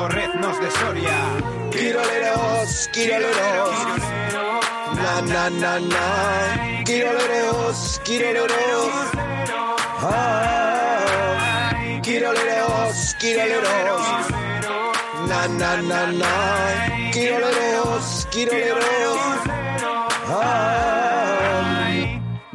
torreznos de Soria. Quiroleros, quiroleros. Na, na, na, na. Quiroleros, quiroleros. Ah, quiroleros, quiroleros. Na, na, na, na. Quiroleros, quiroleros. Ah.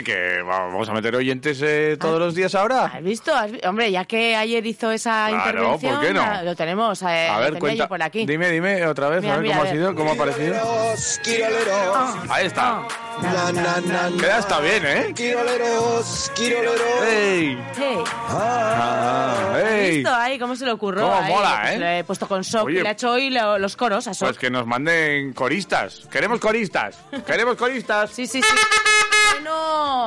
Oye, que vamos a meter oyentes eh, todos los días ahora. ¿Has visto? ¿Has vi- Hombre, ya que ayer hizo esa Claro, intervención, ¿por qué no? ah, lo tenemos. eh, A ver, cuenta. por aquí. Dime, dime otra vez, Mira, a ver mira, cómo a ha ver. sido, cómo ha parecido. Quiroleros, quiroleros. Ahí está. Na, na, na, na. Queda hasta bien, ¿eh? Quiroleros, quiroleros. ¡Ey! Ah, ¿Has ¡Ey! visto ahí cómo se le ocurrió? Cómo ahí? mola, Pues ¿eh? Le he puesto con Sok Oye. y le ha hecho hoy lo- los coros a Sok. Pues que nos manden coristas. Queremos coristas. Queremos coristas. Sí, sí, sí.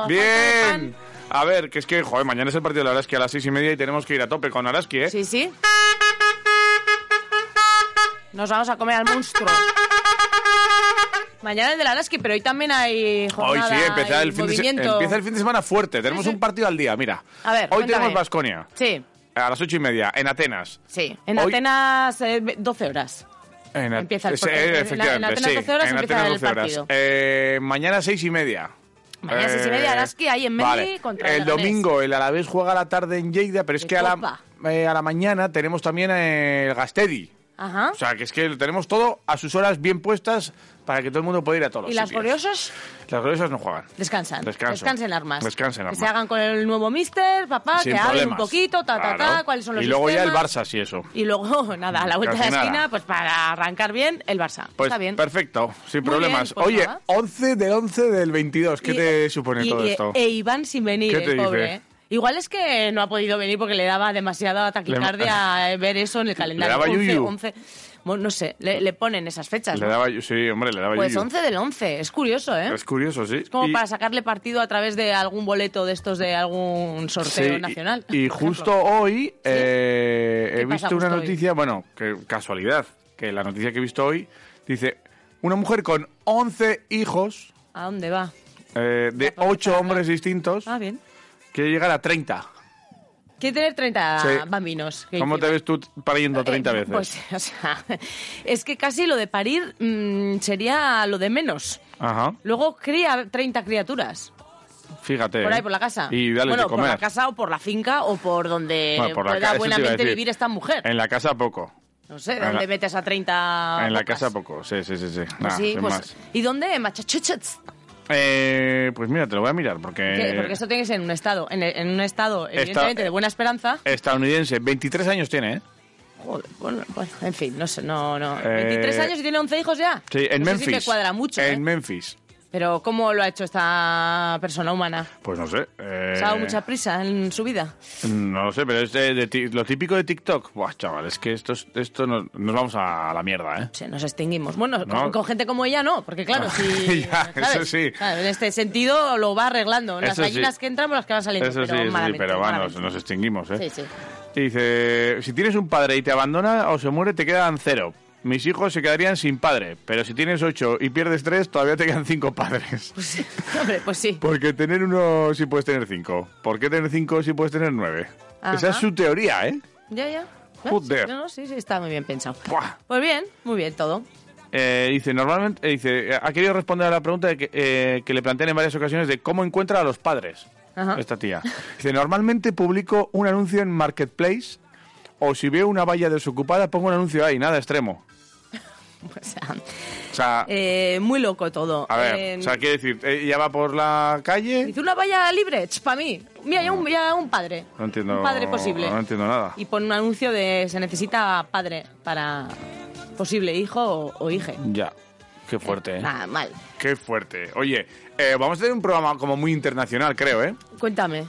Bien. A ver, que es que, joder, mañana es el partido de Araski a las seis y media y tenemos que ir a tope con Araski, ¿eh? Sí, sí. Nos vamos a comer al monstruo. Mañana el de la Araski, pero hoy también hay Hoy jornada sí, empieza el, fin de, se- empieza el fin de semana fuerte. Tenemos Sí, sí. un partido al día, mira. A ver, Hoy cuéntame. tenemos Basconia Sí, a las ocho y media en Atenas. sí. En Hoy- Atenas, eh, 12 horas. En Empieza el Sí, partido. En- en efectivamente, Atenas sí, 12 horas en empieza Atenas el 12 horas. partido. Eh, mañana seis y media. Mañana seis y media, Araski, ahí en Mendy contra el domingo el Alavés juega a la tarde en Lleida, pero es De que a la, eh, a la mañana tenemos también eh, el Gastedi. Ajá. O sea, que es que lo tenemos todo a sus horas bien puestas para que todo el mundo pueda ir a todos los y las sitios. gloriosas Las gloriosas no juegan. descansan. Descanso. Descansen armas. Descansen Que armas. se hagan con el nuevo mister, papá, Sin que hablen un poquito, ta, ta, ta, cuáles son los Y luego ya el sistemas. Barça, sí, eso. Y luego, nada, a la vuelta de la esquina, nada. pues para arrancar bien, el Barça. Pues Está bien. perfecto, sin Muy problemas. bien, pues Oye, nada. 11 del 11 del 22, ¿qué Y- te supone y- todo y- esto? E Iván sin venir, ¿Qué eh, te dice? pobre. eh. Igual es que no ha podido venir porque le daba demasiada taquicardia eh, ver eso en el calendario. daba 11, yuyu. 11. Bueno, no sé, le, le ponen esas fechas. Le ¿no? daba, sí, hombre, le daba Pues yuyu. 11 del 11, es curioso, ¿eh? Es curioso, sí. Es como Y- para sacarle partido a través de algún boleto de estos de algún sorteo Sí, nacional. Y, y justo ejemplo. hoy eh, ¿Qué he visto una hoy? noticia, bueno, que casualidad, que la noticia que he visto hoy dice, una mujer con 11 hijos ¿A dónde va? eh, de Ya, pues, 8 claro. hombres distintos Ah, bien. quiere llegar a 30. Quiere tener 30 Sí. bambinos. ¿Cómo te ves tú pariendo 30 Eh, veces? Pues, o sea, es que casi lo de parir mm, sería lo de menos. Ajá, Luego cría 30 criaturas. fíjate. Por ahí, ¿eh? por la casa. Y dale bueno, de comer. por la casa o por la finca o por donde Bueno, por pueda buenamente vivir esta mujer. En la casa poco. No sé, ¿dónde la- metes a 30 en la casa poco, sí, sí, sí. sí. Pues sí, sin pues. ¿Y dónde? En Massachusetts. Eh, pues mira, te lo voy a mirar porque... Porque esto tiene que ser en un estado, en, en un estado, evidentemente, de buena esperanza. Estadounidense, 23 años tiene, ¿eh? Joder, bueno, bueno, en fin, no sé, no, no. Eh, 23 años y tiene 11 hijos ya. Sí, en Eso Memphis. sí que cuadra mucho, En ¿eh? Memphis. Pero ¿cómo lo ha hecho esta persona humana? Pues no sé. eh, ¿Se ha dado mucha prisa en su vida? No lo sé, pero es de, de ti- lo típico de TikTok. Buah, chaval, es que esto, es- esto nos, nos vamos a la mierda, ¿eh? Sí, nos extinguimos. Bueno, No. con, gente como ella no, porque claro, si... Ya, eso sí. Claro, en este sentido lo va arreglando. Las Eso sí. gallinas que entran, las que van saliendo. Eso pero sí, eso sí, malamente, pero bueno, nos extinguimos, ¿eh? Sí, sí. Y dice, si tienes un padre y te abandona o se muere, te quedan cero. Mis hijos se quedarían sin padre, pero si tienes ocho y pierdes tres, todavía te quedan cinco padres. Pues, hombre, pues sí. Porque tener uno si puedes tener cinco. ¿Por qué tener cinco si puedes tener nueve? Ajá. Esa es su teoría, ¿eh? Ya, ya. There. No, no, sí, sí, está muy bien pensado. Buah. Pues bien, muy bien todo. Eh, dice, normalmente, eh, dice, ha querido responder a la pregunta de que, eh, que le plantean en varias ocasiones de cómo encuentra a los padres. Ajá. Esta tía. Dice, normalmente publico un anuncio en Marketplace o si veo una valla desocupada pongo un anuncio ahí, nada extremo. O sea, O sea, eh, muy loco todo. a ver, Eh, o sea, quiere decir, ella va por la calle... Dice una valla libre, para mí. Mira, ya un, ya un padre. No entiendo, Un padre posible. No entiendo nada. Y pone un anuncio de se necesita padre para posible hijo o, o hije. Ya, qué fuerte, ¿eh? Nada, mal. Qué fuerte. Oye, eh, vamos a tener un programa como muy internacional, creo, ¿eh? Cuéntame.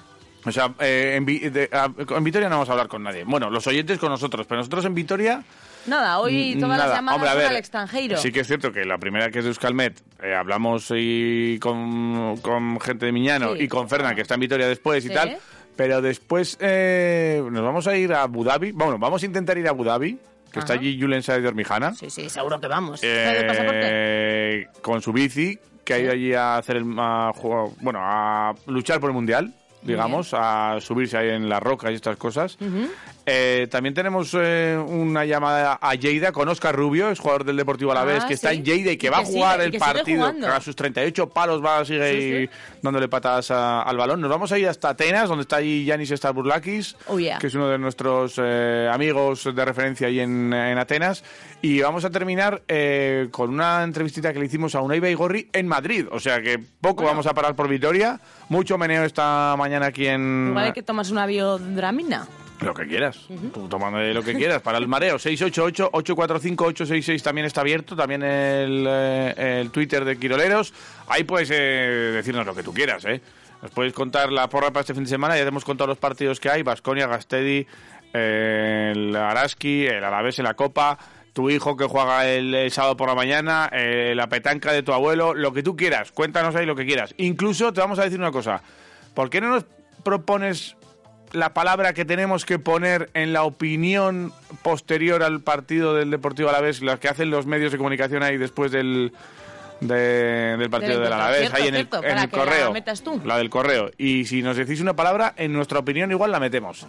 O sea, eh, en, Vi- de- a- en Vitoria no vamos a hablar con nadie. Bueno, los oyentes con nosotros, pero nosotros en Vitoria... Nada, hoy todas nada. las llamadas Hombre, a ver, al extranjero. Sí que es cierto que la primera que es de Euskalmet, eh, hablamos y con, con gente de Miñano Sí. y con Fernan, que está en Vitoria después y Sí. tal. Pero después eh, nos vamos a ir a Abu Dhabi. Bueno, vamos a intentar ir a Abu Dhabi, que está allí Julen Saez de Hormijana. Sí, sí, seguro que vamos. Eh, con su bici, que ha ido allí a hacer el, a bueno, a luchar por el mundial, digamos, a subirse ahí en las rocas y estas cosas. Eh, también tenemos eh, una llamada a Lleida con Oscar Rubio, es jugador del Deportivo Alavés, Ah, que está sí. en Lleida y que Y va a jugar sigue- el partido. a sus 38 palos va a seguir Sí, ahí sí. dándole patadas a- al balón. Nos vamos a ir hasta Atenas, donde está allí Yanis Starburlakis, Oh, yeah. que es uno de nuestros eh, amigos de referencia ahí en, en Atenas. Y vamos a terminar eh, con una entrevistita que le hicimos a Unai Baigorri en Madrid. O sea que poco Bueno. vamos a parar por Vitoria. Mucho meneo esta mañana aquí en... Igual hay que tomarse una biodramina. Lo que quieras. Tú tómame lo que quieras. Para el mareo, 688-845-866 también está abierto. También el, eh, el Twitter de Quiroleros. Ahí puedes eh, decirnos lo que tú quieras, ¿eh? Nos puedes contar la porra para este fin de semana. Ya te hemos contado los partidos que hay. Basconia, Gastedi, eh, el Araski, el Alavés en la Copa. Tu hijo que juega el, sábado por la mañana, eh, la petanca de tu abuelo, lo que tú quieras. Cuéntanos ahí lo que quieras. Incluso te vamos a decir una cosa. ¿Por qué no nos propones la palabra que tenemos que poner en la opinión posterior al partido del Deportivo Alavés, las que hacen los medios de comunicación ahí después del, de- del partido Del. Alavés, Cierto, ahí en el, en la correo. metas tú. La del correo. Y si nos decís una palabra, en nuestra opinión igual la metemos.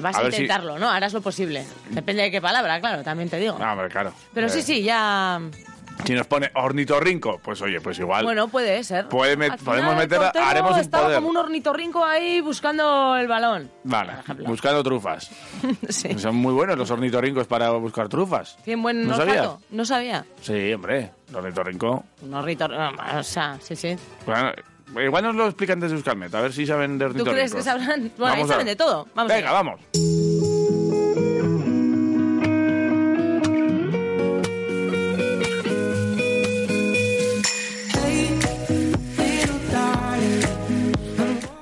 Vas A a, ver si- intentarlo, ¿no? Harás lo posible. Depende de qué palabra, claro, también te digo. Ah, hombre, claro. Pero sí, Eh, sí, ya... Si nos pone ornitorrinco, pues oye, pues igual. Bueno, puede ser. Puede met- Al final, podemos meter- haremos un estaba poder. como un ornitorrinco ahí buscando el balón. Vale, buscando trufas. sí. Son muy buenos los ornitorrincos para buscar trufas. Tiene buen ¿No olfato. sabías? No sabía. Sí, hombre, el ornitorrinco. Un ornitorrinco, o sea, sí, sí. Bueno, igual nos lo explican desde Euskalmet, a ver si saben de ¿Tú crees que sabrán? Bueno, ahí saben de todo. Vamos Venga, vamos.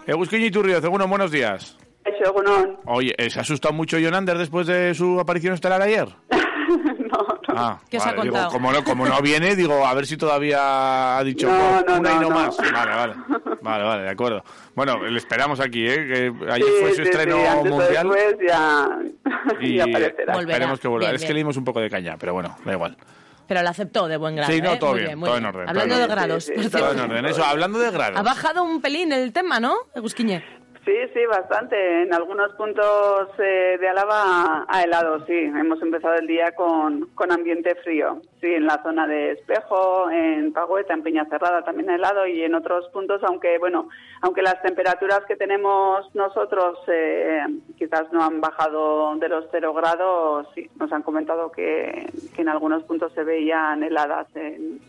Egusquiño y Turrio, segundo, buenos días. Eso, egunon. Oye, ¿eh, ¿se ha asustado mucho Jonander después de su aparición estelar ayer? no, no. Ah, ¿Qué os ha vale, digo, contado? como, no, como no viene, digo, a ver si todavía ha dicho No, "Oh, no, una y no, no, no". más. Vale, vale. Vale, vale, de acuerdo. Bueno, le esperamos aquí, ¿eh? Que ayer Sí, fue su sí, estreno sí, antes mundial. después ya, Y ya aparecerá. Volverá. esperemos que vuelva. Bien, es que le dimos un poco de caña, pero bueno, da igual. Pero lo aceptó de buen grado. Sí, no, ¿eh? todo Muy bien, muy todo en orden, Hablando todo de grados. Sí, sí, por todo Todo cierto. en orden. Eso, hablando de grados. Ha bajado un pelín el tema, ¿no, Egusquiñe? Sí, sí, bastante. En algunos puntos eh, de Álava ha helado, sí. Hemos empezado el día con, con ambiente frío. Sí, en la zona de Espejo, en Pagüeta, en Peñacerrada también ha helado y en otros puntos, aunque bueno, aunque las temperaturas que tenemos nosotros eh, quizás no han bajado de los cero grados, sí, nos han comentado que, en algunos puntos se veían heladas en,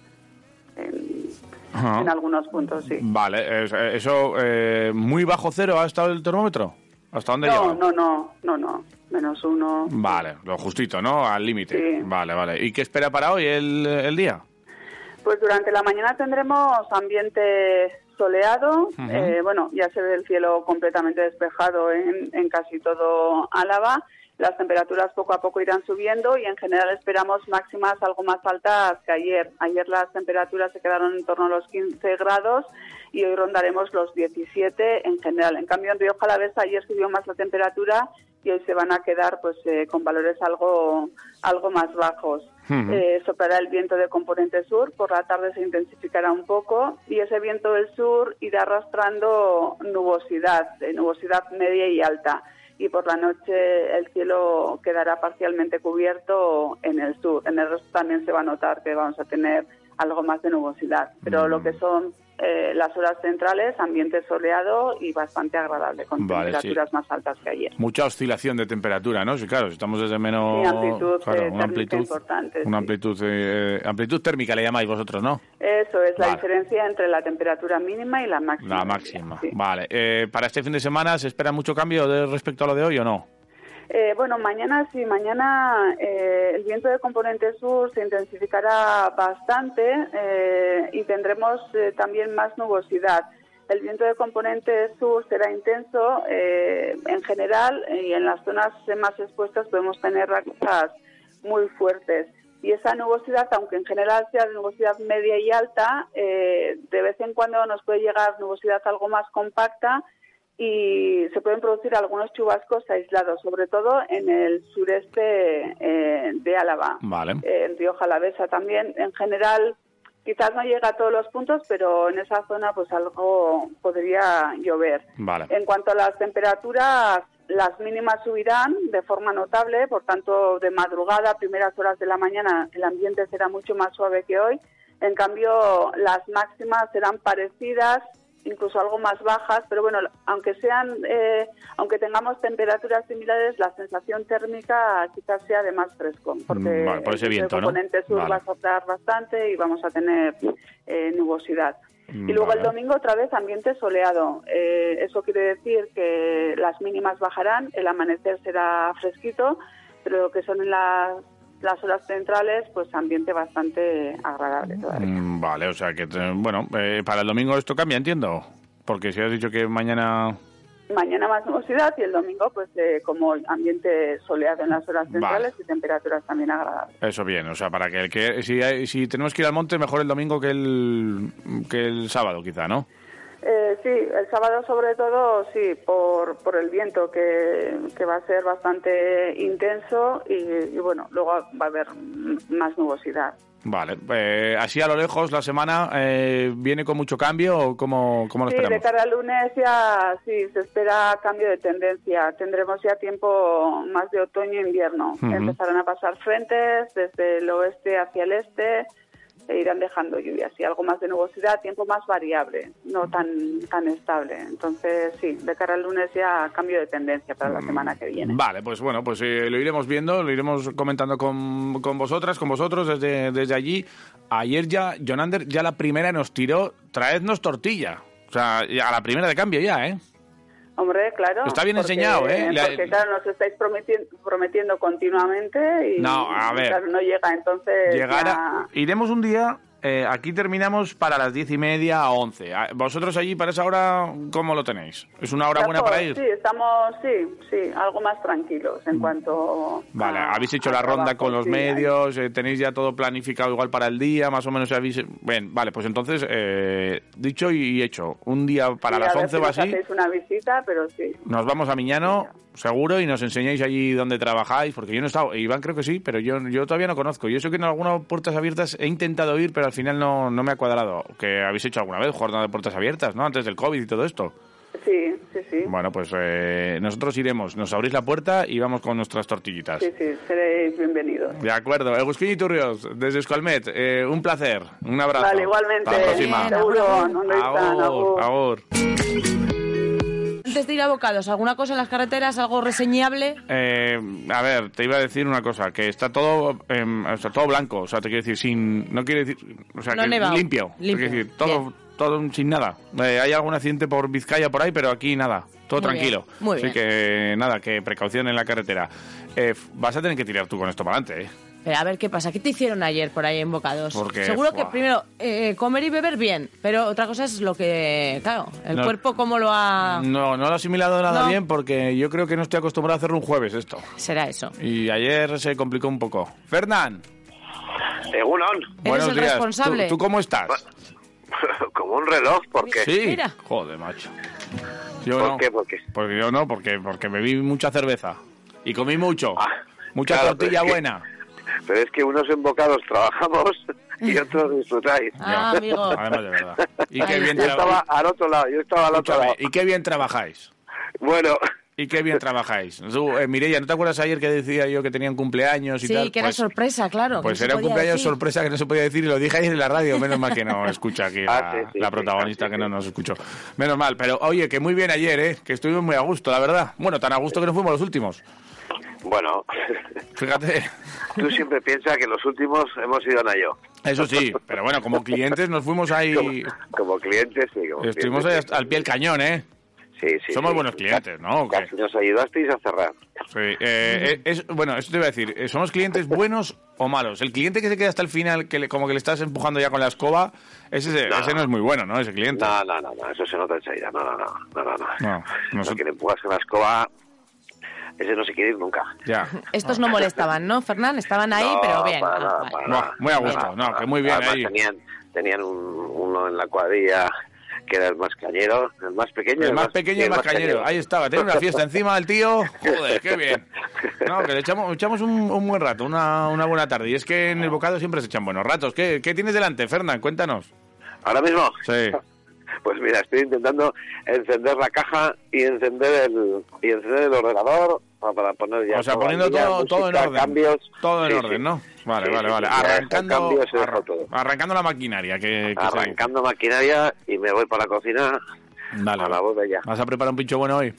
Ajá. en algunos puntos, sí. Vale, eh, eso, eh, muy bajo cero ha estado el termómetro. ¿Hasta dónde No, llega? no, no, no, no. Menos uno. Vale, lo justito, ¿no? Al límite. Sí. Vale, vale. ¿Y qué espera para hoy el, el día? Pues durante la mañana tendremos ambiente soleado. Eh, bueno, ya se ve el cielo completamente despejado en, en casi todo Álava. Las temperaturas poco a poco irán subiendo y en general esperamos máximas algo más altas que ayer. Ayer las temperaturas se quedaron en torno a los 15 grados y hoy rondaremos los 17 en general. En cambio, en Río Jalavesa ayer subió más la temperatura y hoy se van a quedar pues eh, con valores algo algo más bajos. Eh, soplará el viento de componente sur, por la tarde se intensificará un poco y ese viento del sur irá arrastrando nubosidad, de nubosidad media y alta. Y por la noche el cielo quedará parcialmente cubierto en el sur. En el resto también se va a notar que vamos a tener algo más de nubosidad, pero Mm. lo que son eh, las horas centrales, ambiente soleado y bastante agradable, con Vale, temperaturas más altas que ayer. Mucha oscilación de temperatura, ¿no? Sí, claro, si estamos desde menos... Y amplitud, claro, eh, una térmica amplitud, importante, Una sí. amplitud, eh, amplitud térmica le llamáis vosotros, ¿no? Eso es la diferencia entre la temperatura mínima y la máxima. La máxima. sí. Vale. Eh, ¿Para este fin de semana se espera mucho cambio de respecto a lo de hoy o no? Eh, bueno, mañana sí, mañana eh, el viento de componente sur se intensificará bastante eh, y tendremos eh, también más nubosidad. El viento de componente sur será intenso en general y en las zonas más expuestas podemos tener ráfagas muy fuertes. Y esa nubosidad, aunque en general sea de nubosidad media y alta, de vez en cuando nos puede llegar nubosidad algo más compacta y se pueden producir algunos chubascos aislados, sobre todo en el sureste eh, de Álava. Vale. Eh, en Rioja Alavesa también. En general, quizás no llega a todos los puntos, pero en esa zona pues algo podría llover. Vale. En cuanto a las temperaturas, las mínimas subirán de forma notable, por tanto, de madrugada, primeras horas de la mañana, el ambiente será mucho más suave que hoy. En cambio, las máximas serán parecidas, incluso algo más bajas, pero bueno, aunque sean, eh, aunque tengamos temperaturas similares, la sensación térmica quizás sea de más fresco, porque Mm, vale, por ese el viento, ¿no? componente sur Vale. va a soplar bastante y vamos a tener eh, nubosidad. Y luego el Vale. domingo otra vez ambiente soleado. Eh, eso quiere decir que las mínimas bajarán, el amanecer será fresquito, pero lo que son en las, las horas centrales, pues ambiente bastante agradable todavía. Mm, Vale, o sea que, eh, bueno, eh, para el domingo esto cambia, entiendo. Porque si has dicho que mañana... Mañana más nubosidad y el domingo, pues eh, como ambiente soleado en las horas centrales y temperaturas también agradables. Eso bien, o sea, para que, el que si, si tenemos que ir al monte, mejor el domingo que el, que el sábado, quizá, ¿no? Eh, sí, el sábado sobre todo, sí, por, por el viento que, que va a ser bastante intenso y, y bueno, luego va a haber más nubosidad. Vale, eh, así a lo lejos la semana eh, viene con mucho cambio o cómo, cómo lo Sí, de esperamos. cara al lunes ya sí, se espera cambio de tendencia. Tendremos ya tiempo más de otoño-invierno. Ujú. Empezarán a pasar frentes desde el oeste hacia el este e irán dejando lluvias y algo más de nubosidad, tiempo más variable, no tan, tan estable. Entonces, sí, de cara al lunes ya cambio de tendencia para la semana que viene. Vale, pues bueno, pues eh, lo iremos viendo, lo iremos comentando con, con vosotras, con vosotros desde, desde allí. Ayer ya, Jonander, ya la primera nos tiró, traednos tortilla. O sea, a la primera de cambio ya, ¿eh? Hombre, claro. Está bien porque- enseñado, ¿eh? Porque, claro, nos estáis prometiendo, prometiendo continuamente y No, a ver. claro, no llega. Entonces, Llegar ya- a- Iremos un día, eh, aquí terminamos para las diez y media a once. Ah, ¿Vosotros allí para esa hora cómo lo tenéis? ¿Es una hora buena para ir? Sí, estamos, sí, sí, algo más tranquilos en cuanto. Vale, a- habéis hecho la ronda trabajo, con los sí, medios, eh, tenéis ya todo planificado igual para el día, más o menos habéis... Bien, vale, pues entonces, eh, dicho y hecho, un día para Sí, las 11 si va así, hacéis una visita, pero sí. nos vamos a Miñano, seguro, y nos enseñáis allí donde trabajáis, porque yo no he estado, Iván creo que sí, pero yo, yo todavía no conozco. Y eso que en algunas puertas abiertas he intentado ir, pero al final no, no me ha cuadrado. Que habéis hecho alguna vez, jornada de puertas abiertas, ¿no? Antes del COVID y todo esto. Sí, sí, sí. Bueno, pues eh, nosotros iremos, nos abrís la puerta y vamos con nuestras tortillitas. Sí, sí, seréis bienvenidos. De acuerdo. Egusquín y Turrios, desde Escolmet, eh, un placer. Un abrazo. Vale, igualmente. Hasta la próxima. Bien, Seguro. ¿dónde están? Agur, Agur. Antes de ir a bocados, ¿alguna cosa en las carreteras, algo reseñable? Eh, a ver, te iba a decir una cosa, que está todo, em, o sea, todo blanco, o sea, te quiero decir, sin, no quiere decir, o sea, No que limpio, Limpio. decir, todo, Bien. todo sin nada. Eh, hay algún accidente por Vizcaya por ahí, pero aquí nada, todo Muy tranquilo. bien, muy Así bien. que nada, que precaución en la carretera. Eh, vas a tener que tirar tú con esto para adelante, ¿eh? Pero a ver qué pasa. ¿Qué te hicieron ayer por ahí en bocados? Porque, Seguro que primero eh, comer y beber bien, pero otra cosa es lo que, claro, el No. cuerpo cómo lo ha... No, no lo he asimilado nada No. bien porque yo creo que no estoy acostumbrado a hacerlo un jueves esto. Será eso. Y ayer se complicó un poco. Fernán, Egunon, ¿Eres el días. responsable? ¿Tú, tú cómo estás? como un reloj, ¿por qué? Sí. Mira. Joder, macho. Yo ¿Por no. qué? ¿Por qué? Porque yo no, porque, porque bebí mucha cerveza. Y comí mucho. Ah, mucha claro, tortilla pero es que- buena. Pero es que unos embocados trabajamos y otros disfrutáis. Ah, amigo. Además de verdad. Y qué bien Yo estaba trabajáis. al otro lado, yo estaba al otro lado. ¿Y qué bien trabajáis? Bueno, Y qué bien trabajáis. Tú, eh, Mireia, ¿no te acuerdas ayer que decía yo que tenían cumpleaños y Sí, tal? que era Pues- sorpresa, claro. Pues era un cumpleaños decir. sorpresa que no se podía decir y lo dije ayer en la radio. Menos mal que no escucha aquí la, Ah, sí, sí, la sí, protagonista sí, que sí. no nos escuchó. Menos mal, pero oye, que muy bien ayer, ¿eh? Que estuvimos muy a gusto, la verdad. Bueno, tan a gusto que no fuimos los últimos. Bueno, Fíjate. tú siempre piensas que los últimos hemos ido a yo. Eso sí, pero bueno, como clientes nos fuimos ahí. Como, como clientes, sí. Como Estuvimos ahí clientes, al pie del cañón, ¿eh? Sí, sí. Somos sí. buenos clientes, ¿no? Nos ayudasteis a cerrar. Sí, eh, eh, es, bueno, eso te iba a decir. eh, ¿Somos clientes buenos o malos? El cliente que se queda hasta el final, que le- como que le estás empujando ya con la escoba, ese, No. ese no es muy bueno, ¿no? Ese cliente. No, no, no, no, eso se nota enseguida. No, no, no, no, no. no. No, no que le empujas con la escoba, ese no se quiere ir nunca. Ya. Estos no molestaban, ¿no, Fernán? Estaban ahí, No, pero bien. para Ah, nada, para nada. muy a gusto, no, que muy bien Además, ahí. Tenían, tenían un- uno en la cuadrilla que era el más cañero, el más pequeño. El más pequeño y el más cañero. Ahí estaba, tiene una fiesta encima del tío. Joder, qué bien. No, que le echamos, echamos un, un buen rato, una, una buena tarde. Y es que en el bocado siempre se echan buenos ratos. ¿Qué, qué tienes delante, Fernán? Cuéntanos. ¿Ahora mismo? Sí. Pues mira, estoy intentando encender la caja y encender el, y encender el ordenador para- para poner ya O sea, poniendo todo, todo en orden. cambios. Todo en Sí, orden, sí. ¿no? Vale, Sí, vale, vale. Arrancando, todo. arrancando la maquinaria. Que, Arrancando maquinaria y me voy para la cocina Dale. a la boda ya. ¿Vas a preparar un pincho bueno hoy?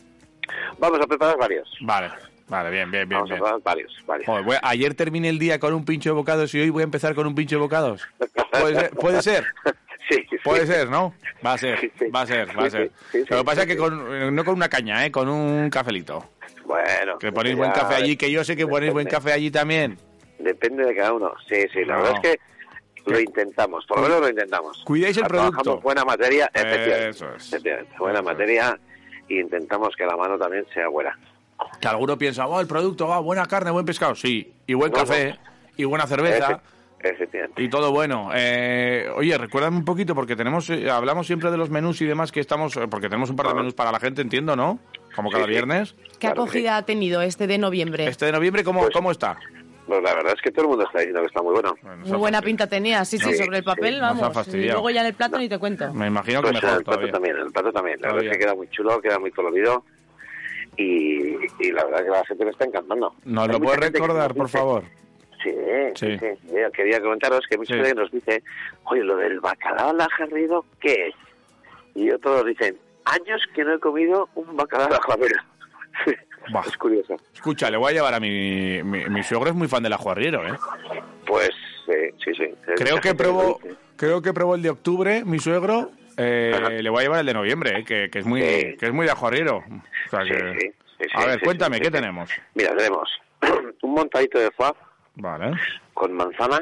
Vamos a preparar varios. Vale, vale, bien, bien, bien. Vamos a bien. preparar varios, varios. Joder, voy- ayer terminé el día con un pincho de bocados y hoy voy a empezar con un pincho de bocados. ¿Puede ser? ¿Puede ser? Sí, sí. Puede ser, ¿no? Va a ser, va a ser, va a ser. Lo que pasa es que con, eh, no con una caña, ¿eh? Con un cafelito. Bueno. Que ponéis buen café allí, que yo sé que ponéis buen café allí también. Depende de cada uno. Sí, sí, la No. verdad es que lo intentamos, por lo menos lo intentamos. Cuidáis el Trabajamos producto. buena materia, efectivamente. Eso es. efectivamente, buena Eso es. materia e intentamos que la mano también sea buena. Que alguno piensa, oh, el producto, va, buena carne, buen pescado. Sí, y buen No, café, y buena cerveza. Efectivamente. Y todo bueno. Eh, oye, recuérdame un poquito, porque tenemos eh, hablamos siempre de los menús y demás que estamos, eh, porque tenemos un par de menús para la gente, entiendo, ¿no? Como cada Sí, sí. viernes. ¿Qué Claro, acogida ha tenido este de noviembre? Este de noviembre, ¿cómo, Pues- cómo está? Pues la verdad es que todo el mundo está diciendo que está muy bueno. Muy buena pinta tenía, sí, sí, Sí, sobre el papel, nos ha vamos. Y luego ya en el plato ni te cuento. Me imagino que Pues mejor el plato todavía. también, el plato también. La verdad es que queda muy chulo, queda muy colorido y, y la verdad es que la gente le está encantando. ¿Nos Hay lo puedes recordar, por favor? Sí, Sí. sí, sí. Mira, quería comentaros que mucha Sí. gente nos dice, oye, lo del bacalao al ajarrido, ¿qué es? Y otros dicen, años que no he comido un bacalao al ajarrido. Bah. es curioso. Escucha, le voy a llevar a mi, mi, mi suegro es muy fan del ajuarriero, ¿eh? Pues eh, sí, sí. Creo que probó, creo que probó el de octubre, mi suegro. eh, le voy a llevar el de noviembre, eh, que, que es muy, Sí. que es muy de ajuarriero. O sea Sí, que- sí, sí, a sí, ver, sí, cuéntame, sí, ¿qué sí. tenemos? Mira, tenemos un montadito de foie Vale, con manzana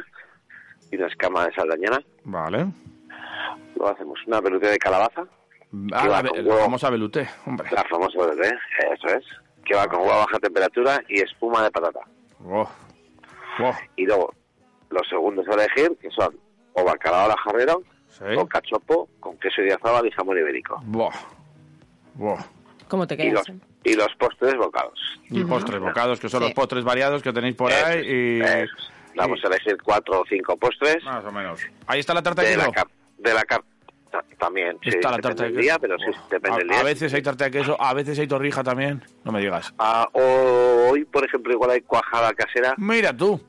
y una escama de saldañana. vale. Luego hacemos una peluca de calabaza, Ah, va la, con la famosa veluté, hombre. la famosa verde, eso es, que va con huevo a baja temperatura y espuma de patata. Oh. Oh, Y luego, los segundos a elegir, que son o bacalao al ajarrero, sí. o cachopo con queso de azabal y jamón ibérico. Buah. Buah. ¿Cómo te Y los, quedas? y los postres bocados. Y postres bocados, que son Sí. los postres variados que tenéis por ahí. Y, es. Vamos y- a elegir cuatro o cinco postres Más o menos. Ahí está la tarta de de la, de la car- ta- también. sí, Está la tarta de queso. día, pero sí, depende a, del día. a veces hay tarta de queso, a veces hay torrija también. No me digas. Ah, o- hoy, por ejemplo, igual hay cuajada casera. Mira tú.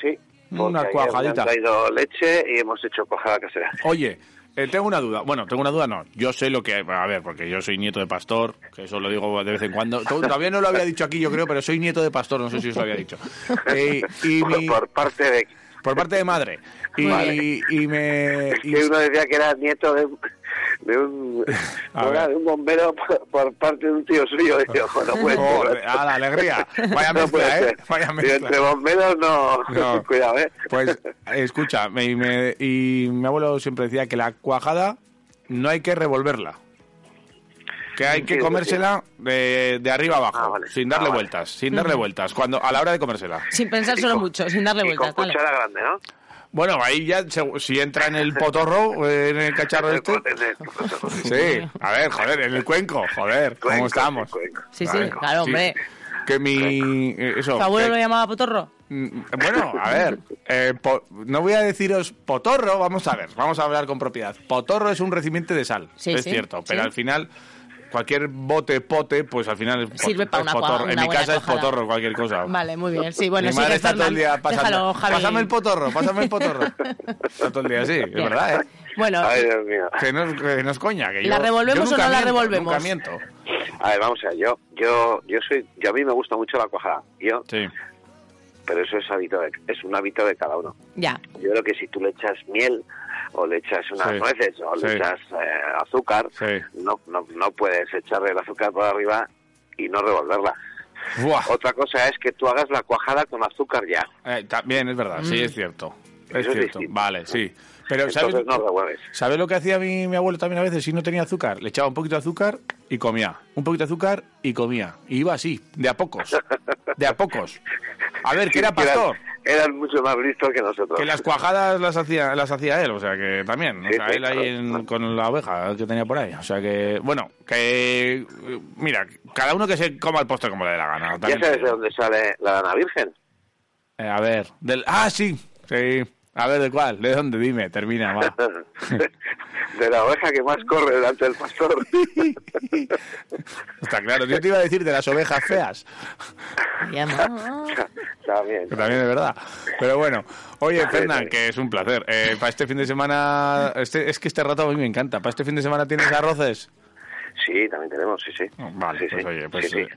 Sí. Una cuajadita. Han traído leche y hemos hecho cuajada casera. Oye, eh, tengo una duda. Bueno, tengo una duda, no. Yo sé lo que... A ver, porque yo soy nieto de pastor, que eso lo digo de vez en cuando. To- Todavía no lo había dicho aquí, yo creo, pero soy nieto de pastor, no sé si os lo había dicho. Eh, y Por, mi- por parte de... por parte de madre. Y, Vale. y me... Es y- que uno decía que era nieto de, de un de bombero por, por parte de un tío suyo. Y yo, no puede a la alegría. Vaya No mezcla, ¿eh? Vaya Digo, entre mezcla. bomberos no... No. Cuidado, ¿eh? Pues, escucha, me- y, me- y mi abuelo siempre decía que la cuajada no hay que revolverla. Que hay que comérsela de, de arriba abajo, Ah, vale. sin darle Ah, vale. vueltas, sin darle vueltas, cuando a la hora de comérsela. Sin pensárselo mucho, sin darle Y vueltas. con dale. cuchara grande, ¿no? Bueno, ahí ya, si entra en el potorro, eh, en el cacharro este... Sí, a ver, joder, en el cuenco, joder, ¿cómo Cuenco, estamos? sí, cuenco. Sí, claro, sí. hombre. Que mi... eh, Eso, ¿Tu abuelo que- lo llamaba potorro? Mm, Bueno, a ver, eh, po- no voy a deciros potorro, vamos a ver, vamos a hablar con propiedad. Potorro es un recipiente de sal, Sí, es sí, cierto, pero al final cualquier bote, pote, pues al final es, Sirve pot- pa' es una potorro. cua- En una mi casa es cuajada. potorro, cualquier cosa. Vale, muy bien. Sí, bueno, mi madre que está todo el día pasando. Déjalo, Javi. Pásame el potorro, pásame el potorro. está todo el día así, es verdad, ¿eh? Bueno, Ay, Dios mío. Que no, es- que no es coña. Que ¿La yo- revolvemos yo o no nunca la miento, revolvemos? Nunca miento. A ver, vamos a ver, yo, yo, yo soy, yo a mí me gusta mucho la cuajada, yo, Sí. pero eso es hábito de- es un hábito de cada uno. ya. Yo creo que si tú le echas miel o le echas unas Sí. nueces o Sí. le echas eh, azúcar, Sí. no, no, no puedes echarle el azúcar por arriba y no revolverla. Buah. Otra cosa es que tú hagas la cuajada con azúcar ya. Eh, también es verdad, sí, es cierto. Es Eso es cierto. Vale, sí. Pero ¿sabes, Entonces no revuelves. ¿sabes lo que hacía mi, mi abuelo también a veces si no tenía azúcar? Le echaba un poquito de azúcar y comía. Un poquito de azúcar y comía. Y iba así, de a pocos. De a pocos. A ver, que era Que eran- pastor. Eran, mucho más listos que nosotros. Que las cuajadas las hacía, las hacía él, o sea que también. O Sí, sea, sí, él ahí claro. en- con la oveja que tenía por ahí. O sea que, bueno, que. Mira, cada uno que se coma el postre como le dé la gana. ¿Ya también te sabes de dónde sale la lana virgen? Eh, a ver, del. Ah, sí, sí. A ver, ¿de cuál? ¿De dónde? Dime, termina, va. de la oveja que más corre delante del pastor. Está claro, yo te iba a decir de las ovejas feas, Ya, no. También. también es verdad. Pero bueno, oye, Fernán, que es un placer. Eh, para este fin de semana, este, es que este rato a mí me encanta. ¿Para este fin de semana tienes arroces? Sí, también tenemos, sí, sí. Vale, Sí, pues sí, oye, pues sí, sí. eh,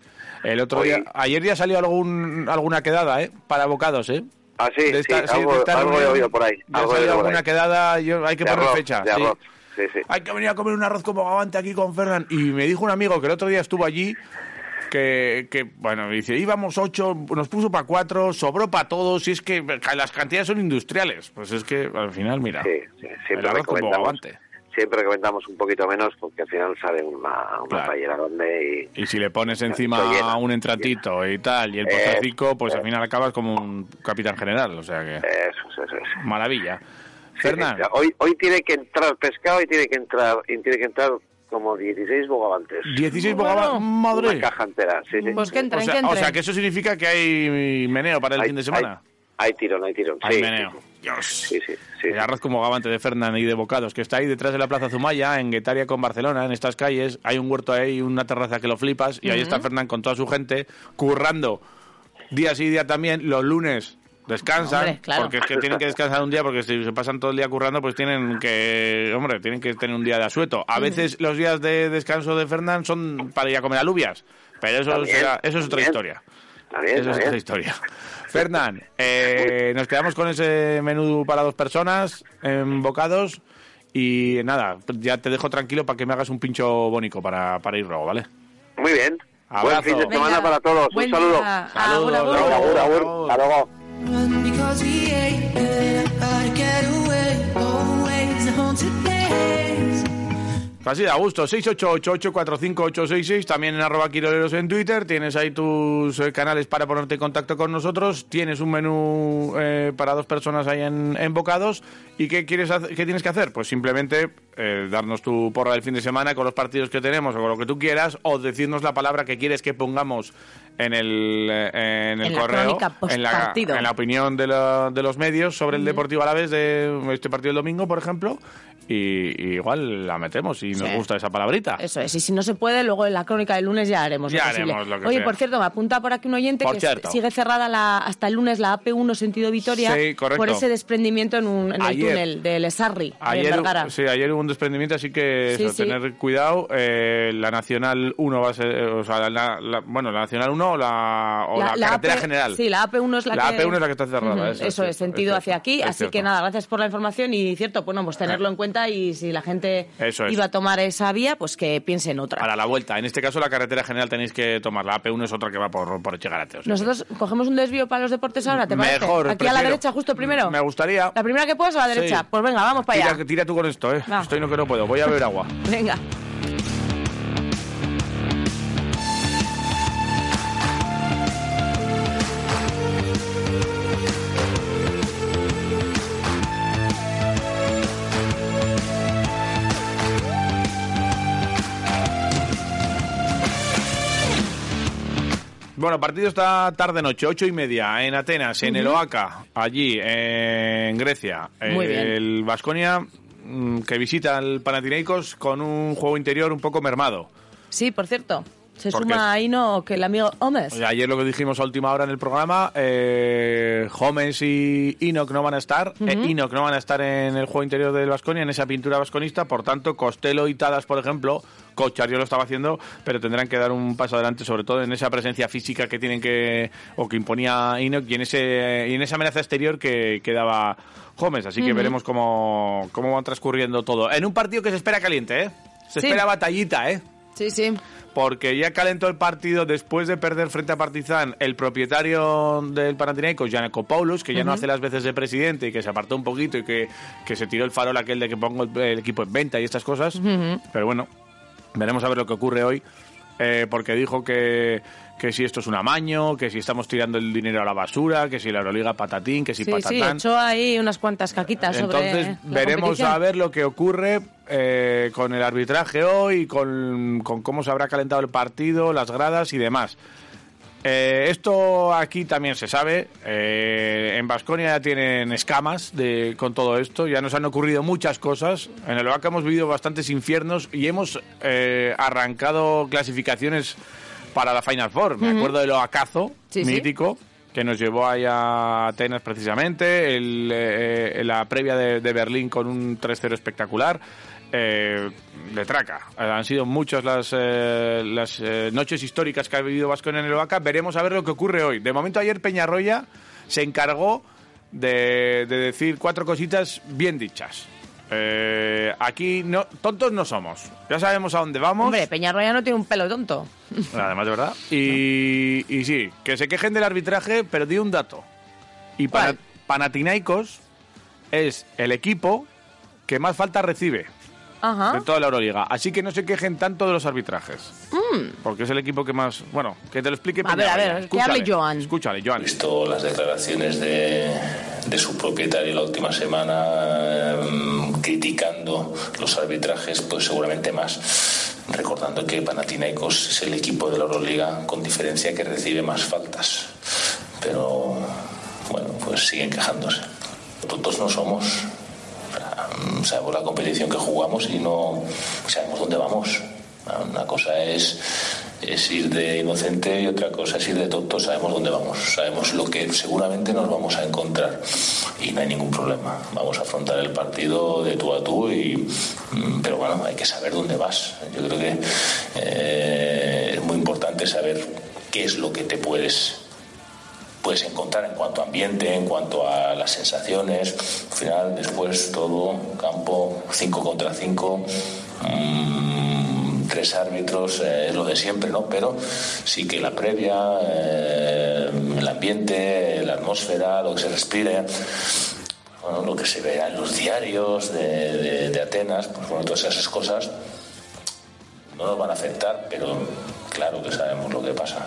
el otro Hoy- día, ayer ya salió algún, alguna quedada, ¿eh? Para abocados, ¿eh? Ah, sí, De esta- sí, sí, algo, de esta algo he oído por ahí. Algo he por alguna ahí. quedada, yo, hay que De poner arroz, fecha. de sí. arroz. Sí, sí. Hay que venir a comer un arroz como gavante aquí con Fernán. Y me dijo un amigo que el otro día estuvo allí que, que bueno, dice, íbamos ocho, nos puso para cuatro, sobró para todos, y es que las cantidades son industriales. Pues es que al final, mira, Sí, sí, el siempre arroz como gavante. Siempre recomendamos un poquito menos porque al final sale una, una Claro. grande y... Y si le pones encima llena, un entratito y tal, y el Eh, postrecico, pues al final acabas como un capitán general, o sea que Eso, eso, eso. maravilla. Sí, Fernán, sí. Hoy, hoy tiene que entrar pescado y tiene que entrar, y tiene que entrar como 16 bogavantes. 16 Bueno. bogavantes, madre. Una caja entera, sí, sí. Pues que O entren, sea, que o sea, que eso significa que hay meneo para el Hay- fin de semana. Hay, hay tirón, hay tirón. Hay sí, meneo. sí, Dios. Sí, sí, sí. El arroz como gavante de Fernán y de Bocados, que está ahí detrás de la Plaza Zumaya, en Guetaria con Barcelona, en estas calles. Hay un huerto ahí, una terraza que lo flipas, y ahí está Fernán con toda su gente, currando día sí día también. Los lunes descansan, Hombre, claro. porque es que tienen que descansar un día, porque si se pasan todo el día currando, pues tienen que, hombre, tienen que tener un día de asueto. A veces los días de descanso de Fernán son para ir a comer alubias, pero eso, será- eso es otra historia. Está bien, Eso es otra historia. Fernán, eh, nos quedamos con ese menú para dos personas en bocados y nada, ya te dejo tranquilo para que me hagas un pincho bónico para, para ir luego, ¿vale? Muy bien. Abrazo. Buen fin de Venga, semana para todos. buen un saludo. día. Saludos. Hasta luego. Así de a gusto, 688-845-866, también en arroba quiroleros en Twitter, tienes ahí tus eh, canales para ponerte en contacto con nosotros, tienes un menú eh, para dos personas ahí en, en bocados, ¿y qué, quieres hacer- qué tienes que hacer? Pues simplemente eh, darnos tu porra del fin de semana con los partidos que tenemos o con lo que tú quieras, o decirnos la palabra que quieres que pongamos en el, eh, en el En correo, en, la, en la opinión de, la- de los medios sobre el Deportivo Alavés de este partido del domingo, por ejemplo, y, y igual la metemos y nos Sí. gusta esa palabrita. Eso es, y si no se puede, luego en la crónica del lunes ya haremos Ya lo haremos lo que Oye, sea. por cierto, me apunta por aquí un oyente Por que cierto. sigue cerrada la, hasta el lunes la AP1 sentido Vitoria Sí, por ese desprendimiento en, un, en el Ayer. túnel de Lesarri, de Ayer, sí, ayer hubo un desprendimiento, así que eso, sí. tener cuidado. Eh, la Nacional 1 va a ser, eh, o sea, la, la- bueno, la Nacional 1 o la, o la, carretera AP general. Sí, la AP1 es la, La que... AP1 es la que está cerrada, Ujú, eso es Eso es, sentido hacia aquí. Así que nada, gracias por la información y cierto, bueno, pues tenerlo en cuenta y si la gente Eso es. iba a tomar esa vía, pues que piense en otra. Para la vuelta. En este caso, la carretera general tenéis que tomar. La AP1 es otra que va por, por Echegarate. o sea Nosotros cogemos un desvío para los deportes ahora, ¿te parece? Mejor, Aquí a la derecha, justo primero. Me gustaría. La primera que puedas a la Sí. derecha. Pues venga, vamos para Tira, allá. tira tú con esto, ¿eh? Va. Estoy no que no puedo. Voy a beber agua. Venga. Bueno, partido esta tarde-noche, ocho y media, en Atenas, en el Oaca, allí, en Grecia. Muy bien. El Vasconia que visita al Panathinaikos con un juego interior un poco mermado. Sí, por cierto. Se Porque suma ahí no que el amigo Gómez. Ayer lo que dijimos a última hora en el programa, eh, Gómez y Enoch no van a estar. Eh, Enoch no van a estar en el juego interior del Vasconia, en esa pintura vasconista. Por tanto, Costello y Tadas, por ejemplo, Cochar yo lo estaba haciendo, pero tendrán que dar un paso adelante, sobre todo en esa presencia física que tienen que, o que imponía Enoch y en, ese, y en esa amenaza exterior que, que daba Gómez. Así que veremos cómo, cómo van transcurriendo todo. En un partido que se espera caliente, ¿eh? Se Sí. espera batallita, ¿eh? Sí, sí. Porque ya calentó el partido después de perder frente a Partizan el propietario del Panathinaikos, Giannakopoulos, que ya no hace las veces de presidente y que se apartó un poquito y que, que se tiró el farol aquel de que pongo el, el equipo en venta y estas cosas. Pero bueno, veremos a ver lo que ocurre hoy, eh, porque dijo que, que si esto es un amaño, que si estamos tirando el dinero a la basura, que si la Euroliga patatín, que si Sí, sí, patatán. echó ahí unas cuantas caquitas Entonces veremos a ver lo que ocurre eh, con el arbitraje hoy, con, con cómo se habrá calentado el partido, las gradas y demás. Eh, esto aquí también se sabe. eh, en Vasconia ya tienen escamas de, con todo esto. Ya nos han ocurrido muchas cosas. En el Oaxaca hemos vivido bastantes infiernos y hemos eh, arrancado clasificaciones para la Final Four. Me acuerdo del Oacazo, Sí, sí. mítico, que nos llevó ahí a Atenas precisamente. El, eh, la previa de, de Berlín con un 3-0 espectacular. Eh, de traca. Eh, han sido muchas las, eh, las eh, noches históricas que ha vivido Vasconia en el Oaxaca. Veremos a ver lo que ocurre hoy. De momento ayer Peñarroya se encargó de, de decir cuatro cositas bien dichas. Eh, aquí no, tontos no somos. Ya sabemos a dónde vamos. Hombre, Peñarroya no tiene un pelo tonto. Además, de verdad. Y, y sí, que se quejen del arbitraje, pero di un dato. Y ¿Cuál? Panathinaikos es el equipo que más falta recibe Ajá. de toda la Euroliga. Así que no se quejen tanto de los arbitrajes. Porque es el equipo que más... Bueno, que te lo explique Mm. A ver, a ver, que Escúchale, hable Joan. Escúchale, Joan. visto las declaraciones de, de su propietario la última semana em, criticando los arbitrajes, pues seguramente más. Recordando que Panathinaikos es el equipo de la Euroliga con diferencia que recibe más faltas. Pero bueno, pues siguen quejándose. Tontos no somos. Mm, Sabemos la competición que jugamos y no sabemos dónde vamos. Una cosa es, es ir de inocente y otra cosa es ir de tonto. Sabemos dónde vamos, sabemos lo que seguramente nos vamos a encontrar y no hay ningún problema. Vamos a afrontar el partido de tú a tú, y, mm, pero bueno, hay que saber dónde vas. Yo creo que eh, es muy importante saber qué es lo que te puedes puedes encontrar en cuanto a ambiente, en cuanto a las sensaciones. Al final, después todo, campo, 5 contra 5, tres árbitros, eh, es lo de siempre, ¿no? Pero sí que la previa, eh, el ambiente, la atmósfera, lo que se respire. Bueno, lo que se vea en los diarios de, de- de Atenas, pues bueno, todas esas cosas no nos van a afectar, pero claro que sabemos lo que pasa.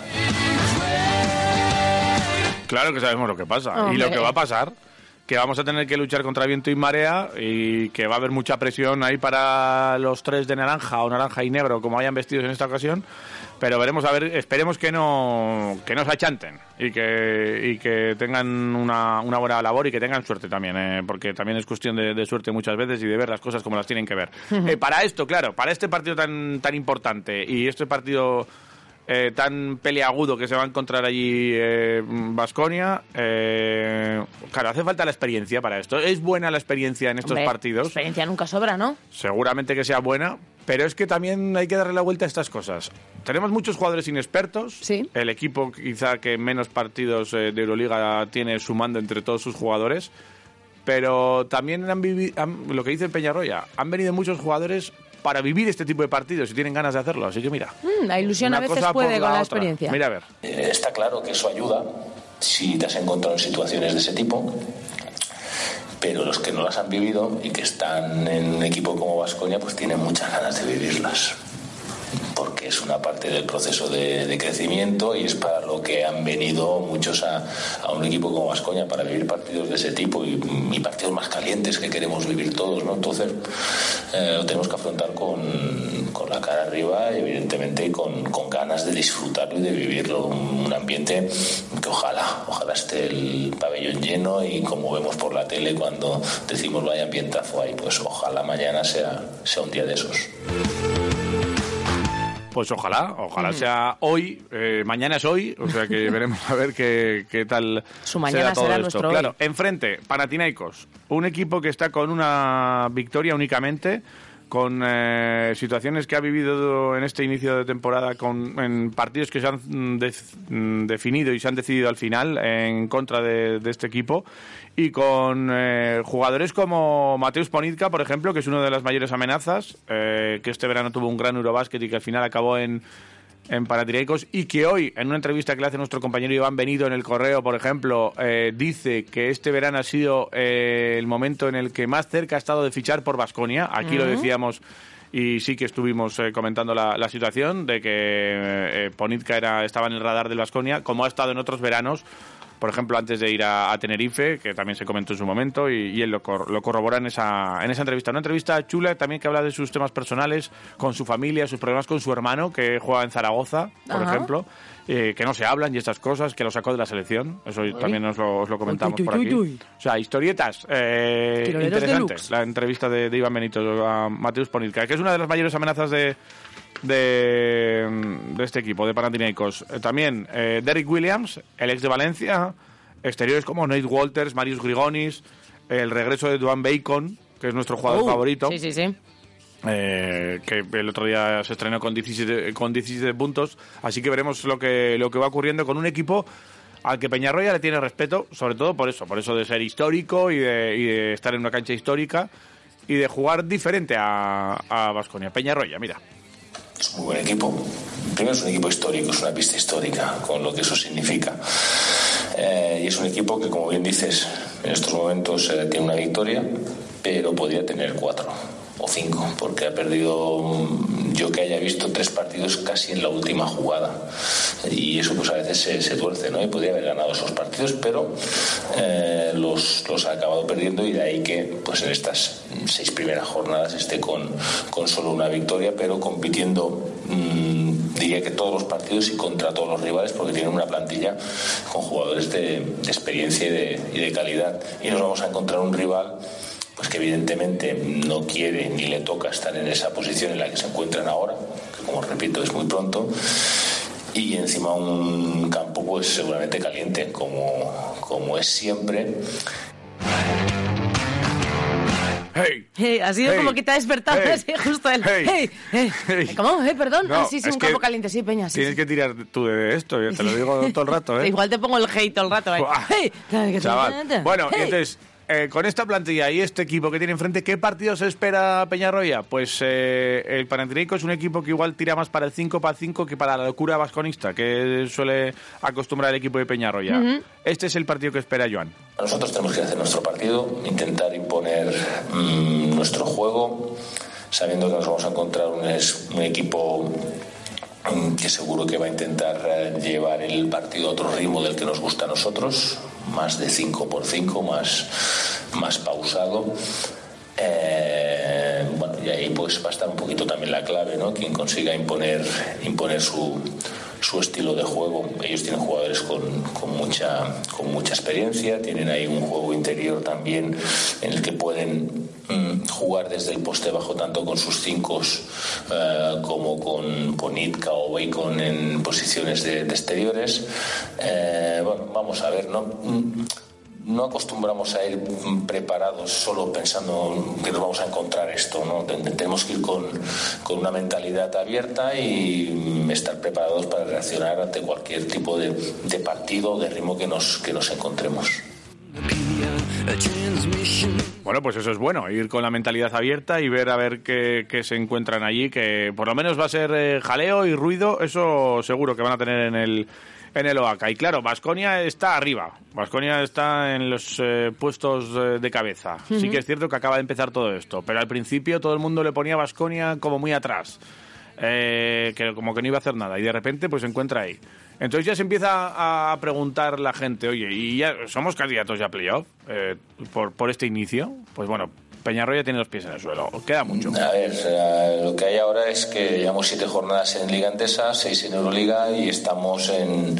Claro que sabemos lo que pasa. Y lo que va a pasar, que vamos a tener que luchar contra viento y marea y que va a haber mucha presión ahí para los tres de naranja o naranja y negro, como hayan vestidos en esta ocasión. Pero veremos a ver, esperemos que no, que no se achanten y que, y que tengan una, una buena labor y que tengan suerte también, eh, porque también es cuestión de, de suerte muchas veces y de ver las cosas como las tienen que ver. Eh, para esto, claro, para este partido tan, tan importante y este partido eh, tan peleagudo que se va a encontrar allí Vasconia. claro, hace falta la experiencia para esto. Es buena la experiencia en estos Hombre, partidos. Experiencia nunca sobra, ¿no? Seguramente que sea buena, pero es que también hay que darle la vuelta a estas cosas. Tenemos muchos jugadores inexpertos. Sí. El equipo quizá que menos partidos eh, de Euroliga tiene sumando entre todos sus jugadores. Pero también han vivido, lo que dice Peñarroya, han venido muchos jugadores para vivir este tipo de partidos y tienen ganas de hacerlo. Así que mira. Mm, la ilusión a veces cosa por puede con la otra. experiencia. Mira a ver. Eh, Está claro que eso ayuda si te has encontrado en situaciones de ese tipo, pero los que no las han vivido y que están en un equipo como Vasconia, pues tienen muchas ganas de vivirlas. Porque es una parte del proceso de, crecimiento y es para lo que han venido muchos a, un equipo como Vasconia, para vivir partidos de ese tipo y, y partidos más calientes que queremos vivir todos. ¿no? Entonces, eh, lo tenemos que afrontar con, con la cara arriba y, evidentemente, con, con ganas de disfrutarlo y de vivirlo. Un, un ambiente que ojalá, ojalá esté el pabellón lleno y como vemos por la tele cuando decimos vaya ambientazo ahí, pues ojalá mañana sea, sea un día de esos. Pues ojalá, ojalá sea hoy, eh, mañana es hoy, o sea que veremos a ver qué, qué tal Su mañana todo será esto. nuestro hoy. Claro, enfrente, Panathinaikos, un equipo que está con una victoria únicamente, con eh, situaciones que ha vivido en este inicio de temporada, con en partidos que se han mm, def- mm, definido y se han decidido al final en contra de, de este equipo, y con eh, jugadores como Mateus Ponitka, por ejemplo, que es una de las mayores amenazas, eh, que este verano tuvo un gran Eurobásquet y que al final acabó en en Panathinaikos y que hoy, en una entrevista que le hace nuestro compañero Iván Benido en el correo, por ejemplo, eh, dice que este verano ha sido eh, el momento en el que más cerca ha estado de fichar por Vasconia. Aquí lo decíamos y sí que estuvimos eh, comentando la, la situación de que eh, Ponitka era, estaba en el radar del Vasconia, como ha estado en otros veranos. Por ejemplo, antes de ir a, a Tenerife, que también se comentó en su momento, y, y él lo, cor- lo corrobora en esa, en esa entrevista. Una entrevista chula también que habla de sus temas personales, con su familia, sus problemas con su hermano, que juega en Zaragoza, por Ajá. ejemplo, eh, que no se hablan y estas cosas, que lo sacó de la selección. Eso también os lo, os lo comentamos Uy, por aquí. O sea, historietas eh, interesantes. La entrevista de, de Iván Benito a Mateus Ponitka, que es una de las mayores amenazas de, de, de este equipo, de Panathinaikos. Eh, también eh, Derrick Williams, el ex de Valencia, exteriores como Nate Walters, Marius Grigonis, el regreso de Duane Bacon, que es nuestro jugador Oh, favorito, Sí, sí, sí. eh, que el otro día se estrenó con 17, con 17 puntos, así que veremos lo que, lo que va ocurriendo con un equipo al que Peñarroya le tiene respeto, sobre todo por eso, por eso de ser histórico y de, y de estar en una cancha histórica y de jugar diferente a, a Vasconia. Peñarroya, mira. Es un muy buen equipo. Primero es un equipo histórico, es una pista histórica, con lo que eso significa. Eh, y es un equipo que, como bien dices, en estos momentos eh, tiene una victoria, pero podría tener cuatro o cinco, porque ha perdido, yo que haya visto, tres partidos casi en la última jugada. Y eso pues a veces se, se tuerce, ¿no? Y podría haber ganado esos partidos, pero eh, los, los ha acabado perdiendo y de ahí que pues en estas seis primeras jornadas esté con, con solo una victoria, pero compitiendo mm, diría que todos los partidos y contra todos los rivales porque tienen una plantilla con jugadores de, de experiencia y de, y de calidad. Y nos vamos a encontrar un rival pues que evidentemente no quiere ni le toca estar en esa posición en la que se encuentran ahora, que como repito es muy pronto, y encima un campo pues seguramente caliente, como, como es siempre. ¡Hey! Hey, ha sido Hey. como que te ha despertado Hey. así justo el. Hey. Hey. hey. Hey. ¿Cómo? Eh, perdón. No, ah, sí, sí, es un campo caliente, sí, Peña. Sí, Tienes sí. que tirar tú de esto, yo te lo digo todo el rato, ¿eh? Igual te pongo el hate todo el rato. eh. Hey. que- Chaval. Bueno, y Hey. entonces, eh, con esta plantilla y este equipo que tiene enfrente, ¿qué partido se espera Peñarroya? Pues eh, el Panathinaikos es un equipo que igual tira más para el 5 para 5 que para la locura vasconista, que suele acostumbrar el equipo de Peñarroya. Este es el partido que espera Joan. Nosotros tenemos que hacer nuestro partido, intentar imponer mm, nuestro juego, sabiendo que nos vamos a encontrar un, equipo que seguro que va a intentar eh, llevar el partido a otro ritmo del que nos gusta a nosotros, más de 5 por 5, más, más pausado. Eh, bueno, y ahí pues va a estar un poquito también la clave, ¿no? Quien consiga imponer, imponer su, su estilo de juego. Ellos tienen jugadores con, con mucha, con mucha experiencia, tienen ahí un juego interior también en el que pueden mm, jugar desde el poste bajo tanto con sus cinco eh, como con Ponitka o Bacon en posiciones de, exteriores. Eh, bueno, vamos a ver, ¿no? Mm, no acostumbramos a ir preparados solo pensando que nos vamos a encontrar esto, ¿no? Ten- Tenemos que ir con, con una mentalidad abierta y estar preparados para reaccionar ante cualquier tipo de, de partido o de ritmo que nos, que nos encontremos. Bueno, pues eso es bueno, ir con la mentalidad abierta y ver a ver qué, qué se encuentran allí, que por lo menos va a ser eh, jaleo y ruido, eso seguro que van a tener en el en el OACA. Y claro, Vasconia está arriba, Vasconia está en los eh, puestos eh, de cabeza. Sí que es cierto que acaba de empezar todo esto, pero al principio todo el mundo le ponía a Vasconia como muy atrás. eh, que como que no iba a hacer nada y de repente pues se encuentra ahí. Entonces ya se empieza a preguntar la gente, oye, ¿y ya somos candidatos ya a playoff eh, por, por este inicio? Pues bueno, Peñarroya tiene los pies en el suelo, queda mucho. A ver, lo que hay ahora es que llevamos siete jornadas en Liga Endesa, seis en Euroliga y estamos en,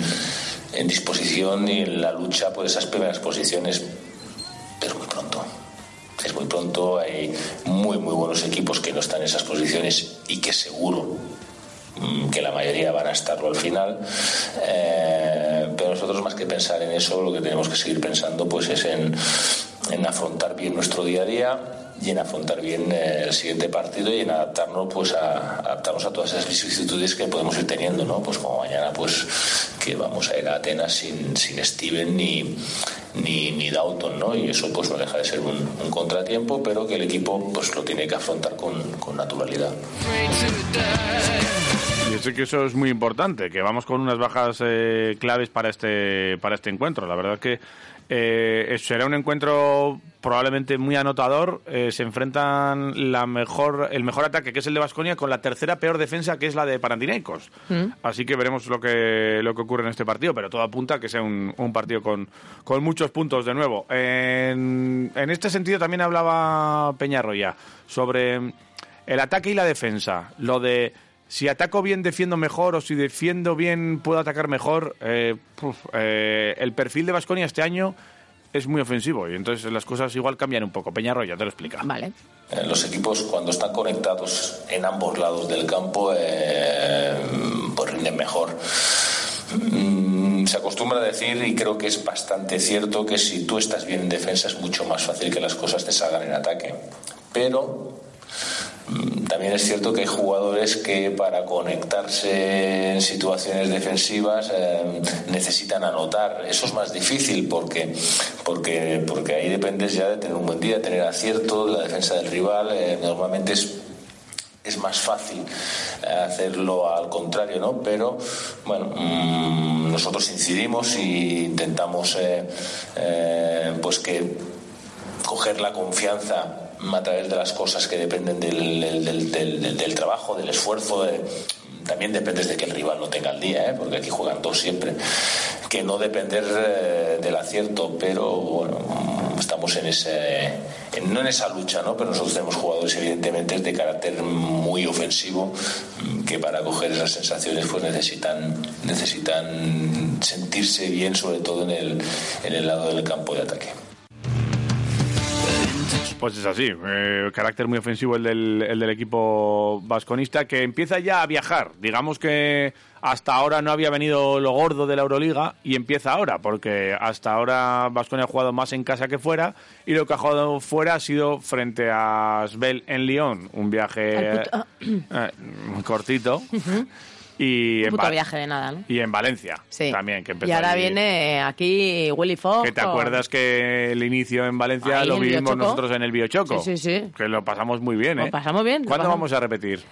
en disposición y en la lucha por esas primeras posiciones, pero muy pronto. Es muy pronto, hay muy, muy buenos equipos que no están en esas posiciones y que seguro mm, que la mayoría van a estarlo al final. Eh, pero nosotros más que pensar en eso, lo que tenemos que seguir pensando pues es en, en afrontar bien nuestro día a día y en afrontar bien eh, el siguiente partido y en adaptarnos pues a adaptarnos a todas esas vicisitudes que podemos ir teniendo, ¿no? Pues como mañana pues que vamos a ir a Atenas sin, sin Steven ni, ni, ni Dalton, ¿no? Y eso pues no deja de ser un, un contratiempo, pero que el equipo pues lo tiene que afrontar con, con naturalidad. Yo sé que eso es muy importante, que vamos con unas bajas eh, claves para este para este encuentro. La verdad es que eh, será un encuentro probablemente muy anotador. Eh, se enfrentan la mejor el mejor ataque, que es el de Vasconia, con la tercera peor defensa, que es la de Panathinaikos. Así que veremos lo que lo que ocurre en este partido, pero todo apunta a que sea un, un partido con, con muchos puntos de nuevo. En, en este sentido también hablaba Peñarroya sobre el ataque y la defensa. Lo de si ataco bien, defiendo mejor, o si defiendo bien, puedo atacar mejor. Eh, puf, eh, el perfil de Vasconia este año es muy ofensivo y entonces las cosas igual cambian un poco. Peñarroya te lo explica. Vale. Eh, Los equipos cuando están conectados en ambos lados del campo eh, pues rinden mejor. Mm, Se acostumbra a decir, y creo que es bastante cierto, que si tú estás bien en defensa es mucho más fácil que las cosas te salgan en ataque. Pero también es cierto que hay jugadores que para conectarse en situaciones defensivas eh, necesitan anotar. Eso es más difícil porque, porque, porque ahí dependes ya de tener un buen día, tener acierto, la defensa del rival. eh, normalmente es es más fácil eh, hacerlo al contrario, ¿no? Pero, bueno, mm, nosotros incidimos y intentamos, pues que coger la confianza a través de las cosas que dependen del, del- trabajo, del esfuerzo, también dependes de que el rival no tenga el día, ¿eh? porque aquí juegan dos siempre, que no depender eh, del acierto, pero bueno, estamos en ese, no en esa lucha, ¿no? pero nosotros tenemos jugadores evidentemente de carácter muy ofensivo, que para coger esas sensaciones pues necesitan, necesitan sentirse bien, sobre todo en el, en el lado del campo de ataque. Pues es así, eh, carácter muy ofensivo el del, el del equipo vasconista que empieza ya a viajar. Digamos que hasta ahora no había venido lo gordo de la Euroliga y empieza ahora, porque hasta ahora Vasconia ha jugado más en casa que fuera y lo que ha jugado fuera ha sido frente a Svel en Lyon, un viaje eh, cortito. Y, Un en puto Va- viaje de nada, ¿no? y en Valencia Sí. también. Que empezó y ahora allí. viene aquí Willy Fox. Que te acuerdas que el inicio en Valencia Ahí lo en vivimos nosotros en el Biochoco. Sí, sí, sí. Que lo pasamos muy bien, Lo ¿eh? pasamos bien, ¿Cuándo pasamos- vamos a repetir?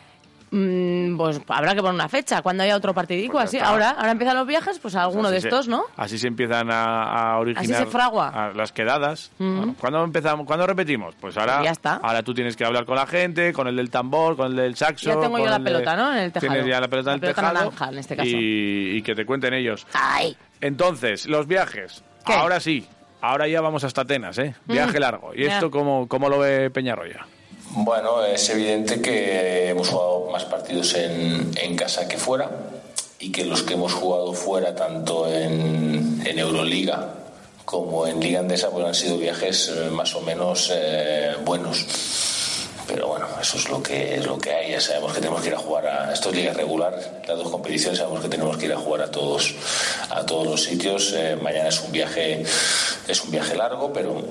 Mm, pues habrá que poner una fecha, cuando haya otro partidico, Pues así. está. Ahora, ahora empiezan los viajes, pues alguno Así de se- estos, ¿no? Así se empiezan a, a originar Así se fragua. a las quedadas. ¿Cuándo empezamos? ¿Cuándo repetimos? Pues ahora, Pues ya está. ahora tú tienes que hablar con la gente, con el del tambor, con el del saxo. Ya tengo yo la de- pelota, ¿no? En el tejado. Tienes ya la pelota en el La pelota tejado. naranja, en este caso. Y, y que te cuenten ellos. ¡Ay! Entonces, los viajes. ¿Qué? Ahora sí. Ahora ya vamos hasta Atenas, ¿eh? Viaje largo. ¿Y esto cómo, cómo lo ve Peñarroya? Bueno, es evidente que hemos jugado más partidos en, casa que fuera y que los que hemos jugado fuera, tanto en, en Euroliga como en Liga Andesa, pues han sido viajes eh, más o menos eh, buenos. Pero bueno, eso es lo que es lo que hay. Sabemos que tenemos que ir a jugar a. Esto es liga regular, las dos competiciones, sabemos que tenemos que ir a jugar a todos, a todos los sitios. Eh, mañana es un viaje, es un viaje largo, pero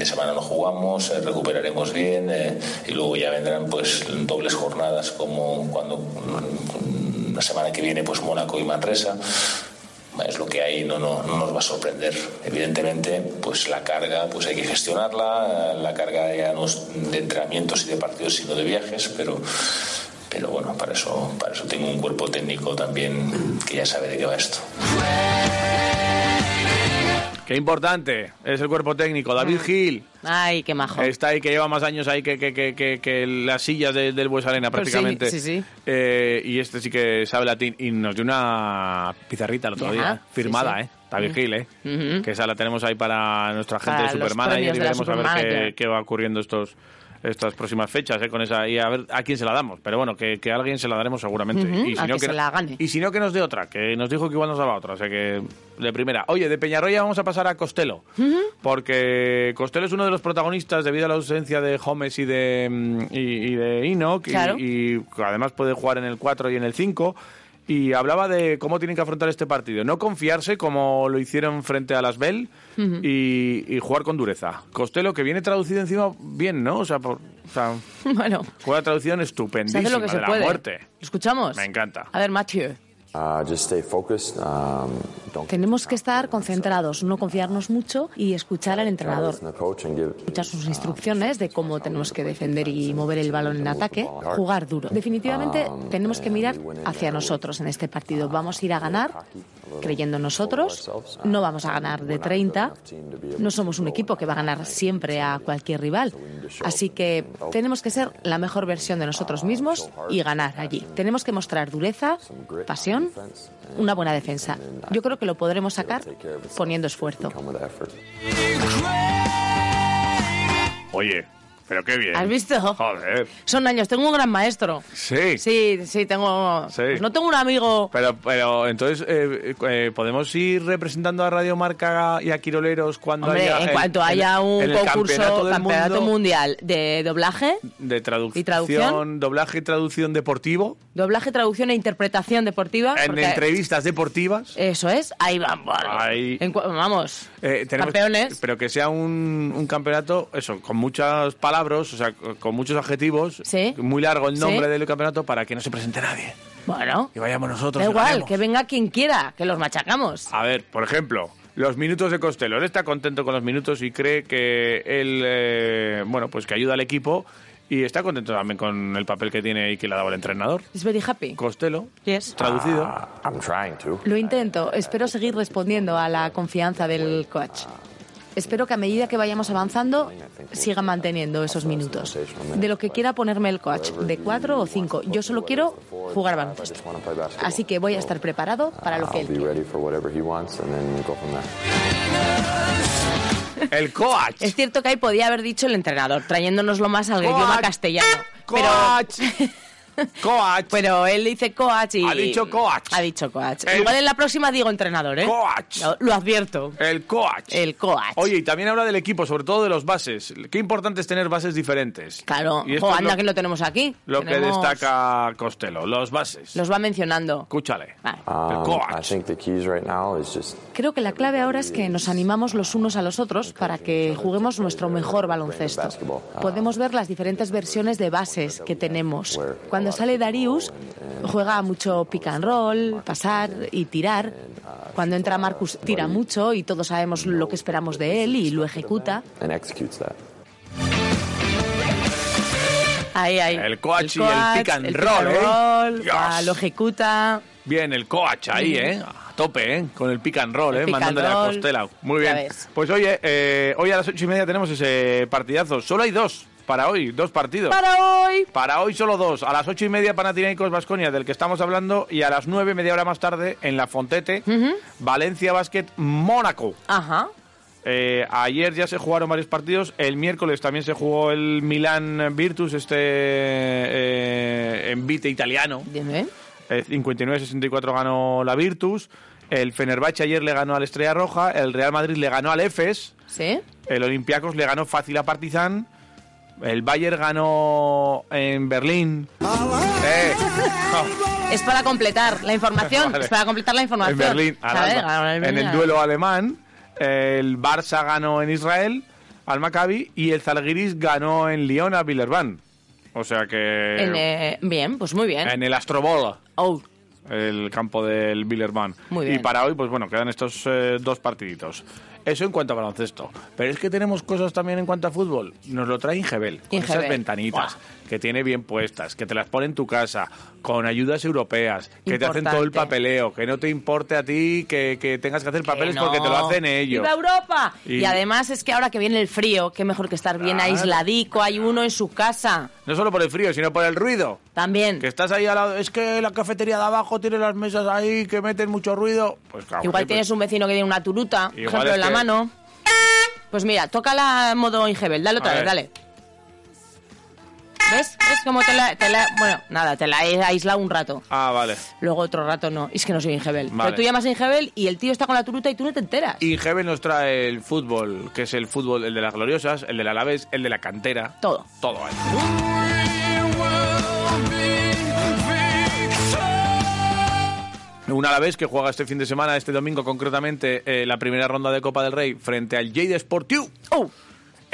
de semana no jugamos, eh, recuperaremos bien eh, y luego ya vendrán pues dobles jornadas como cuando mm, la semana que viene pues Mónaco y Manresa es lo que hay, no, no, no nos va a sorprender. Evidentemente, pues la carga pues hay que gestionarla, la carga ya no es de entrenamientos y de partidos, sino de viajes, pero, pero bueno, para eso, para eso tengo un cuerpo técnico también que ya sabe de qué va esto. Qué importante es el cuerpo técnico. David Mm. Gil ¡Ay, qué majo! está ahí, que lleva más años ahí que, que, que, que, las sillas de- del Bues Arena Pues sí, prácticamente. sí, sí. Eh, y este sí que sabe latín y nos dio una pizarrita el otro Ajá, día, sí, firmada, sí. ¿eh? David Mm. Gil, ¿eh? Ujú. Que esa la tenemos ahí para nuestra gente Para de Supermanager y veremos a ver qué, qué va ocurriendo estos estas próximas fechas, ¿eh? con esa y a ver a quién se la damos. Pero bueno, que, que a alguien se la daremos seguramente. Y si a no, que se la gane. Y si no, que nos dé otra, que nos dijo que igual nos daba otra. O sea que de primera. Oye, de Peñarroya vamos a pasar a Costello. Porque Costello es uno de los protagonistas debido a la ausencia de Homes y de, mm, y, y de Enoch. y- Claro. Y, además puede jugar en el 4 y en el 5. Y hablaba de cómo tienen que afrontar este partido. No confiarse como lo hicieron frente a las Bell y, y jugar con dureza. Costello, que viene traducido encima bien, ¿no? O sea, por, o sea Bueno, juega traducción se estupendísima hace lo que se de la muerte. ¿Lo escuchamos? Me encanta. A ver, Mathieu. Uh. Um, Tenemos que estar concentrados, no confiarnos mucho y escuchar al entrenador. Escuchar sus instrucciones de cómo tenemos que defender y mover el balón en ataque, jugar duro. Definitivamente tenemos que mirar hacia nosotros en este partido. Vamos a ir a ganar creyendo en nosotros. No vamos a ganar de 30. No somos un equipo que va a ganar siempre a cualquier rival. Así que tenemos que ser la mejor versión de nosotros mismos y ganar allí. Tenemos que mostrar dureza, pasión, una buena defensa. Yo creo que lo podremos sacar poniendo esfuerzo. Oye, pero qué bien. ¿Has visto? Joder. Son años. Tengo un gran maestro. Sí. Sí, sí, tengo... Sí. pues no tengo un amigo... Pero, pero entonces, eh, eh, ¿podemos ir representando a Radio Marca y a Quiroleros cuando Hombre, haya... en cuanto el- haya un el concurso, campeonato del campeonato mundo mundial de doblaje, de traducción, ¿Y traducción? doblaje y traducción deportivo, doblaje, traducción e interpretación deportiva. en entrevistas deportivas. Eso es, ahí vamos. Ahí. En cua- vamos. Eh, tenemos- Campeones. Pero que sea un, un campeonato, eso, con muchas palabras, o sea, con muchos adjetivos, Sí. muy largo el nombre Sí. del campeonato para que no se presente nadie. Bueno, Y vayamos nosotros. da igual, ganemos. que venga quien quiera, que los machacamos. A ver, por ejemplo, los minutos de Costello. Él está contento con los minutos y cree que él, eh, bueno, pues que ayuda al equipo y está contento también con el papel que tiene y que le ha dado el entrenador. Es very happy. Costello, Yes. traducido. Uh, I'm trying to. Lo intento. Espero seguir respondiendo a la confianza del coach. Espero que a medida que vayamos avanzando siga manteniendo esos minutos. De lo que quiera ponerme el coach, de cuatro o cinco. Yo solo quiero jugar I baloncesto. Así que voy a estar preparado para lo que él quiera. El coach. Es cierto que ahí podía haber dicho el entrenador, trayéndonoslo más al Coach. idioma castellano. Pero, Coach. pero él dice coach y... Ha dicho coach. Ha dicho coach. El- Igual en la próxima digo entrenador, ¿eh? Coach. Lo, lo advierto. El coach. El coach. Oye, y también habla del equipo, sobre todo de los bases. Qué importante es tener bases diferentes. Claro. Y esto Jo, anda lo, que no tenemos aquí. lo que Tenemos- destaca Costello, los bases. Los va mencionando. Escúchale. Vale. El Um, coach. Right just Creo que la clave ahora es que nos animamos los unos a los otros para que juguemos nuestro mejor baloncesto. Podemos ver las diferentes versiones de bases que tenemos. Cuando sale Darius, juega mucho pick and roll, pasar y tirar. Cuando entra Marcus, tira mucho y todos sabemos lo que esperamos de él y lo ejecuta. and executes that. Ahí, ahí. El coach y el pick and roll, ¿eh? roll, va, lo ejecuta. Bien, el coach ahí, ¿eh? A tope, ¿eh? Con el pick and roll, El ¿eh? pick and Mandándole a roll. Costela. Muy bien. Pues oye, eh, hoy a las ocho y media tenemos ese partidazo. Solo hay dos para hoy, dos partidos. Para hoy. Para hoy solo dos. A las ocho y media Panathinaikos Vasconia, del que estamos hablando, y a las nueve, media hora más tarde, en la Fontete, Valencia Basket Mónaco. Ajá. Eh, ayer ya se jugaron varios partidos. El miércoles también se jugó el Milan Virtus, este eh, envite italiano. Dime. Eh, 59-64 ganó la Virtus. El Fenerbahce ayer le ganó al Estrella Roja. El Real Madrid le ganó al Efes. ¿Sí? El Olympiacos le ganó fácil a Partizan. El Bayern ganó en Berlín. Eh, Es para completar la información. Vale. Es para completar la información. en Berlín. En el duelo alemán. El Barça ganó en Israel al Maccabi. Y el Zalgiris ganó en Lyon a Villerban. O sea que. En, eh, bien, pues muy bien. en el Astrobola. Oh, el campo del Billerman. Muy Y para hoy, pues bueno, quedan estos eh, dos partiditos. Eso en cuanto a baloncesto. Pero es que tenemos cosas también en cuanto a fútbol. Nos lo trae Ingebel. Con esas Ingebel. ventanitas que tiene bien puestas, que te las pone en tu casa, con ayudas europeas, que te hacen todo el Importante. papeleo, que no te importe a ti que, que tengas que hacer papeles que porque te lo no. hacen ellos. ¡Viva Europa! Y- Y... además es que ahora que viene el frío, qué mejor que estar bien Claro. aisladico, hay uno en su casa. No solo por el frío, sino por el ruido. También. Que estás ahí al lado. Es que la cafetería de abajo tiene las mesas ahí que meten mucho ruido. Pues claro. Igual que- tienes un vecino que tiene una turuta, por ejemplo, en la que- mano. Pues mira, tócala en modo Ingebel, dale otra A vez, ver. dale. ¿Ves? ¿Ves cómo te la, te la- Bueno, nada, te la he aislado un rato. Ah, vale. Luego otro rato no. Es que no soy Ingebel. Vale. Pero tú llamas a Ingebel y el tío está con la turuta y tú no te enteras. Y nos trae el fútbol, que es el fútbol, el de las gloriosas, el del Alavés, el de la cantera. Todo. Todo ahí. Un Alavés que juega este fin de semana, este domingo concretamente, eh, la primera ronda de Copa del Rey frente al Lleida Sportiu. ¡Oh!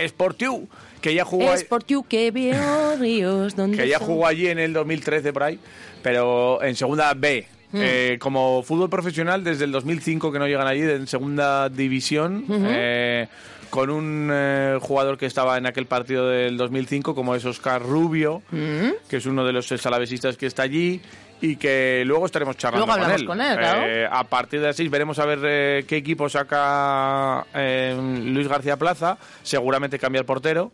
Sportiu, que ya jugó... Es por you que veo ríos donde que son- jugó allí en el 2013 por ahí, pero en segunda B. Mm. Eh, como fútbol profesional desde el 2005 que no llegan allí en segunda división eh, con un eh, jugador que estaba en aquel partido del 2005 como es Oscar Rubio Mm. que es uno de los salavesistas que está allí y que luego estaremos charlando Luego con él. con él, claro. Eh, a partir de las 6 veremos a ver eh, qué equipo saca eh, Luis García Plaza. Seguramente cambia el portero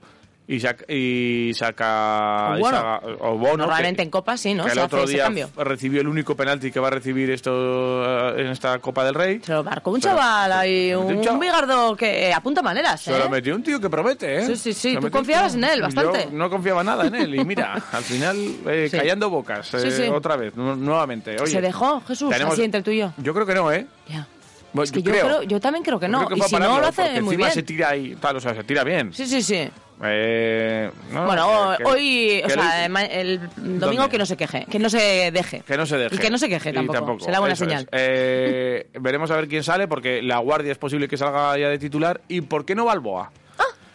y, saca, y saca... O y saca- o Bono, Normalmente que- en Copa sí, ¿no? que el Se otro día recibió el único penalti que va a recibir esto eh, en esta Copa del Rey. Se lo marcó un lo- chaval ahí, un un, bigardo que eh, apunta maneras, Se lo ¿eh? metió un tío que promete, ¿eh? Sí, sí, sí, lo tú confiabas en él bastante. Yo no confiaba nada en él y mira, al final eh, Sí. callando bocas, eh, Sí, sí. otra vez, nu- nuevamente. Oye, Se dejó, Jesús, tenemos- así entre tú y yo. Yo creo que no, ¿eh? Ya. Bueno, Es que yo, creo. creo- yo también creo que no. creo que y si no, lo hace muy bien. se tira ahí, tal, o sea, se tira bien. Sí, sí, sí. Eh, no, bueno, que- hoy, o que sea, el domingo ¿Dónde? que no se queje, que no se deje. Que no se deje. Y que no se queje Y tampoco. Será buena eso señal. Eh, veremos a ver quién sale, porque la Guardia es posible que salga ya de titular. ¿Y por qué no Balboa?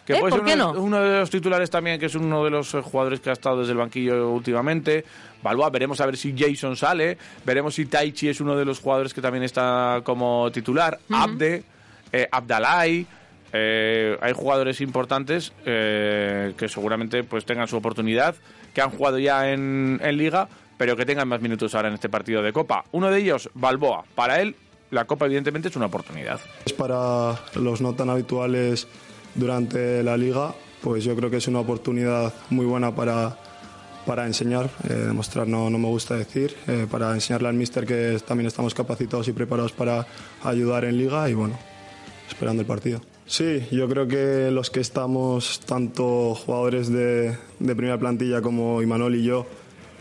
Que ¿eh? puede ¿Por ser qué uno, no? uno de los titulares también, que es uno de los eh, jugadores que ha estado desde el banquillo últimamente. Balboa, veremos a ver si Jason sale. Veremos si Taichi es uno de los jugadores que también está como titular. Abde, eh, Abdalai. Eh, hay jugadores importantes eh, que seguramente pues tengan su oportunidad, que han jugado ya en, en Liga, pero que tengan más minutos ahora en este partido de Copa. Uno de ellos, Balboa. Para él, la Copa evidentemente es una oportunidad. Es para los no tan habituales durante la liga, pues yo creo que es una oportunidad muy buena para, para enseñar, eh, demostrar no, no me gusta decir, eh, para enseñarle al míster que también estamos capacitados y preparados para ayudar en liga y bueno, esperando el partido. Sí, yo creo que los que estamos, tanto jugadores de, de primera plantilla como Imanol y yo,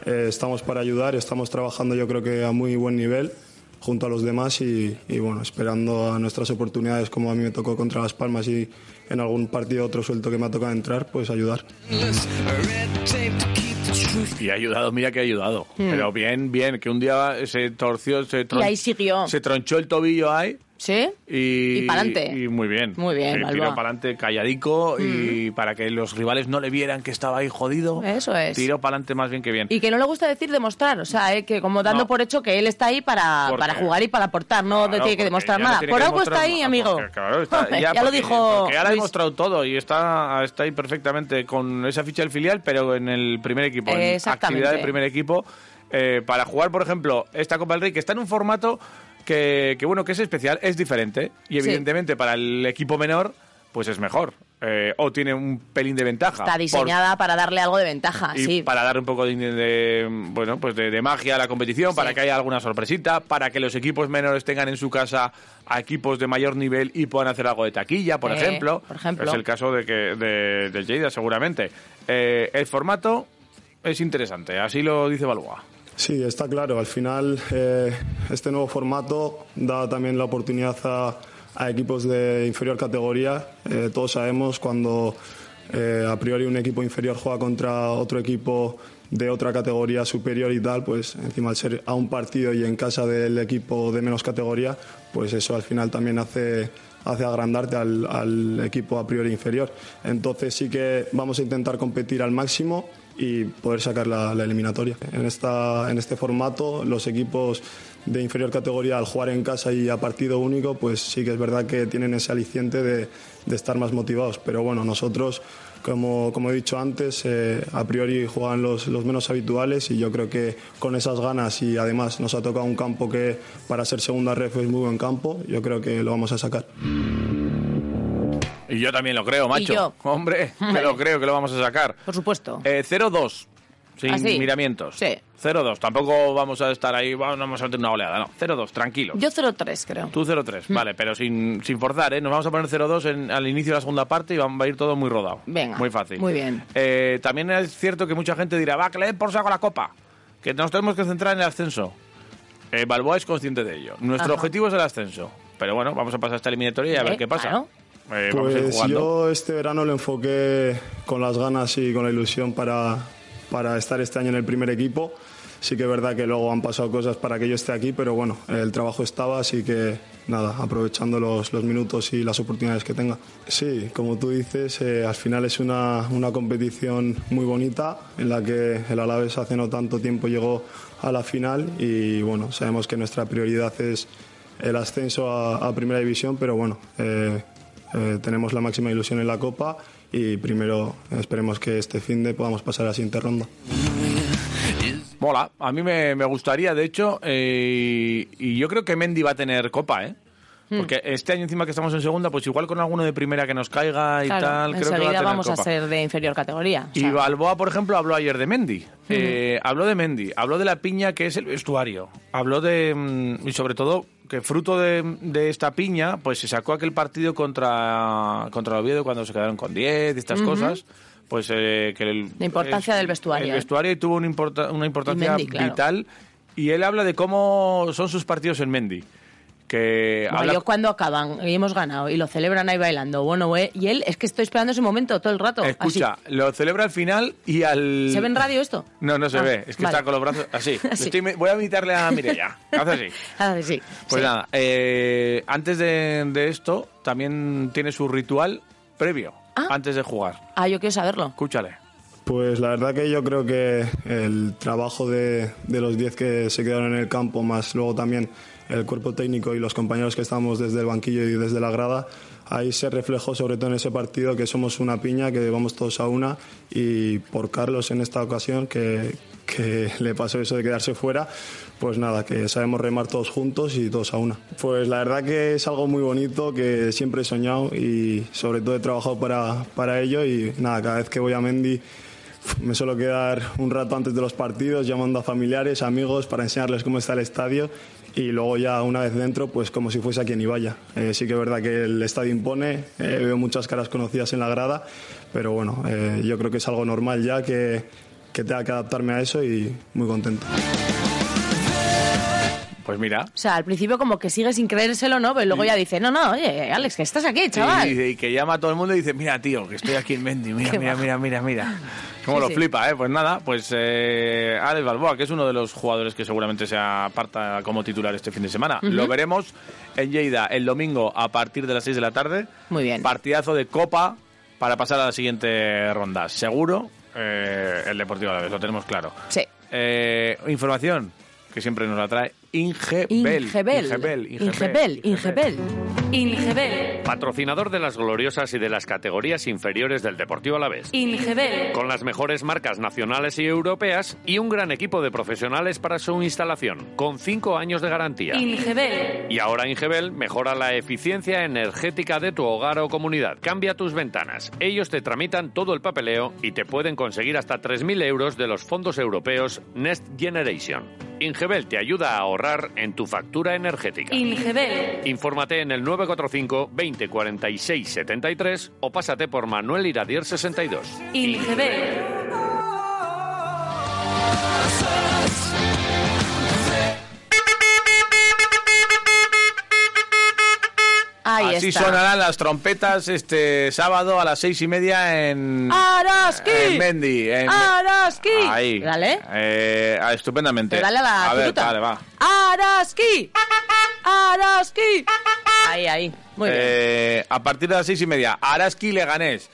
eh, estamos para ayudar, estamos trabajando yo creo que a muy buen nivel junto a los demás y, y, bueno, esperando a nuestras oportunidades como a mí me tocó contra Las Palmas y en algún partido otro suelto que me ha tocado entrar, pues ayudar. Y ha ayudado, mira que ha ayudado. Hmm. Pero bien, bien, que un día se torció, se, tron- Y ahí siguió. se tronchó el tobillo ahí. ¿Sí? Y, Y pa'lante. Y muy bien. Muy bien, Balboa. Tiró para adelante calladico y para que los rivales no le vieran que estaba ahí jodido. Eso es. Tiró para adelante más bien que bien. Y que no le gusta decir demostrar, o sea, eh, que como dando No. por hecho que él está ahí para, para jugar y para aportar, no Claro, tiene que demostrar ya no nada. tiene Por algo está ahí, amigo. porque, claro, está- ya, ya lo porque- dijo Porque ahora ha demostrado todo y está, está ahí perfectamente con esa ficha del filial, pero en el primer equipo, en Exactamente. actividad del primer equipo, eh, para jugar, por ejemplo, esta Copa del Rey, que está en un formato que, que, bueno, que es especial, es diferente. Y Sí. evidentemente para el equipo menor, pues es mejor. Eh, o tiene un pelín de ventaja. Está por- diseñada para darle algo de ventaja, y sí. para dar un poco de, de- bueno pues de, de magia a la competición para que haya alguna sorpresita para que los equipos menores tengan en su casa a equipos de mayor nivel y puedan hacer algo de taquilla por Eh, ejemplo por ejemplo. es el caso de que de, del Lleida seguramente Eh, el formato es interesante así lo dice Balboa Sí, está claro. Al final, eh, este nuevo formato da también la oportunidad a, equipos de inferior categoría. Eh, todos sabemos cuando eh, a priori un equipo inferior juega contra otro equipo de otra categoría superior y tal, pues encima al ser a un partido y en casa del equipo de menos categoría, pues eso al final también hace hace agrandarte al, al equipo a priori inferior. Entonces sí que vamos a intentar competir al máximo y poder sacar la, la eliminatoria. En, esta, en este formato, los equipos de inferior categoría al jugar en casa y a partido único, pues sí que es verdad que tienen ese aliciente de, de estar más motivados. Pero bueno, nosotros, como, como he dicho antes, eh, a priori juegan los, los menos habituales y yo creo que con esas ganas y además nos ha tocado un campo que para ser segunda ref es muy buen campo, yo creo que lo vamos a sacar. Y yo también lo creo macho yo. hombre que lo creo que lo vamos a sacar Por supuesto. Eh, 0-2 sin Así. miramientos. Sí. 0-2. Tampoco vamos a estar ahí, vamos vamos a meter una oleada. No, 0-2, tranquilo. Yo 0-3, creo. Tú 0-3, Mm. vale, pero sin, sin forzar, ¿eh? Nos vamos a poner 0-2 en- al inicio de la segunda parte y va, va a ir todo muy rodado. Venga. Muy fácil. Muy bien. Eh, también es cierto que mucha gente dirá, va, que le den por saco la copa, que nos tenemos que centrar en el ascenso. Eh, Balboa es consciente de ello. Nuestro Ajá. objetivo es el ascenso. Pero bueno, vamos a pasar esta eliminatoria y a ver qué pasa. claro. Eh, Pues yo este verano lo enfoqué con las ganas y con la ilusión para, para estar este año en el primer equipo. Sí que es verdad que luego han pasado cosas para que yo esté aquí, pero bueno, el trabajo estaba, así que nada, aprovechando los, los minutos y las oportunidades que tenga. Sí, como tú dices, eh, al final es una, una competición muy bonita en la que el Alavés hace no tanto tiempo llegó a la final y bueno, sabemos que nuestra prioridad es el ascenso a, a Primera División, pero bueno, eh, eh, tenemos la máxima ilusión en la Copa y primero esperemos que este fin de podamos pasar a la siguiente ronda. Mola, a mí me, me gustaría, de hecho, eh, y yo creo que Mendy va a tener copa, ¿eh? Hmm. Porque este año encima que estamos en segunda, pues igual con alguno de primera que nos caiga y Claro, tal, creo que va a enseguida tener vamos a ser de inferior categoría. o Y sea, Balboa, por ejemplo, habló ayer de Mendy. Eh, habló de Mendy, habló de la piña que es el vestuario. Habló de. mm, Y sobre todo, que fruto de, de esta piña, pues se sacó aquel partido contra, contra el Oviedo cuando se quedaron con 10 y estas cosas. Pues eh, que el, La importancia del vestuario, El ¿eh? vestuario tuvo una, importa- una importancia Mendy, claro. vital. Y él habla de cómo son sus partidos en Mendy. Que Buah, habla yo cuando acaban y hemos ganado y lo celebran ahí bailando, bueno, eh, y él, es que estoy esperando ese momento todo el rato. Escucha, lo celebra al final y al. ¿Se ve en radio esto? No, no se Ah, ve. Es que vale. está con los brazos así. Le Así. estoy- voy a imitarle a Mireia. Hace así. Ah, sí. Pues sí. nada, eh, antes de, de esto, también tiene su ritual previo, antes de jugar. Ah, yo quiero saberlo. Escúchale. Pues la verdad que yo creo que el trabajo de, de los 10 que se quedaron en el campo, más luego también el cuerpo técnico y los compañeros que estamos desde el banquillo y desde la grada, ahí se reflejó sobre todo en ese partido que somos una piña, que vamos todos a una. Y por Carlos en esta ocasión que, que le pasó eso de quedarse fuera, pues nada, que sabemos remar todos juntos y todos a una. Pues la verdad que es algo muy bonito que siempre he soñado y sobre todo he trabajado para, para ello. Y nada, cada vez que voy a Mendy me suelo quedar un rato antes de los partidos llamando a familiares, amigos para enseñarles cómo está el estadio y luego ya una vez dentro pues como si fuese a quien y vaya. Eh, sí que es verdad que el estadio impone, eh, veo muchas caras conocidas en la grada, pero bueno, eh, yo creo que es algo normal ya que, que tenga que adaptarme a eso y muy contento. Pues mira. O sea, al principio como que sigue sin creérselo, ¿no? Pero luego ya dice, no, no, oye, Alex, que estás aquí, chaval. Y, y que llama a todo el mundo y dice, mira, tío, que estoy aquí en Mendy, mira, mira, mira, mira, mira. Cómo Sí, lo sí. flipa, ¿eh? Pues nada, pues eh, Alex Balboa, que es uno de los jugadores que seguramente se aparta como titular este fin de semana. Lo veremos en Lleida el domingo a partir de las 6 de la tarde. Muy bien. Partidazo de Copa para pasar a la siguiente ronda. Seguro eh, el Deportivo Alavés, lo tenemos claro. Sí. Eh, información que siempre nos la trae Ingebel. Ingebel. Ingebel. Ingebel. Ingebel. Ingebel. Patrocinador de las gloriosas y de las categorías inferiores del Deportivo Alavés. Ingebel. Con las mejores marcas nacionales y europeas y un gran equipo de profesionales para su instalación, con cinco años de garantía. Ingebel. Y ahora Ingebel mejora la eficiencia energética de tu hogar o comunidad. Cambia tus ventanas. Ellos te tramitan todo el papeleo y te pueden conseguir hasta 3.000 euros de los fondos europeos Next Generation. Ingebel te ayuda a ahorrar en tu factura energética. Ingebel. Infórmate en el 945 20 46 73 o pásate por Manuel Iradier 62. Ingebel. Ahí Así está. sonarán las trompetas este sábado a las seis y media en, ¡Araski! en Mendy. en- ¡Araski! Ahí. Dale. Eh, estupendamente. Dale a la A ver, dale, va. ¡Araski! ¡Araski! Ahí, ahí. Muy bien. Eh, a partir de las seis y media, Araski Leganés.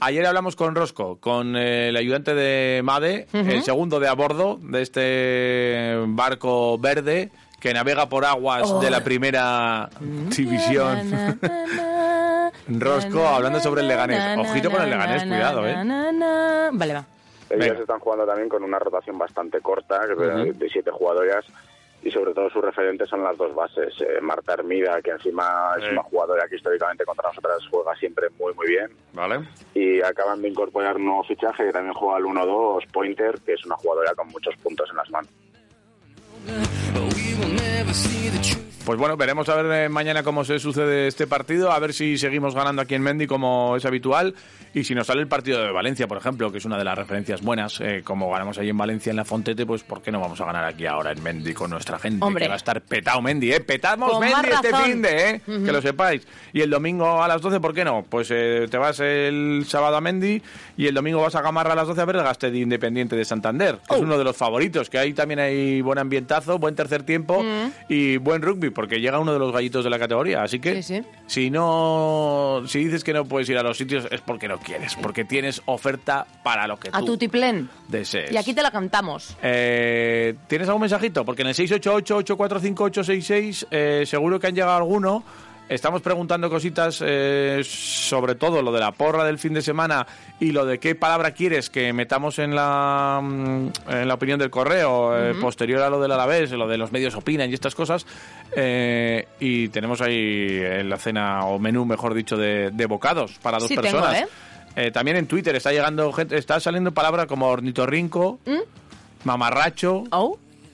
Ayer hablamos con Rosco, con eh, el ayudante de Made, Ujú. el segundo de a bordo de este barco verde que navega por aguas Oh. de la primera división. Na, na, na, Rosco hablando sobre el Leganés. Ojito con el Leganés, cuidado, eh. Vale, va. Ellos están jugando también con una rotación bastante corta, que es de- siete jugadoras, y sobre todo sus referentes son las dos bases. Eh, Marta Hermida, que encima es una jugadora que históricamente contra nosotras juega siempre muy, muy bien. Vale. Y acaban de incorporar un nuevo fichaje que también juega al 1-2, Pointer, que es una jugadora con muchos puntos en las manos. But we will never see the truth. Pues bueno, veremos a ver eh, mañana cómo se sucede este partido, a ver si seguimos ganando aquí en Mendy como es habitual y si nos sale el partido de Valencia, por ejemplo, que es una de las referencias buenas, eh, como ganamos ahí en Valencia en la Fontete, pues ¿por qué no vamos a ganar aquí ahora en Mendy con nuestra gente? Hombre. Que va a estar petado Mendy, ¿eh? Petamos Con Mendy este fin de, ¿eh? Que lo sepáis. Y el domingo a las 12, ¿por qué no? Pues eh, te vas el sábado a Mendy y el domingo vas a Gamarra a las 12 a ver el Gaste de Independiente de Santander, que es Oh. uno de los favoritos, que ahí también hay buen ambientazo, buen tercer tiempo Mm. y buen rugby, porque llega uno de los gallitos de la categoría. Así que Sí, sí. si no, si dices que no puedes ir a los sitios es porque no quieres, porque tienes oferta para lo que A tú tu tiplén. desees. Y aquí te la cantamos. Eh, ¿Tienes algún mensajito? Porque en el 688-845-866 eh, seguro que han llegado alguno. Estamos preguntando cositas eh, sobre todo lo de la porra del fin de semana y lo de qué palabra quieres que metamos en la, mm, en la opinión del correo eh, posterior a lo del Alavés, lo de los medios opinan y estas cosas. Eh, y tenemos ahí en la cena o menú, mejor dicho, de, de bocados para dos Sí, personas. también en Twitter está llegando gente, está saliendo palabras como ornitorrinco, mamarracho,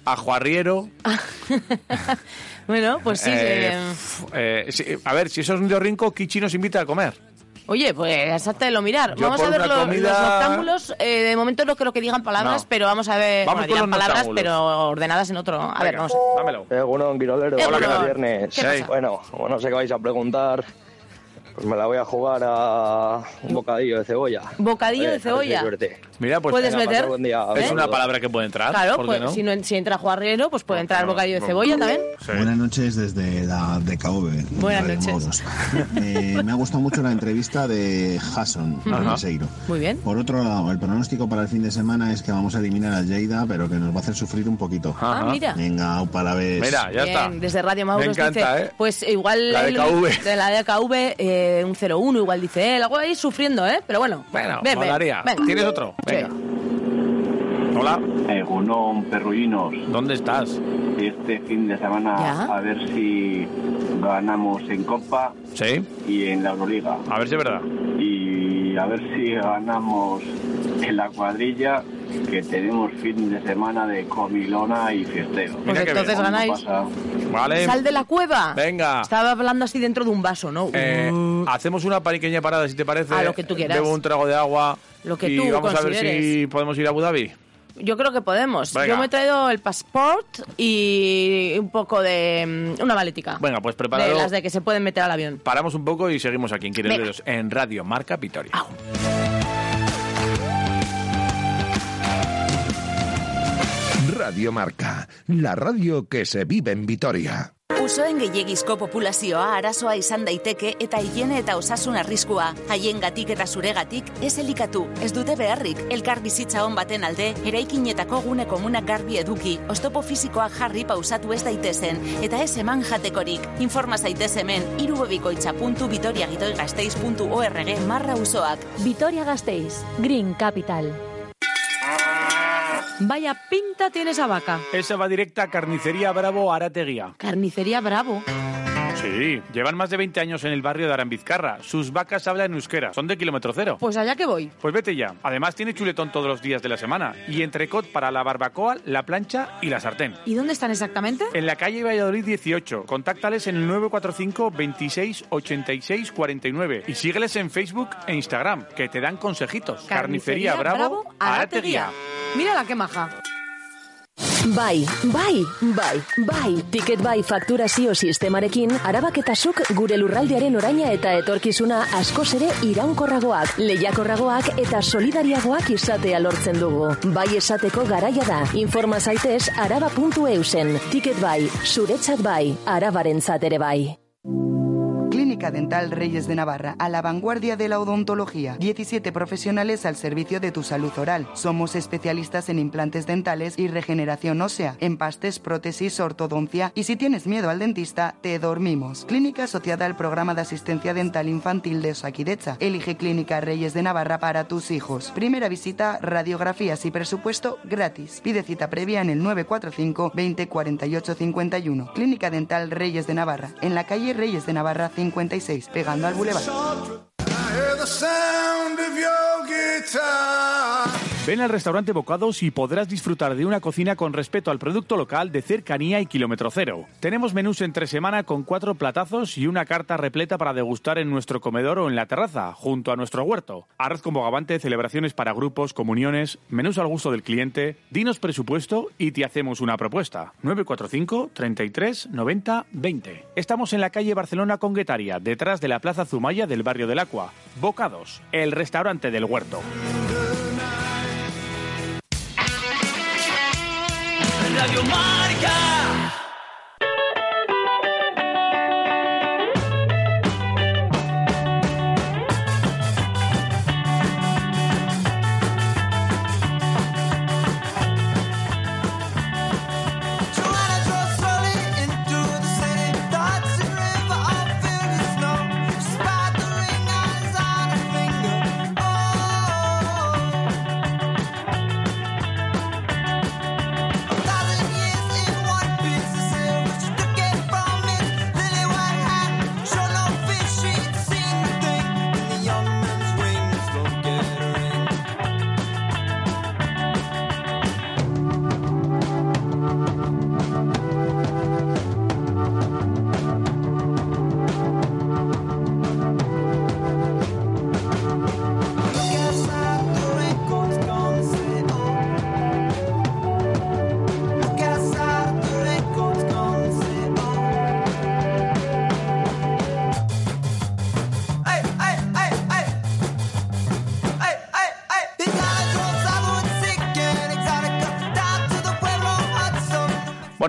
ajuarriero. Bueno, pues sí. Eh, eh, eh, sí, a ver, si eso es un ornitorrinco, Kichi nos invita a comer. Oye, pues háztelo mirar. Yo vamos a ver una lo- comida- los noctámbulos. eh, de momento no creo que digan palabras, No. pero vamos a ver. Vamos bueno, con los palabras, pero ordenadas en otro. A ver, vamos. Dámelo. Eh, bueno, Quirolero. Eh, Hola, ¿qué tal? viernes. ¿Qué pasa? Bueno, como no sé qué vais a preguntar, me la voy a jugar a un bocadillo de cebolla. Bocadillo Eh, de cebolla. Mira, pues Puedes Venga, meter. día. es Un una palabra que puede entrar. Claro, ¿por qué pues no? si, no, si entra juarriero, pues puede entrar bocadillo de cebolla también. Buenas noches desde la DKV. Buenas noches. Eh, me ha gustado mucho la entrevista de Hasson. Seiro. Muy bien. Por otro lado, el pronóstico para el fin de semana es que vamos a eliminar a Lleida, pero que nos va a hacer sufrir un poquito. Ah, mira. Venga, upa la vez. Mira, ya está. Desde Radio Mauro Me encanta, dice, ¿eh? pues igual La DKV. de la DKV, eh, un 0-1 igual dice él, algo ahí sufriendo, ¿eh? Pero bueno, Bueno, ven, molaría. ¿Tienes otro? Sí. Venga. Hola. Egunon, perruinos. ¿Dónde estás? Este fin de semana ¿Ya? a ver si ganamos en Copa Sí. y en la Euroliga. A ver si es verdad. Y a ver si ganamos en la cuadrilla que tenemos fin de semana de comilona y fiesteo. Pues entonces ¿Cómo ganáis. Vale. Sal de la cueva. Venga. Estaba hablando así dentro de un vaso, ¿no? Eh, hacemos una pequeña parada, si te parece. A lo que tú quieras. Bebo un trago de agua. Lo que y tú vamos a ver si podemos ir a Abu Dhabi. Yo creo que podemos. Venga. Yo me he traído el pasaporte y un poco de... mm, una maletica. Venga, pues de prepáralo. las de que se pueden meter al avión. Paramos un poco y seguimos aquí en Quiroleros, en Radio Marca Vitoria. Radio Marca, la radio que se vive en Vitoria. Usoen gehiegizko populazioa arazoa izan daiteke eta higiene eta osasun arriskua. Haiengatik eta zuregatik ez elikatu, ez dute beharrik. Elkar bizitza on baten alde, eraikinetako gune komunak garbi eduki, oztopo fisikoak jarri pausatu ez daitezen, eta ez eman jatekorik. Informa zaitez hemen, irubebikoitza.vitoriagitoigasteiz.org marra usoak. Vitoria Gasteiz, Green Capital. Vaya pinta tiene esa vaca. Esa va directa a Carnicería Bravo Arateguía. Carnicería Bravo. Sí, llevan más de 20 años en el barrio de Arambizcarra. Sus vacas hablan euskera, son de kilómetro cero. Pues allá que voy. Pues vete ya. Además tiene chuletón todos los días de la semana y entrecot para la barbacoa, la plancha y la sartén. ¿Y dónde están exactamente? En la calle Valladolid 18. Contáctales en el 945 26 86 49 y sígueles en Facebook e Instagram, que te dan consejitos. Carnicería, Bravo, Arateguía. Mira la que maja. Bai, bai, bai, bai. Ticket bai fakturazio sistemarekin, arabaketasuk gure lurraldearen oraina eta etorkizuna askoz ere iraunkorragoak, lehiakorragoak eta solidariagoak izatea lortzen dugu. Bai esateko garaia da. Informa zaitez araba.eusen. Ticket bai, zuretzat bai, arabarentzat ere bai. Clínica Dental Reyes de Navarra, a la vanguardia de la odontología. 17 profesionales al servicio de tu salud oral. Somos especialistas en implantes dentales y regeneración ósea, empastes, prótesis, ortodoncia y si tienes miedo al dentista, te dormimos. Clínica asociada al programa de asistencia dental infantil de Osakidecha. Elige Clínica Reyes de Navarra para tus hijos. Primera visita, radiografías y presupuesto gratis. Pide cita previa en el 945 20 48 51. Clínica Dental Reyes de Navarra, en la calle Reyes de Navarra 56, pegando al bulevar. Ven al restaurante Bocados y podrás disfrutar de una cocina con respeto al producto local de cercanía y kilómetro cero. Tenemos menús entre semana con cuatro platazos y una carta repleta para degustar en nuestro comedor o en la terraza, junto a nuestro huerto. Arroz con bogavante, celebraciones para grupos, comuniones, menús al gusto del cliente, dinos presupuesto y te hacemos una propuesta. 945 33 90 20. Estamos en la calle Barcelona Conguetaria, detrás de la Plaza Zumaya del barrio del Acua. Bocados, el restaurante del huerto. Radio Marca.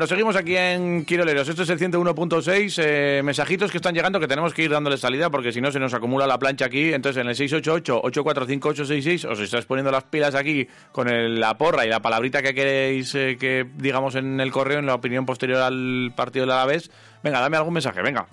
Bueno, seguimos aquí en Quiroleros. Esto es el 101.6. Eh, mensajitos que están llegando que tenemos que ir dándole salida porque si no se nos acumula la plancha aquí. Entonces en el 688-845-866 os estáis poniendo las pilas aquí con el- la porra y la palabrita que queréis eh, que digamos en el correo, en la opinión posterior al partido del Alavés. Venga, dame algún mensaje, venga.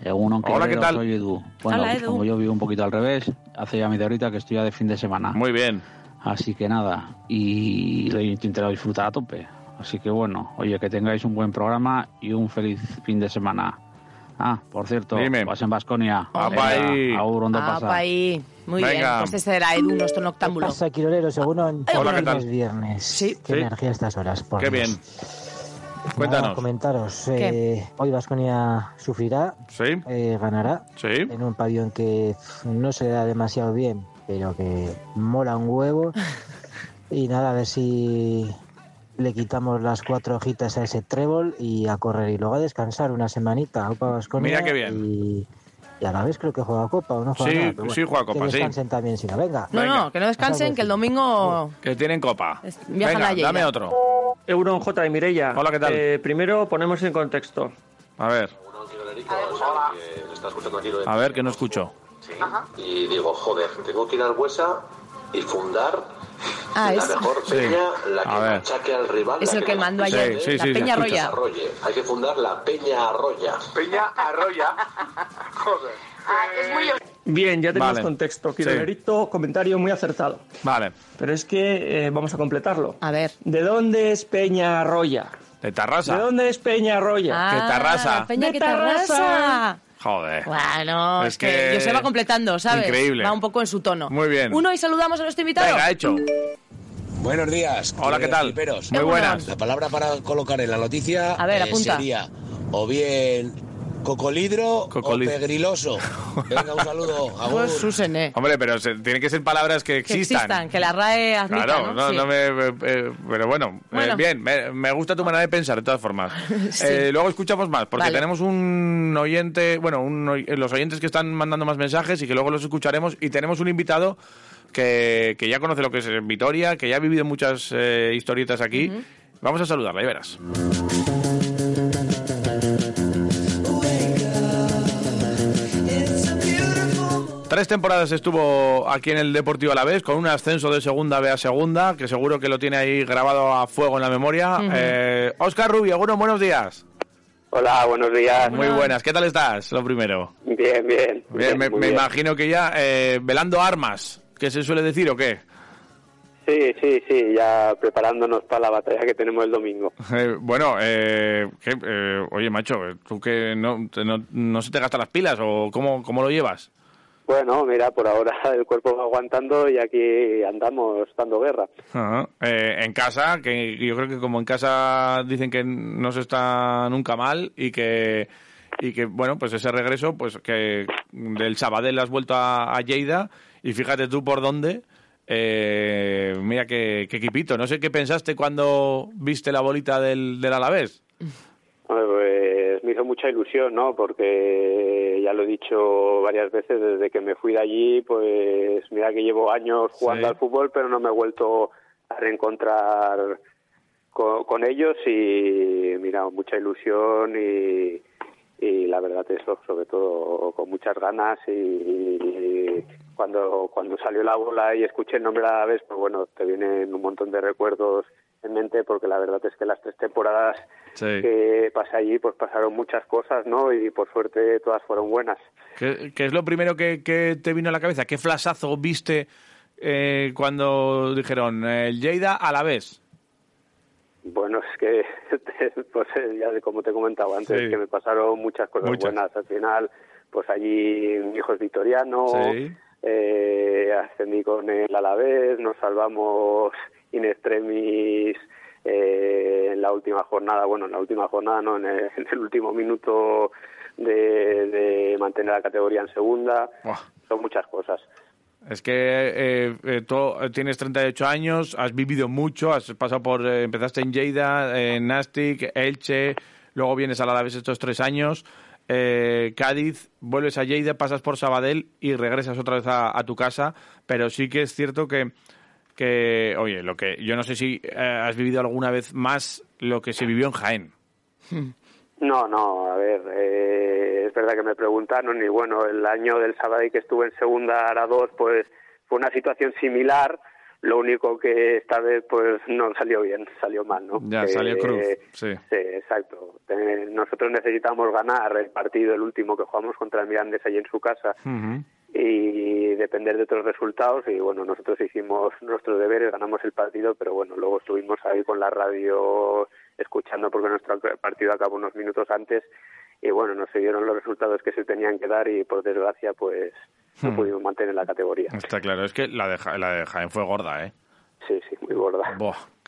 Egunon, Hola, ¿qué tal? Soy Edu. Bueno, Hola, pues Edu. como yo vivo un poquito al revés, hace ya media horita que estoy ya de fin de semana. Muy bien. Así que nada, y lo intento disfrutar a tope. Así que bueno, oye, que tengáis un buen programa y un feliz fin de semana. Ah, por cierto, Dime. vas en Basconia. Apa ahí. Aur, ¿dónde Ah. Muy Venga. bien. Pues ese era Edu, nuestro noctámbulo. pasa, Quiroleros? Según en Hola, ¿qué tal? es viernes. Sí. Qué Sí. energía a estas horas. Por Qué Dios. bien. Nada, Cuéntanos. comentaros. ¿Qué? eh, hoy Vasconia sufrirá, Sí. eh, ganará Sí. en un pabellón que no se da demasiado bien, pero que mola un huevo. y nada, a ver si le quitamos las cuatro hojitas a ese trébol y a correr y luego a descansar una semanita. Vasconia. Mira qué bien. Y, y a la vez creo que juega Copa o no juega Sí, nada, sí juega Copa, que sí. descansen también, si no, venga. No, no, que no descansen, que el domingo Que tienen copa. viajan Venga, a Lleida. dame otro. Euron J de Mirella. Hola, ¿qué tal? Eh, primero ponemos en contexto. A ver, a ver, que no escucho. Y digo, joder, tengo que ir al Huesa y fundar Ah, la es- mejor Sí. peña, la que machaque al rival. Es el que la mandó ayer, Sí, sí, la sí, Peña se que Roya. desarrolle. Hay que fundar la Peña Arroya. Peña Arroya. Joder. Bien, ya tenemos Vale. contexto. Quirolerito, comentario muy acertado. Vale. Pero es que eh, vamos a completarlo. A ver. ¿De dónde es Peña Arroya? De ¿De Tarrasa. dónde es Peña Arroya? Ah, Que Tarrasa. Peña De que Tarrasa. Tarrasa. Joder. Bueno, Es es que, que- José va completando, ¿sabes? Increíble. Va un poco en su tono. Muy bien. Uno y saludamos a nuestro invitado. Venga, hecho. Buenos días. Hola, ¿qué tal? Muy buenas. La palabra para colocar en la noticia A ver, eh, apunta. sería o bien cocolidro Cocoli- o pegriloso. Venga, un saludo. Agur. Pues Susene. Hombre, pero se, tienen que ser palabras que Que existan. existan, que la RAE admita, Claro, no, Sí. no me, eh, eh, pero bueno, eh, Bueno. bien, me, me gusta tu manera de pensar, de todas formas. Sí. Eh, luego escuchamos más, porque Vale. tenemos un oyente, bueno, un los oyentes que están mandando más mensajes y que luego los escucharemos, y tenemos un invitado que, que ya conoce lo que es Vitoria, que ya ha vivido muchas eh, historietas aquí. Vamos a saludarla, y verás. Tres temporadas estuvo aquí en el Deportivo Alavés con un ascenso de segunda B a segunda, que seguro que lo tiene ahí grabado a fuego en la memoria. Ujú. Eh, Oscar Rubio, bueno, buenos días. Hola, buenos días. Muy buenas, ¿qué tal estás? Lo primero. Bien, bien. Bien, me, muy me bien. imagino que ya eh, velando armas, ¿qué se suele decir o qué? Sí, sí, sí, ya preparándonos para la batalla que tenemos el domingo. Eh, bueno, eh. Eh, oye, macho, ¿tú que no, no se te gastan las pilas o cómo, cómo lo llevas? Bueno, mira, por ahora el cuerpo va aguantando y aquí andamos dando guerra. Ajá. Eh, en casa, que yo creo que como en casa dicen que no se está nunca mal y que y que bueno, pues ese regreso, pues que del Sabadell has vuelto a, a Lleida y fíjate tú por dónde. eh, mira qué, qué equipito. No sé qué pensaste cuando viste la bolita del, del Alavés. Hizo mucha ilusión, ¿no? Porque ya lo he dicho varias veces desde que me fui de allí, pues mira que llevo años jugando Sí. al fútbol, pero no me he vuelto a reencontrar con, con ellos y mira, mucha ilusión y, y la verdad eso, sobre todo con muchas ganas y, y cuando cuando salió la bola y escuché el nombre a la vez, pues bueno, te vienen un montón de recuerdos en mente porque la verdad es que las tres temporadas Sí. que pasé allí pues pasaron muchas cosas, ¿no? Y por suerte todas fueron buenas. ¿Qué, qué es lo primero que, que te vino a la cabeza? ¿Qué flasazo viste eh, cuando dijeron el Lleida a la vez? Bueno, es que, pues eh, ya de como te he comentado antes, Sí. que me pasaron muchas cosas Muchas. buenas. Al final, pues allí mi hijo es victoriano, Sí. Eh, ascendí con el Alavés, nos salvamos in extremis eh, en la última jornada, bueno, en la última jornada, no, en el, en el último minuto de, de mantener la categoría en segunda. Son muchas cosas. Es que eh, eh, tú tienes 38 años, has vivido mucho, has pasado por, eh, empezaste en Lleida, en Nastic, Elche, luego vienes a la Alavés estos tres años, eh, Cádiz, vuelves a Lleida, pasas por Sabadell y regresas otra vez a, tu casa, pero sí que es cierto que, que, oye, lo que yo no sé si eh, has vivido alguna vez más lo que se vivió en Jaén. No, no, a ver, eh, es verdad que me preguntaron y bueno, el año del Sabadell que estuve en segunda a 2, pues fue una situación similar, lo único que esta vez pues no salió bien, salió mal, ¿no? Ya, salió cruz, sí. Sí, exacto. Eh, nosotros necesitamos ganar el partido, el último que jugamos contra el Mirandés allí en su casa y depender de otros resultados y bueno nosotros hicimos nuestros deberes ganamos el partido pero bueno luego estuvimos ahí con la radio escuchando porque nuestro partido acabó unos minutos antes y bueno no se dieron los resultados que se tenían que dar y por desgracia pues no Hmm. pudimos mantener la categoría Está claro, es que la de, Ja- la de Jaén fue gorda, ¿eh? sí sí muy gorda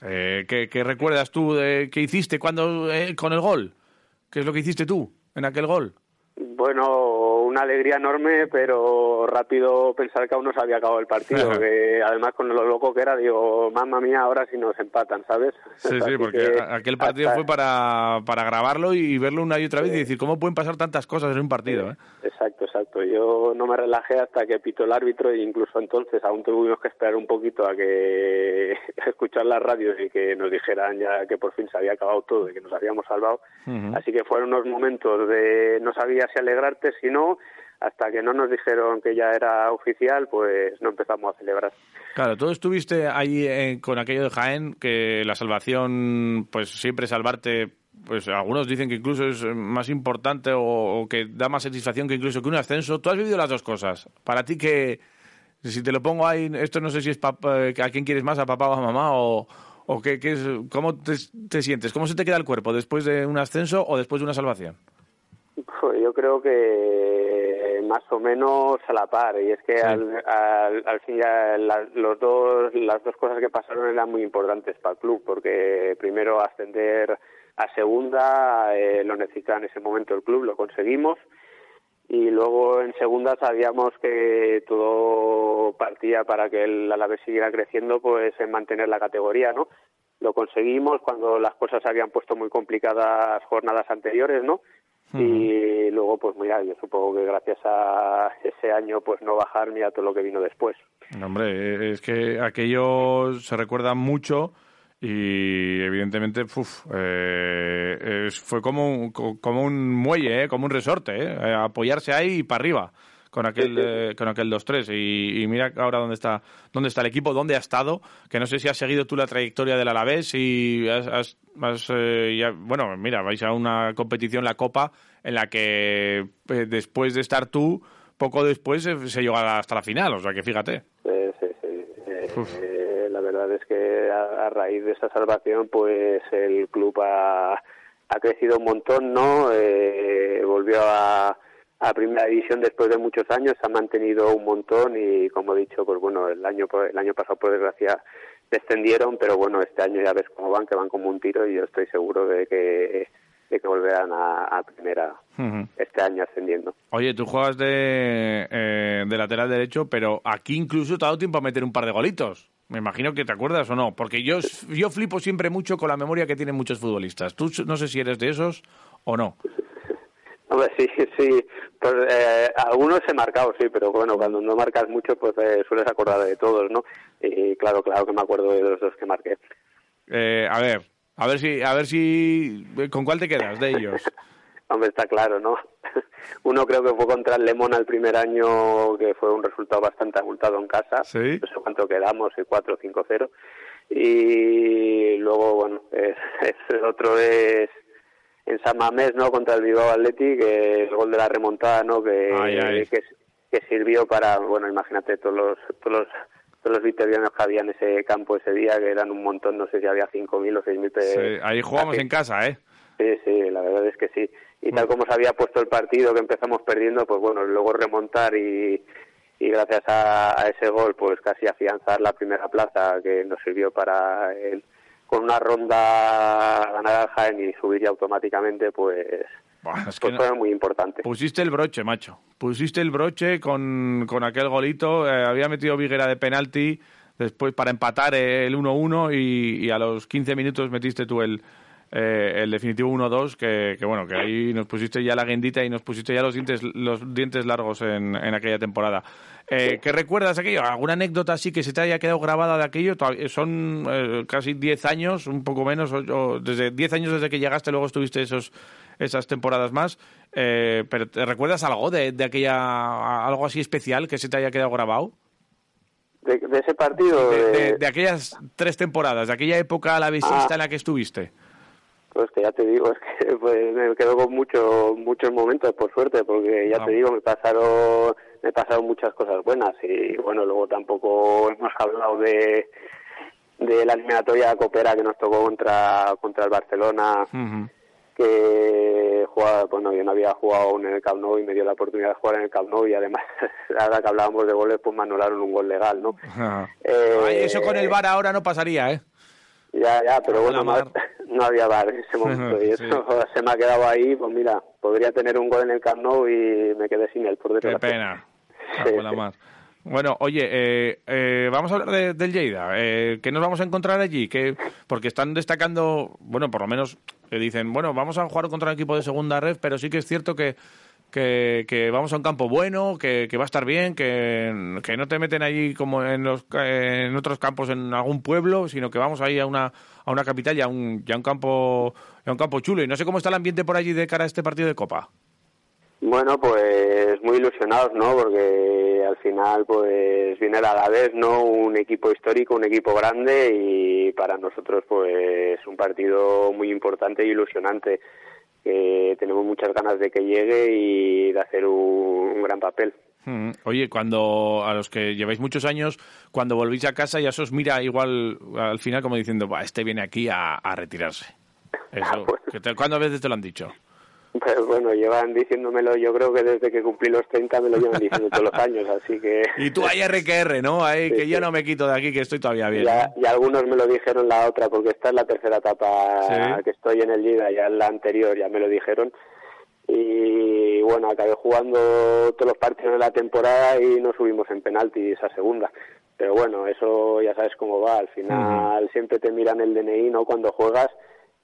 eh, ¿qué, qué recuerdas tú de qué hiciste cuando eh, con el gol? ¿Qué es lo que hiciste tú en aquel gol? Bueno, una alegría enorme, pero rápido pensar que aún no se había acabado el partido. Ajá. que además con lo loco que era, digo, mamma mía, ahora si nos empatan, ¿sabes? Sí, sí, porque aquel partido hasta- fue para, para grabarlo y verlo una y otra vez y decir cómo pueden pasar tantas cosas en un partido. ¿eh? Exacto, exacto. Yo no me relajé hasta que pitó el árbitro e incluso entonces aún tuvimos que esperar un poquito a que a escuchar las radios y que nos dijeran ya que por fin se había acabado todo y que nos habíamos salvado. Así que fueron unos momentos de no sabía si alegrarte, si no, hasta que no nos dijeron que ya era oficial, pues no empezamos a celebrar. Claro, tú estuviste ahí eh, con aquello de Jaén, que la salvación, pues siempre salvarte, pues algunos dicen que incluso es más importante o, o que da más satisfacción que incluso que un ascenso. Tú has vivido las dos cosas. Para ti que, si te lo pongo ahí, esto no sé si es pap- eh, a quién quieres más, a papá o a mamá, o, o qué, qué es, cómo te, te sientes, cómo se te queda el cuerpo después de un ascenso o después de una salvación. Pues yo creo que más o menos a la par. Y es que al, al, al fin ya la- los dos las dos cosas que pasaron eran muy importantes para el club porque primero ascender a segunda eh, lo necesitaba en ese momento el club lo conseguimos. Y luego en segunda sabíamos que todo partía para que el Alavés siguiera creciendo pues en mantener la categoría no lo conseguimos cuando las cosas se habían puesto muy complicadas jornadas anteriores no y luego pues mira yo supongo que gracias a ese año pues no bajar mira todo lo que vino después. No, Hombre, eh, es que aquello se recuerda mucho y evidentemente uf, eh, fue como como un muelle, eh, como un resorte, eh, apoyarse ahí y para arriba, con aquel eh, con aquel 2-3 y, y mira ahora dónde está dónde está el equipo, dónde ha estado, que no sé si has seguido tú la trayectoria del Alavés y has, has- has, eh, ya- bueno, mira, vais a una competición, la Copa, en la que eh, después de estar tú, poco después eh, se llegó hasta la final, o sea que fíjate. Sí, sí, sí. Eh, la verdad es que a, a raíz de esa salvación, pues el club ha, ha crecido un montón, ¿no? Eh, volvió a, a primera división después de muchos años, se ha mantenido un montón y, como he dicho, pues bueno, el año el año pasado por desgracia descendieron, pero bueno, este año ya ves cómo van, que van como un tiro y yo estoy seguro de que de que volverán a, a primera este año ascendiendo. Oye, tú juegas de, eh, de lateral derecho, pero aquí incluso te ha dado tiempo a meter un par de golitos. Me imagino que te acuerdas o no, porque yo, yo flipo siempre mucho con la memoria que tienen muchos futbolistas. Tú no sé si eres de esos o no. Hombre, sí, sí. Pues, eh, algunos he marcado, sí, pero bueno, cuando no marcas mucho, pues eh, sueles acordar de todos, ¿no? Y claro, claro que me acuerdo de los dos que marqué. Eh, a ver, a ver si, a ver si, ¿con cuál te quedas de ellos? Hombre, está claro, ¿no? Uno creo que fue contra el Lemona el primer año, que fue un resultado bastante abultado en casa. Sí. No sé cuánto quedamos, el 4-5-0. Y luego, bueno, es, es- el otro es en San Mamés, ¿no? Contra el Bilbao Athletic, que el gol de la remontada, ¿no? Que, Ay, ay. que, que sirvió para, bueno, imagínate todos los, todos los, los vitorianos que había en ese campo ese día, que eran un montón, no sé si había 5.000 o 6.000 pe- Sí, ahí jugamos en casa, ¿eh? Sí, sí, la verdad es que sí. Y tal como se había puesto el partido, que empezamos perdiendo, pues bueno, luego remontar y, y gracias a, a ese gol, pues casi afianzar la primera plaza que nos sirvió para, el- con una ronda ganar al Jaén y subir ya automáticamente, pues, Buah, es que pues no- fue muy importante. Pusiste el broche, macho. Pusiste el broche con, con aquel golito. eh, había metido Viguera de penalti después para empatar el 1-1 y, y a los 15 minutos metiste tú el, eh, el definitivo 1-2, que, que bueno, que ahí nos pusiste ya la guendita y nos pusiste ya los dientes, los dientes largos en, en aquella temporada. Eh, ¿Qué recuerdas aquello? ¿Alguna anécdota así que se te haya quedado grabada de aquello? Todavía- Son eh, casi 10 años, un poco menos, o- o desde 10 años desde que llegaste, luego estuviste esos, esas temporadas más. Eh, pero ¿te recuerdas algo de, de aquella, algo así especial que se te haya quedado grabado? De, de ese partido, De, de- aquellas tres temporadas, de aquella época la Ah. en la que estuviste. Pues que ya te digo, es que pues, me quedo con mucho, muchos momentos, por suerte, porque ya te digo, me pasaron, me pasaron muchas cosas buenas y bueno, luego tampoco hemos hablado de de la eliminatoria copera que nos tocó contra contra el Barcelona que jugaba, bueno, yo no había jugado aún en el Camp Nou y me dio la oportunidad de jugar en el Camp Nou y además, ahora que hablábamos de goles, pues me anularon un gol legal, ¿no? Eh, Ay, eso con el VAR ahora no pasaría, ¿eh? Ya, ya, pero bueno, no, no había bar en ese momento y eso se me ha quedado ahí, pues mira, podría tener un gol en el Camp Nou y me quedé sin él, por Qué desgracia. pena. Cago en la mar. Bueno, oye, eh, eh, vamos a hablar de- del Lleida. Eh, ¿Qué nos vamos a encontrar allí? ¿Qué- porque están destacando, bueno, por lo menos eh, dicen, bueno, vamos a jugar contra un equipo de segunda red, pero sí que es cierto que, que, vamos a un campo bueno, que, va a estar bien, que, no te meten allí como en, los, en otros campos en algún pueblo, sino que vamos ahí a una, a una capital y a un, y a un campo, a un campo chulo. Y no sé cómo está el ambiente por allí de cara a este partido de Copa. Bueno, pues muy ilusionados, ¿no? Porque al final, pues viene a la vez, ¿no? Un equipo histórico, un equipo grande y para nosotros, pues un partido muy importante e ilusionante. Que tenemos muchas ganas de que llegue y de hacer un, un gran papel. Mm, Oye, cuando a los que lleváis muchos años, cuando volvéis a casa ya se os mira igual al final como diciendo, "Buah, este viene aquí a, a retirarse. Eso, que te- ¿Cuántas veces te lo han dicho? Pues bueno, llevan diciéndomelo, yo creo que desde que cumplí los 30 me lo llevan diciendo todos los años, así que... Y tú ahí RQR, ¿no? Ahí, que yo no me quito de aquí, que estoy todavía bien. Ya, ¿no? y algunos me lo dijeron la otra, porque esta es la tercera etapa Sí. que estoy en el Liga, ya en la anterior ya me lo dijeron. Y bueno, acabé jugando todos los partidos de la temporada y no subimos en penaltis a segunda. Pero bueno, eso ya sabes cómo va. Al final siempre te miran el DNI, ¿no? Cuando juegas.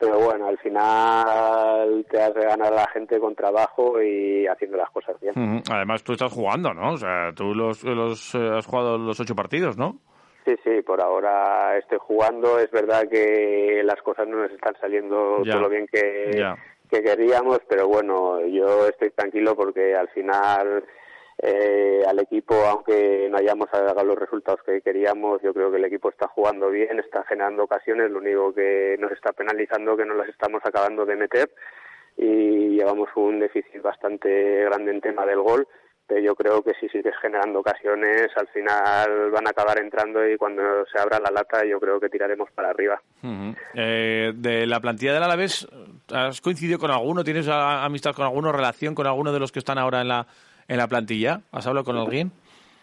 Pero bueno, al final te has de ganar a la gente con trabajo y haciendo las cosas bien. Además, tú estás jugando, ¿no? O sea, tú los, los, eh, has jugado los ocho partidos, ¿no? Sí, sí, por ahora estoy jugando. Es verdad que las cosas no nos están saliendo Ya. todo lo bien que queríamos, pero bueno, yo estoy tranquilo porque al final eh, al equipo, aunque no hayamos sacado los resultados que queríamos, yo creo que el equipo está jugando bien, está generando ocasiones, lo único que nos está penalizando que no las estamos acabando de meter y llevamos un déficit bastante grande en tema del gol pero yo creo que si sigues generando ocasiones al final van a acabar entrando y cuando se abra la lata yo creo que tiraremos para arriba. Eh, de la plantilla del Alavés, ¿has coincidido con alguno? ¿Tienes amistad con alguno, relación con alguno de los que están ahora en la, en la plantilla? ¿Has hablado con alguien?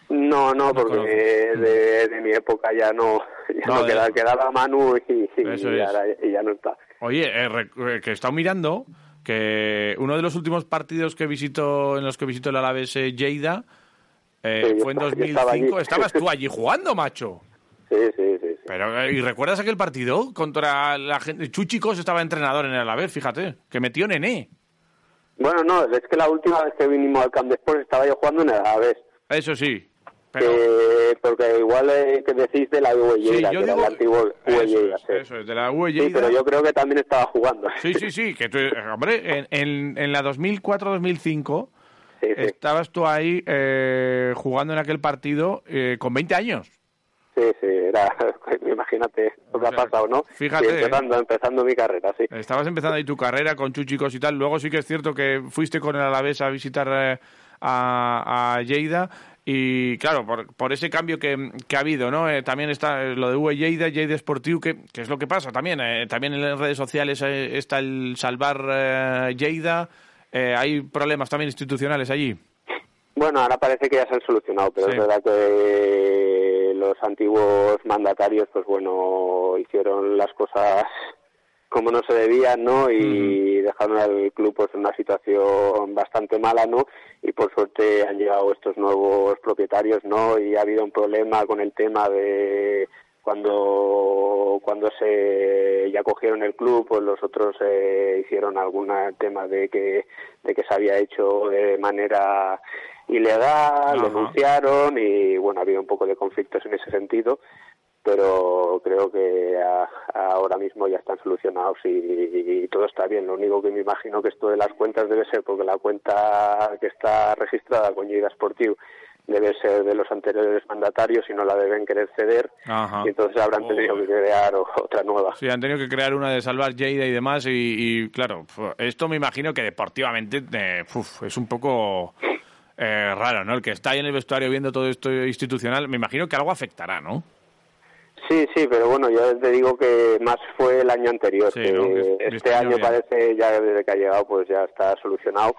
No, no, porque de, de mi época ya no, ya No, no, queda- quedaba Manu y, ya no está. Oye, eh, eh, que he estado mirando que uno de los últimos partidos que visitó en los que visitó el Alavés eh, Lleida eh, Sí, fue en estaba- yo 2005. estaba allí. Estabas tú allí jugando, macho. Sí, sí, sí. sí. Pero, ¿y recuerdas aquel partido contra la gente? Chuchicos estaba entrenador en el Alavés, fíjate, que metió Nené. Bueno, no, es que la última vez que vinimos al Camp de Sports estaba yo jugando en el Alavés. Eso sí. Pero... Que- porque igual eh, que decís de la UE Sí, yo que era digo- el antiguo UE Eso Lleida, es, sí. eso es, de la UE Sí, pero yo creo que también estaba jugando. Sí, sí, sí, que tú, hombre, en, en, en la 2004-2005 estabas tú ahí eh, jugando en aquel partido eh, con 20 años. Sí, sí, era, imagínate lo que ha pasado, ¿no? fíjate, Sí, empezando, empezando mi carrera, sí. Estabas empezando ahí tu carrera con Chuchicos y tal. Luego sí que es cierto que fuiste con el Alavés a visitar eh, a, a Lleida. Y claro, por, por ese cambio que, que ha habido, ¿no? Eh, también está eh, lo de UE Lleida, Lleida Sportiu, que, que es lo que pasa también. eh, también en las redes sociales eh, está el salvar eh, Lleida. Eh, hay problemas también institucionales allí. Bueno, ahora parece que ya se han solucionado, pero Sí. es verdad que los antiguos mandatarios, pues bueno, hicieron las cosas como no se debían, ¿no? Y dejaron al club pues en una situación bastante mala, ¿no? Y por suerte han llegado estos nuevos propietarios, ¿no? Y ha habido un problema con el tema de cuando cuando se ya cogieron el club pues los otros eh, hicieron algún tema de que de que se había hecho de manera ilegal Ajá. denunciaron y bueno ha habido un poco de conflictos en ese sentido pero creo que a- ahora mismo ya están solucionados y, y todo está bien. Lo único que me imagino que esto de las cuentas debe ser porque la cuenta que está registrada con Lleida Sportiu debe ser de los anteriores mandatarios y no la deben querer ceder Ajá. y entonces habrán tenido que crear otra nueva. Sí, han tenido que crear una de salvar Lleida y demás. Y, y, claro, esto me imagino que deportivamente eh, uf, es un poco eh, raro, ¿no? El que está ahí en el vestuario viendo todo esto institucional, me imagino que algo afectará, ¿no? Sí, sí, pero bueno, yo te digo que más fue el año anterior. Sí, que ¿no? Que este este año año bien. parece ya desde que ha llegado pues ya está solucionado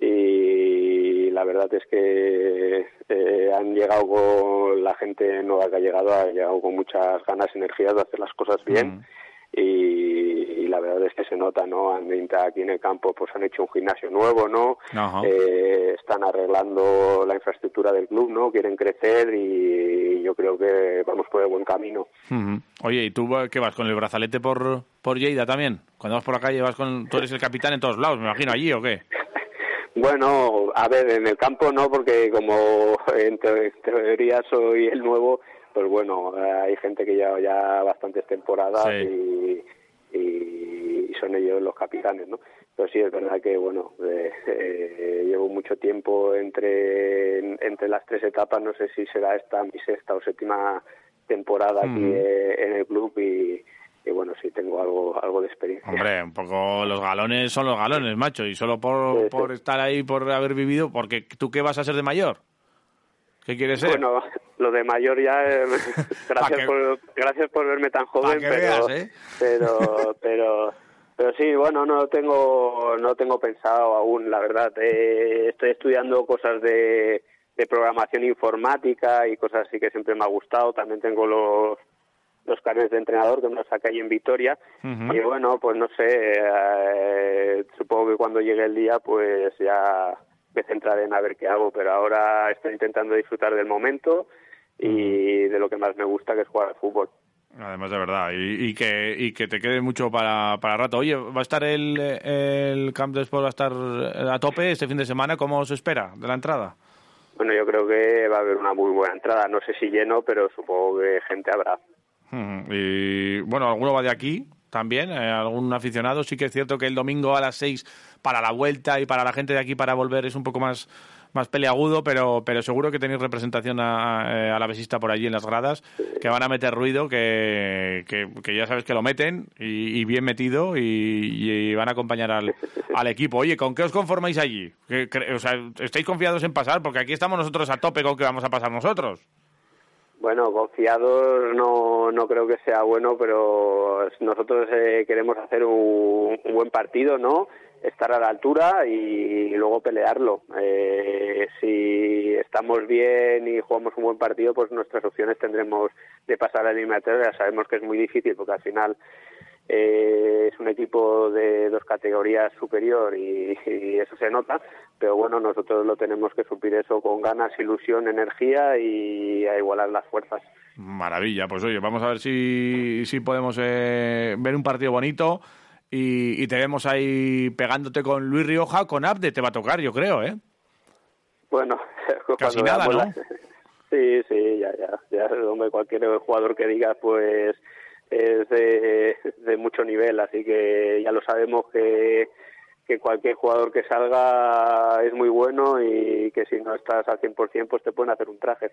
y la verdad es que eh, han llegado con la gente nueva que ha llegado, ha llegado con muchas ganas y energías de hacer las cosas bien. Y, y la verdad es que se nota, ¿no? Han aquí en el campo, pues han hecho un gimnasio nuevo, ¿no? Eh, están arreglando la infraestructura del club, ¿no? Quieren crecer y yo creo que vamos por el buen camino. Oye, ¿y tú qué vas con el brazalete por, por Lleida también? Cuando vas por la calle, vas con, tú eres el capitán en todos lados, me imagino, allí o qué? Bueno, a ver, en el campo no, porque como en te- teoría soy el nuevo, pues bueno, hay gente que lleva ya bastantes temporadas y, y- y son ellos los capitanes, ¿no? Pero sí, es verdad que, bueno, eh, eh, llevo mucho tiempo entre, entre las tres etapas, no sé si será esta mi sexta o séptima temporada aquí Mm. eh, en el club y, y bueno, sí tengo algo, algo de experiencia. Hombre, un poco los galones son los galones, macho, y solo por, por estar ahí, por haber vivido, porque tú qué vas a ser de mayor? ¿Qué quieres ser? Bueno, lo de mayor ya, eh, gracias, que- por, gracias por verme tan joven, pero, veas, ¿eh? pero, pero, pero sí, bueno, no tengo, no tengo pensado aún, la verdad. Eh, estoy estudiando cosas de, de programación informática y cosas así que siempre me ha gustado. También tengo los, los carnes de entrenador que me los saqué ahí en Vitoria. Y bueno, pues no sé, eh, supongo que cuando llegue el día, pues ya me centraré en a ver qué hago, pero ahora estoy intentando disfrutar del momento y de lo que más me gusta, que es jugar al fútbol. Además, de verdad, y, y que, y que te quede mucho para, para rato. Oye, ¿va a estar el, el Camp de Sport va a estar a tope este fin de semana? ¿Cómo os espera de la entrada? Bueno, yo creo que va a haber una muy buena entrada, no sé si lleno, pero supongo que gente habrá. Y bueno, alguno va de aquí también, eh, algún aficionado. Sí que es cierto que el domingo a las 6 para la vuelta y para la gente de aquí para volver es un poco más, más peleagudo, pero, pero seguro que tenéis representación a, eh, a la besista por allí en las gradas, que van a meter ruido, que, que, que ya sabes que lo meten y, bien metido y, van a acompañar al, al equipo. Oye, ¿con qué os conformáis allí? ¿Qué cre- o sea, ¿estáis confiados en pasar? Porque aquí estamos nosotros a tope con que vamos a pasar nosotros. Bueno, confiados no, no creo que sea bueno, pero nosotros eh, queremos hacer un, un buen partido, ¿no? Estar a la altura y, luego pelearlo. Eh, si estamos bien y jugamos un buen partido, pues nuestras opciones tendremos de pasar a la eliminatoria. Sabemos que es muy difícil porque al final eh, es un equipo de dos categorías superior y, y eso se nota, pero bueno, nosotros lo tenemos que suplir eso con ganas, ilusión, energía y a igualar las fuerzas. Maravilla, pues oye, vamos a ver si, si podemos eh, ver un partido bonito y, y te vemos ahí pegándote con Luis Rioja, con Abde, te va a tocar, yo creo, ¿eh? Bueno, Casi nada, ¿no? la- Sí, sí, ya, ya, ya, hombre, cualquier jugador que digas, pues es de, de mucho nivel, así que ya lo sabemos que, que cualquier jugador que salga es muy bueno y que si no estás al 100% pues te pueden hacer un traje.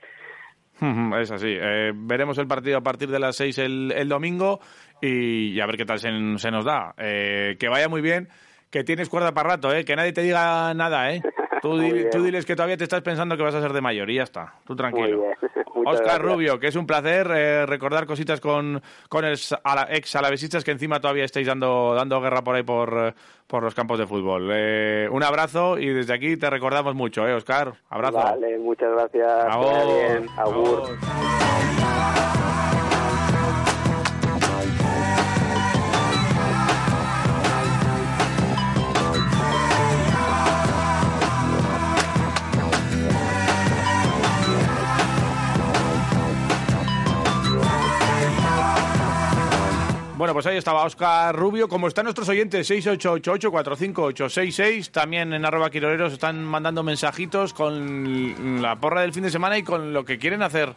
Es así. Eh, veremos el partido a partir de las 6 el, el domingo y, y a ver qué tal se, se nos da. Eh, que vaya muy bien, que tienes cuerda para rato, ¿eh? que nadie te diga nada. ¿eh? Tú, di- tú diles que todavía te estás pensando que vas a ser de mayor y ya está. Tú tranquilo. Muy bien. Oscar. Rubio, que es un placer eh, recordar cositas con, con el ex alavesistas que encima todavía estáis dando, dando guerra por ahí por, por los campos de fútbol. Eh, un abrazo y desde aquí te recordamos mucho, ¿eh, Oscar? Abrazo. Vale, muchas gracias. Bueno, pues ahí estaba Oscar Rubio. Como están nuestros oyentes, 688-845-866. También en arroba quiroleros están mandando mensajitos con la porra del fin de semana y con lo que quieren hacer,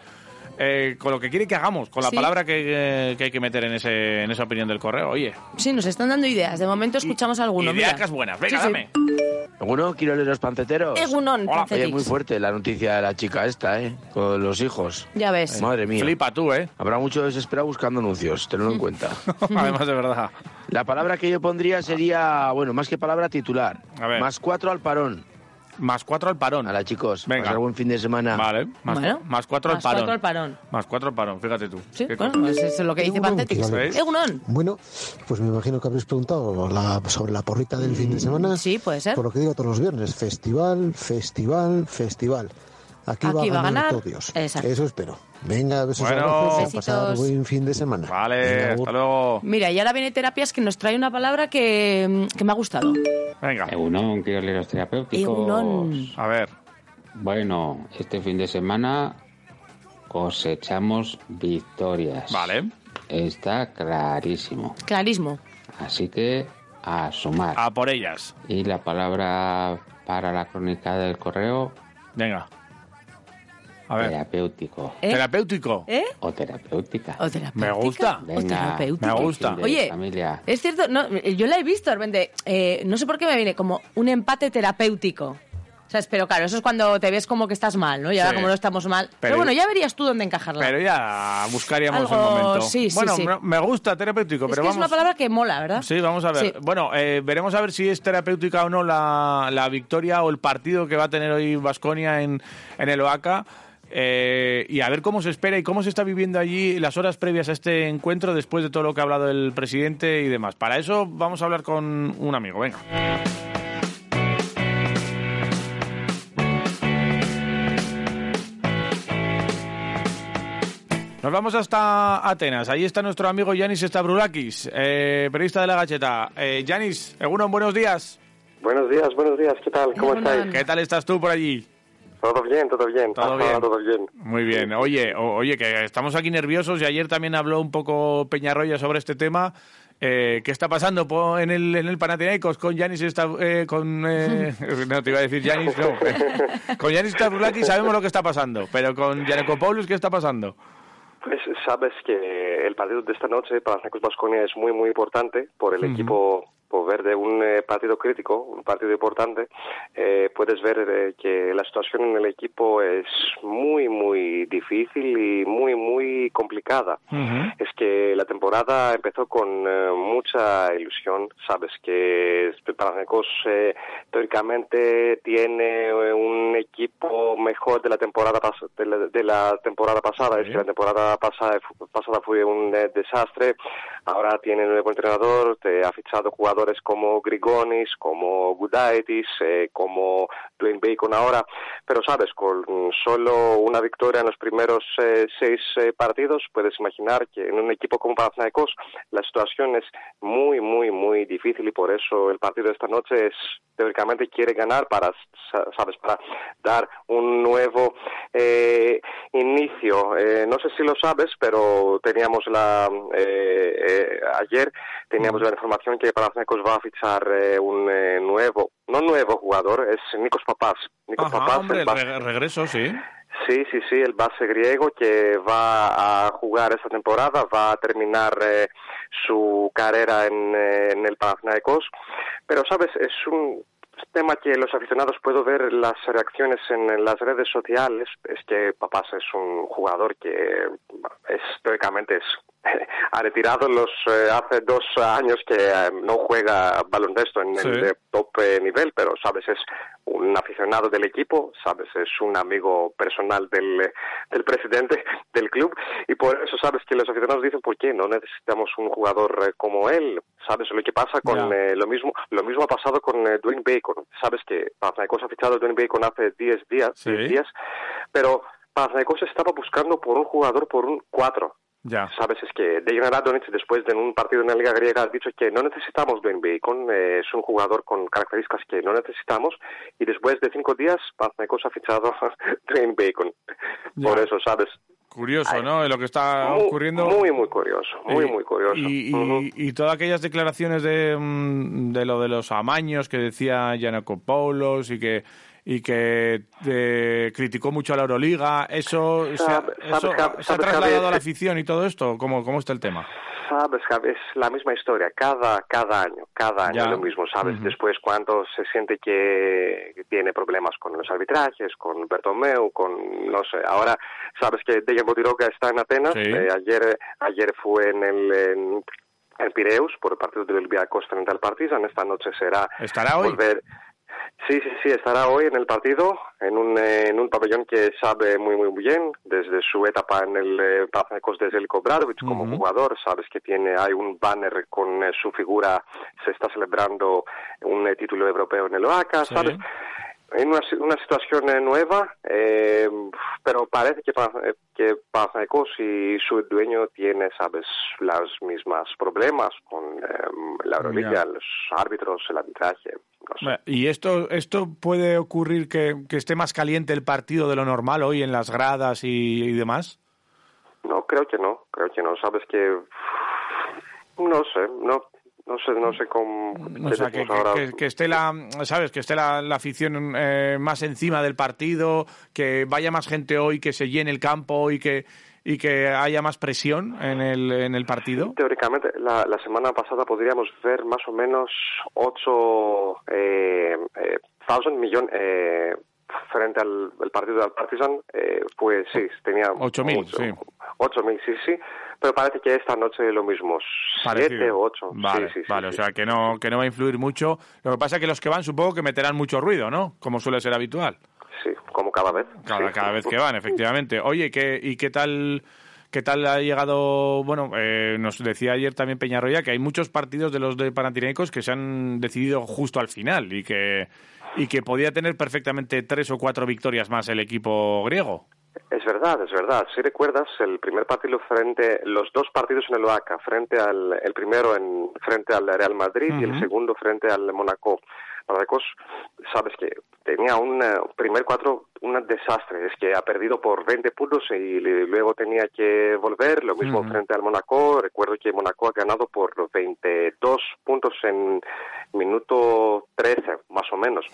eh, con lo que quieren que hagamos, con la Sí. palabra que, que hay que meter en, ese, en esa opinión del correo. Oye, Sí, nos están dando ideas. De momento escuchamos alguno. mira. ideas buenas. Venga, Sí, sí. dame. Bueno, Quiroleros Panceteros. Egunon, Oye, muy fuerte la noticia de la chica esta, ¿eh? Con los hijos. Ya ves. Madre mía. Flipa tú, ¿eh? Habrá mucho desesperado buscando anuncios, tenedlo en cuenta. Además de verdad. La palabra que yo pondría sería, bueno, más que palabra titular. A ver. Más cuatro al parón. Más cuatro al parón. Hola, chicos. Venga. Pasar buen fin de semana. Vale. Más, Bueno, más cuatro al más parón. cuatro al parón. Más cuatro al parón, fíjate tú. Sí, Qué bueno, cosa. pues eso es lo que dice Egunon. Egunon. Bueno, pues me imagino que habréis preguntado la- sobre la porrita del fin de semana. Sí, puede ser. Por lo que digo todos los viernes, festival, festival, festival. Aquí, Aquí va a ganar. todo Dios. Exacto. Eso espero. Venga, besos Bueno. abrazos, a pasar buen fin de semana. Vale, Venga, hasta luego. Mira, y ahora viene Terapias que nos trae una palabra que, que me ha gustado. Venga. Egunon, quiroleros terapéuticos. Egunon. A ver. Bueno, este fin de semana cosechamos victorias. Vale. Está clarísimo. Clarismo. Así que a sumar. A por ellas. Y la palabra para la crónica del correo, Venga. A ver. terapéutico. ¿Eh? Terapéutico. ¿Eh? O terapéutica. O terapéutica. Me gusta. O Venga, terapéutica. Me gusta. Oye, familia. Es cierto, no, yo la he visto, de repente, eh, no sé por qué me viene como un empate terapéutico. ¿Sabes? Pero claro, eso es cuando te ves como que estás mal, ¿no? Y ahora Sí. como no estamos mal. Pero, Pero- bueno, ya verías tú dónde encajarla. Pero ya buscaríamos Algo- el momento. sí, sí, bueno, sí. me- gusta terapéutico, es pero que es vamos. una palabra que mola, ¿verdad? Sí, vamos a ver. Sí. Bueno, eh, veremos a ver si es terapéutica o no la, la victoria o el partido que va a tener hoy Vasconia en, en el OACA. Eh, y a ver cómo se espera y cómo se está viviendo allí las horas previas a este encuentro después de todo lo que ha hablado el presidente y demás. Para eso vamos a hablar con un amigo. Venga. Nos vamos hasta Atenas. Ahí está nuestro amigo Yanis Stavroulakis, eh, periodista de La Gacheta. Eh, Yanis, Egunon, buenos días. Buenos días, buenos días, ¿qué tal? ¿Cómo estáis? ¿Qué tal estás tú por allí? Todo bien, todo bien. Todo bien. todo bien. Muy bien. Oye, o- oye, que estamos aquí nerviosos y ayer también habló un poco Peñarroya sobre este tema. Eh, ¿Qué está pasando en el, en el Panathinaikos con Yanis Stav- eh, con eh, no te iba a decir Yanis, no. con Yanis Stavroulakis sabemos lo que está pasando, pero con Gianakopoulos ¿qué está pasando? Pues sabes que el partido de esta noche para Sacos Basconia es muy, muy importante por el equipo equipo verde un eh, partido crítico, un partido importante, eh, puedes ver eh, que la situación en el equipo es muy, muy difícil y muy, muy complicada. Es que la temporada empezó con eh, mucha ilusión, sabes que Panathinaikos eh, teóricamente tiene un equipo mejor de la temporada pas- de la, de la temporada pasada, es que la temporada pasada, pasada fue un desastre, ahora tiene un nuevo entrenador, te ha fichado jugadores como Grigonis, como Gudaitis, eh, como Dwayne Bacon ahora, pero sabes, con solo una victoria en los primeros eh, seis eh, partidos, puedes imaginar que en un equipo como Panathinaikos la situación es muy, muy, muy difícil y por eso el partido de esta noche es teóricamente quiere ganar para, sa- sabes, para dar un nuevo eh, inicio. Eh, no sé si lo sabes, pero teníamos la eh, eh, ayer teníamos la información que Panathinaikos va a fichar eh, un eh, nuevo, no nuevo jugador, es Nikos Papás. Nikos Ajá, Papás, hombre, el base- re- regreso, sí. Sí, sí, sí, el base griego que va a jugar esta temporada, va a terminar eh, su carrera en, eh, en el Panathinaikos, pero sabes, es un tema que los aficionados puedo ver las reacciones en, las redes sociales, es que Papás es un jugador que es, teóricamente es ha retirado los eh, hace dos años que eh, no juega baloncesto en Sí. el top eh, nivel, pero sabes es un aficionado del equipo, sabes es un amigo personal del, del presidente del club. Y por eso sabes que los aficionados dicen por qué no necesitamos un jugador eh, como él, sabes lo que pasa con Ya. eh, lo mismo lo mismo ha pasado con eh, Dwayne Bacon, sabes que Panathinaikos ha fichado a Dwayne Bacon hace 10 días, Sí. 10 días, pero Panathinaikos estaba buscando por un jugador por un 4 Ya. Sabes, es que Dejan Radonic después de un partido en la Liga Griega ha dicho que no necesitamos Dwayne Bacon, eh, es un jugador con características que no necesitamos y después de cinco días Panathinaikos ha fichado Dwayne Bacon. Ya. Por eso, ¿sabes? Curioso, ¿no? Lo que está Muy, ocurriendo. Muy, muy curioso, muy, muy curioso. Y, y- Ujú. y todas aquellas declaraciones de, mm, de lo de los amaños que decía Giannakopoulos y que y que eh, criticó mucho a la Euroliga, ¿eso, se ha- eso se trasladado a la es- afición y todo esto? ¿Cómo, cómo está el tema? Sabes, Javi, es la misma historia, cada, cada año, cada año Ya. lo mismo, ¿sabes? Ujú. Después cuando se siente que tiene problemas con los arbitrajes, con Bertomeu, con, no sé, ahora sabes que Dejan Botiroga está en Atenas, Sí. eh, ayer, ayer fue en el... En, en Pireus por el partido del Olympiacos frente al Partizan, esta noche será ¿Estará hoy? volver Sí, sí, sí, estará hoy en el partido, en un, eh, en un pabellón que sabe muy, muy bien, desde su etapa en el eh, Panathinaikos de Zeljko Obradovic como jugador, sabes que tiene, hay un banner con eh, su figura, se está celebrando un eh, título europeo en el OACA, Sí. En una, una situación eh, nueva, eh, pero parece que, eh, que Panathinaikos y su dueño tiene, sabes, los mismos problemas con eh, la Euroliga, los árbitros, el arbitraje. no sé. Bueno, ¿Y esto, esto puede ocurrir que, que esté más caliente el partido de lo normal hoy en las gradas y, y demás? No, creo que no, creo que no. Sabes que no sé, no, no sé, no sé cómo. O sea, que, que- que esté la, ¿sabes? Que esté la, la afición eh, más encima del partido, que vaya más gente hoy, que se llene el campo y que y que haya más presión en el, en el partido. Teóricamente, la, la semana pasada podríamos ver más o menos 8 eh, eh, thousand millón eh, frente al el partido del Partizan. Eh, pues sí, tenía 8.000, mucho. sí. 8.000, sí, sí. Pero parece que esta noche lo mismo. 7 Parecido. o 8. Vale, sí, sí, sí, vale, sí. o sea que no, que no va a influir mucho. Lo que pasa es que los que van supongo que meterán mucho ruido, ¿no? Como suele ser habitual. Sí, como cada vez. Cada vez que van, efectivamente. Oye, ¿qué, ¿y qué tal, qué tal ha llegado? Bueno, eh, nos decía ayer también Peñarroya que hay muchos partidos de los de Panathinaikos que se han decidido justo al final y que, y que podía tener perfectamente tres o cuatro victorias más el equipo griego. Es verdad, es verdad. Si recuerdas, el primer partido frente, los dos partidos en el OACA, frente al, el primero en, frente al Real Madrid y el segundo frente al Mónaco. Marruecos, sabes que tenía un eh, primer cuatro, un desastre. Es que ha perdido por 20 puntos y luego tenía que volver. Lo mismo frente al Mónaco. Recuerdo que Mónaco ha ganado por 22 puntos en minuto 13, más o menos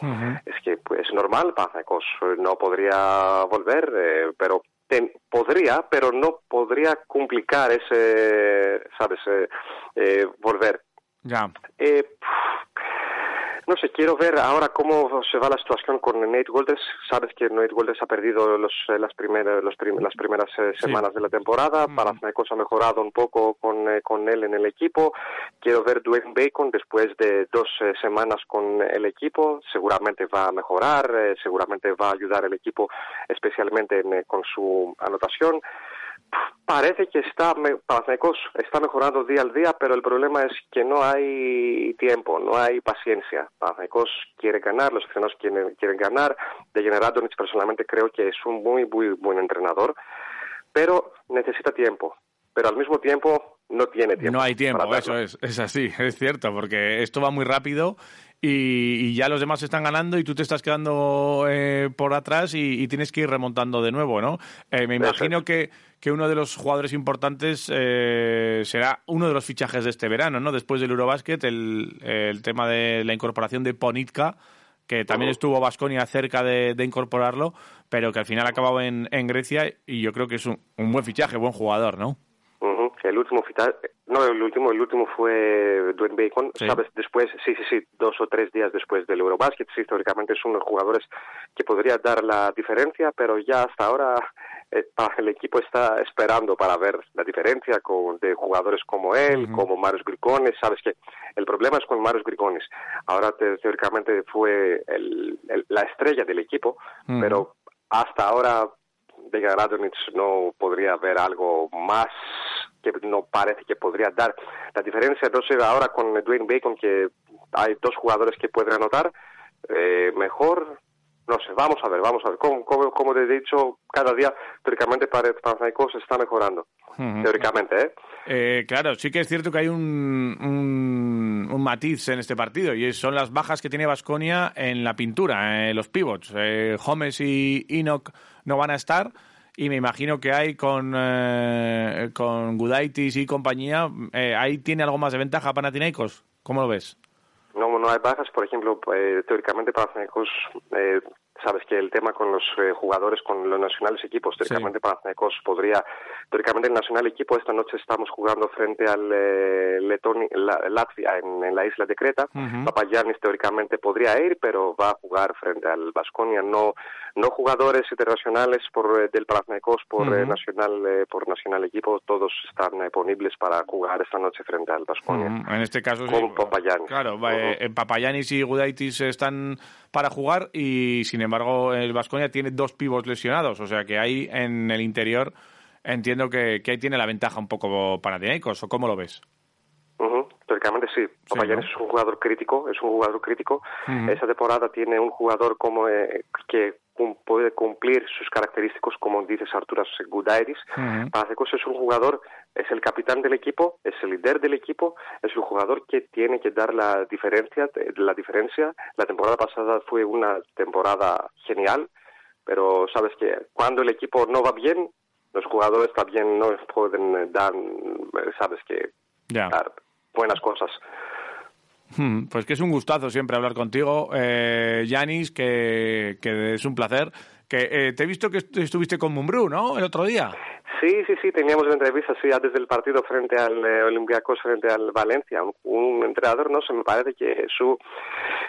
es que pues normal Panathinaikos no podría volver eh, pero ten- podría pero no podría complicar ese sabes eh, eh, volver Ya. Eh, no sé, quiero ver ahora cómo se va la situación con Nate Goldes. Sabes que Nate Goldes ha perdido los, eh, las, primeras, los prim- las primeras eh, semanas de la temporada. Panathinaikos ha mejorado un poco con, eh, con él en el equipo. Quiero ver Dwayne Bacon después de dos eh, semanas con el equipo. Seguramente va a mejorar, eh, seguramente va a ayudar el equipo especialmente en, eh, con su anotación. Parece que está, Panathinaikos está mejorando día al día, pero el problema es que no hay tiempo, no hay paciencia. Panathinaikos quiere ganar, los aficionados quieren, quieren ganar. De Radonic personalmente creo que es un muy, muy buen entrenador, pero necesita tiempo. Pero al mismo tiempo no tiene tiempo. No hay tiempo, eso es, es así, es cierto, porque esto va muy rápido y, y ya los demás están ganando y tú te estás quedando eh, por atrás y, y tienes que ir remontando de nuevo, ¿no? Eh, me imagino que, que uno de los jugadores importantes eh, será uno de los fichajes de este verano, ¿no? Después del Eurobasket, el, el tema de la incorporación de Ponitka, que también estuvo Vasconia cerca de, de incorporarlo, pero que al final ha acabado en, en Grecia y yo creo que es un, un buen fichaje, buen jugador, ¿no? El último no el último, el último fue Dwayne Bacon, Sí. sabes, después, sí, sí, sí, dos o tres días después del Eurobasket, sí, uno de los jugadores que podría dar la diferencia, pero ya hasta ahora eh, el equipo está esperando para ver la diferencia con, de jugadores como él, como Marius Grigones, sabes que el problema es con Marius Grigones, ahora te- teóricamente fue el- el- la estrella del equipo, pero hasta ahora Vega Radonic no podría ver algo más que no parece que podría dar la diferencia. Entonces ahora con Dwayne Bacon que hay dos jugadores que pueden anotar, eh, mejor, no sé, vamos a ver, vamos a ver. Como, como, como te he dicho, cada día teóricamente para Panathinaikos está mejorando, Ujú. teóricamente, ¿eh? Eh, claro, sí que es cierto que hay un, un, un matiz en este partido y son las bajas que tiene Vasconia en la pintura, eh, los pivots. Eh, y Enoch no van a estar y me imagino que hay con, eh, con Gudaitis y compañía, eh, ahí tiene algo más de ventaja Panathinaikos. ¿Cómo lo ves? No, no hay bajas, por ejemplo, eh, teóricamente Panathinaikos, sabes que el tema con los eh, jugadores, con los nacionales equipos, teóricamente Panathinaikos podría, teóricamente el nacional equipo esta noche estamos jugando frente al eh, Letoni- la- Latvia en, en la isla de Creta. Ujú. Papagiannis teóricamente podría ir, pero va a jugar frente al Vasconia. No, no jugadores internacionales por eh, del Panathinaikos por eh, Ujú. nacional eh, por nacional equipo, todos están eh, disponibles para jugar esta noche frente al Vasconia. Mm, En este caso, sí. Con Papagiannis. Claro, va, eh, eh, Papagiannis y Gudaitis están para jugar y, sin embargo, el Vasconia tiene dos pivos lesionados. O sea que ahí en el interior entiendo que, que ahí tiene la ventaja un poco Panathinaikos. ¿O cómo lo ves? Ujú, Teóricamente sí. Es un jugador crítico, es un jugador crítico. Ujú. Esa temporada tiene un jugador como eh, que puede cumplir sus características, como dices Arturas Gudaitis. Ujú. Panathinaikos es un jugador, es el capitán del equipo, es el líder del equipo, es un jugador que tiene que dar la diferencia, la diferencia. La temporada pasada fue una temporada genial, pero sabes que cuando el equipo no va bien, los jugadores también no pueden eh, dar, eh, sabes que Ya. dar buenas cosas. Hmm, Pues que es un gustazo siempre hablar contigo, eh, Yanis, que, que es un placer. Que eh, te he visto que est- estuviste con Mumbrú, ¿no? El otro día. Sí, sí, sí, teníamos una entrevista sí, antes del partido frente al eh, Olympiacos, frente al Valencia. Un, un entrenador, no sé, me parece que su,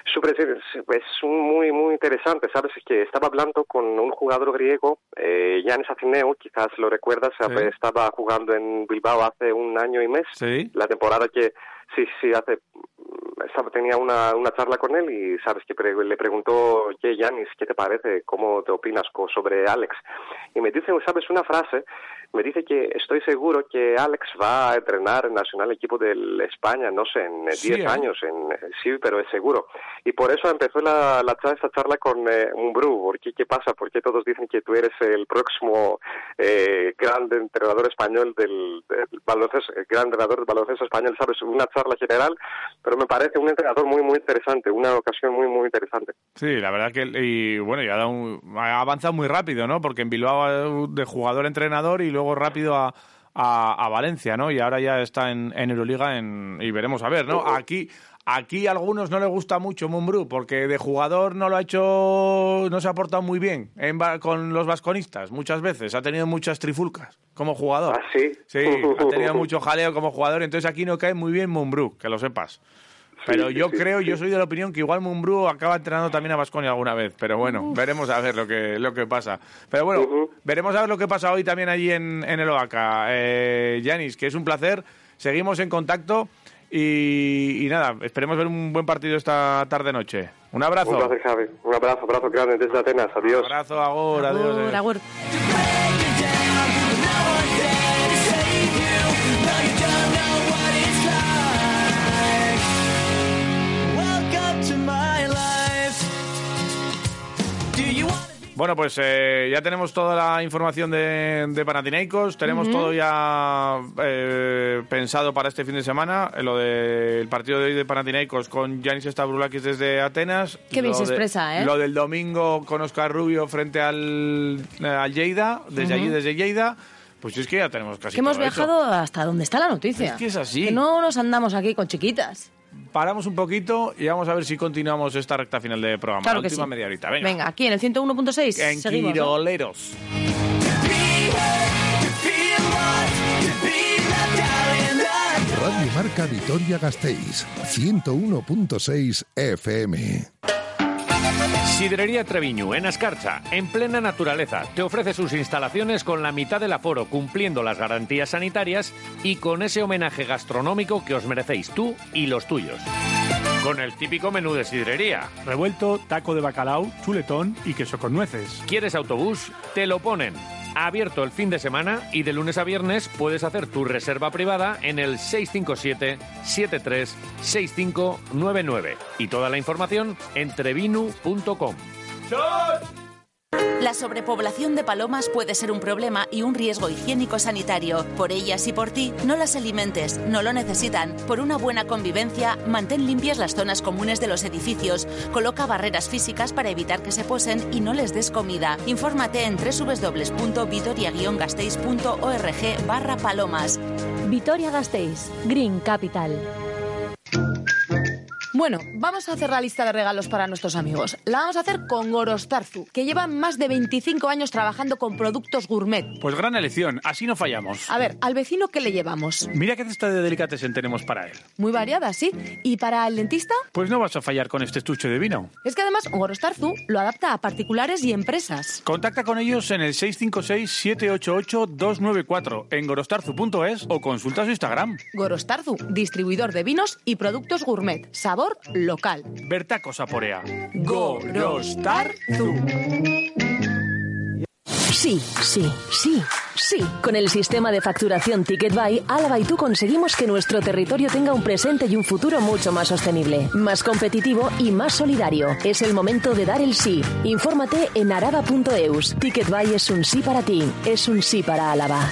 su presencia es muy, muy interesante. Sabes Es que estaba hablando con un jugador griego, eh, Yanis Afineu, quizás lo recuerdas, Sí. estaba jugando en Bilbao hace un año y mes. Sí. La temporada que, sí, sí, hace tenía una, una charla con él y sabes que pre- le preguntó, Yanis, ¿qué te parece? ¿Cómo te opinas sobre Alex? Y me dice, sabes, una frase, me dice que estoy seguro que Alex va a entrenar el nacional equipo de España, no sé, en eh, 10 Sí, ¿eh? años, en, eh, sí, pero es seguro. Y por eso empezó la, la esta charla con eh, Umbrú, porque ¿qué pasa? Porque todos dicen que tú eres el próximo eh, gran entrenador español del, del baloncesto, el gran entrenador del baloncesto español, sabes, una charla general, pero me parece un entrenador muy, muy interesante, una ocasión muy, muy interesante. Sí, la verdad que y bueno, ya ha, dado un- ha avanzado muy rápido, ¿no? Porque en Bilbao eh, de jugador a entrenador y luego rápido a, a, a Valencia, ¿no? Y ahora ya está en, en Euroliga en, y veremos a ver, ¿no? Aquí Aquí a algunos no les gusta mucho Mumbrú porque de jugador no lo ha hecho, no se ha portado muy bien en con los vasconistas muchas veces. Ha tenido muchas trifulcas como jugador. ¿Ah, sí? Sí, ha tenido mucho jaleo como jugador. Entonces aquí no cae muy bien Mumbrú, que lo sepas. Pero sí, yo sí, creo, sí, yo soy de la opinión que igual Mumbrú acaba entrenando también a Vasconia alguna vez. Pero bueno, veremos a ver lo que, lo que pasa. Pero bueno, veremos a ver lo que pasa hoy también allí en, en el OACA. Eh, Yanis, que es un placer. Seguimos en contacto y, y nada, esperemos ver un buen partido esta tarde-noche. Un abrazo. Un placer, Javi. Un abrazo, abrazo grande desde Atenas. Adiós. abrazo, agur, adiós. Agur, eh. agur. Bueno, pues eh, ya tenemos toda la información de, de Panathinaikos, tenemos todo ya eh, pensado para este fin de semana, eh, lo del partido de hoy de Panathinaikos con Yanis Stavroulakis desde Atenas. Qué bien se expresa, ¿eh? Lo del domingo con Oscar Rubio frente al, al Lleida, desde allí, desde Lleida. Pues es que ya tenemos casi Que hemos todo hecho. viajado hasta donde está la noticia. Es que es así. Que no nos andamos aquí con chiquitas. Paramos un poquito y vamos a ver si continuamos esta recta final de programa. Claro la que última sí. media horita. Venga. aquí en el 101.6. En seguimos, ¿no? Quiroleros. Radio Marca Vitoria Gasteiz, 101.6 FM. Sidrería Treviñu, en Ascarcha, en plena naturaleza, te ofrece sus instalaciones con la mitad del aforo, cumpliendo las garantías sanitarias y con ese homenaje gastronómico que os merecéis tú y los tuyos. Con el típico menú de sidrería. Revuelto, taco de bacalao, chuletón y queso con nueces. ¿Quieres autobús? Te lo ponen. Abierto el fin de semana y de lunes a viernes puedes hacer tu reserva privada en el 657-736599 y toda la información en trevinu.com. La sobrepoblación de palomas puede ser un problema y un riesgo higiénico-sanitario. Por ellas y por ti, no las alimentes, no lo necesitan. Por una buena convivencia, mantén limpias las zonas comunes de los edificios, coloca barreras físicas para evitar que se posen y no les des comida. Infórmate en www.vitoria-gasteiz.org barra palomas. Vitoria Gasteiz, Green Capital. Bueno, vamos a hacer la lista de regalos para nuestros amigos. La vamos a hacer con Gorostarzu, que lleva más de 25 años trabajando con productos gourmet. Pues gran elección, así no fallamos. A ver, al vecino, ¿qué le llevamos? Mira qué cesta de delicatessen tenemos para él. Muy variada, ¿sí? ¿Y para el dentista? Pues no vas a fallar con este estuche de vino. Es que además Gorostarzu lo adapta a particulares y empresas. Contacta con ellos en el 656-788-294 en gorostarzu.es o consulta su Instagram. Gorostarzu, distribuidor de vinos y productos gourmet. Sabor local. Bertaco Saporea. Gorostarzu. Sí, sí, sí, sí. Con el sistema de facturación TicketBuy, Álava y tú conseguimos que nuestro territorio tenga un presente y un futuro mucho más sostenible, más competitivo y más solidario. Es el momento de dar el sí. Infórmate en araba.eus. TicketBuy es un sí para ti, es un sí para Álava.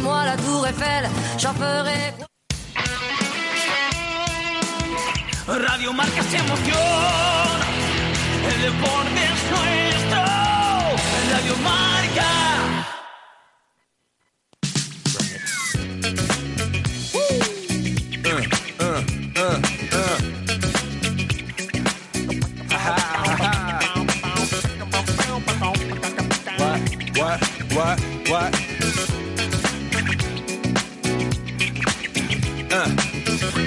Moi la tour Eiffel, j'en ferai. Radio Marca se emociona, el deporte es nuestro. Radio Marca. What, what, what, what?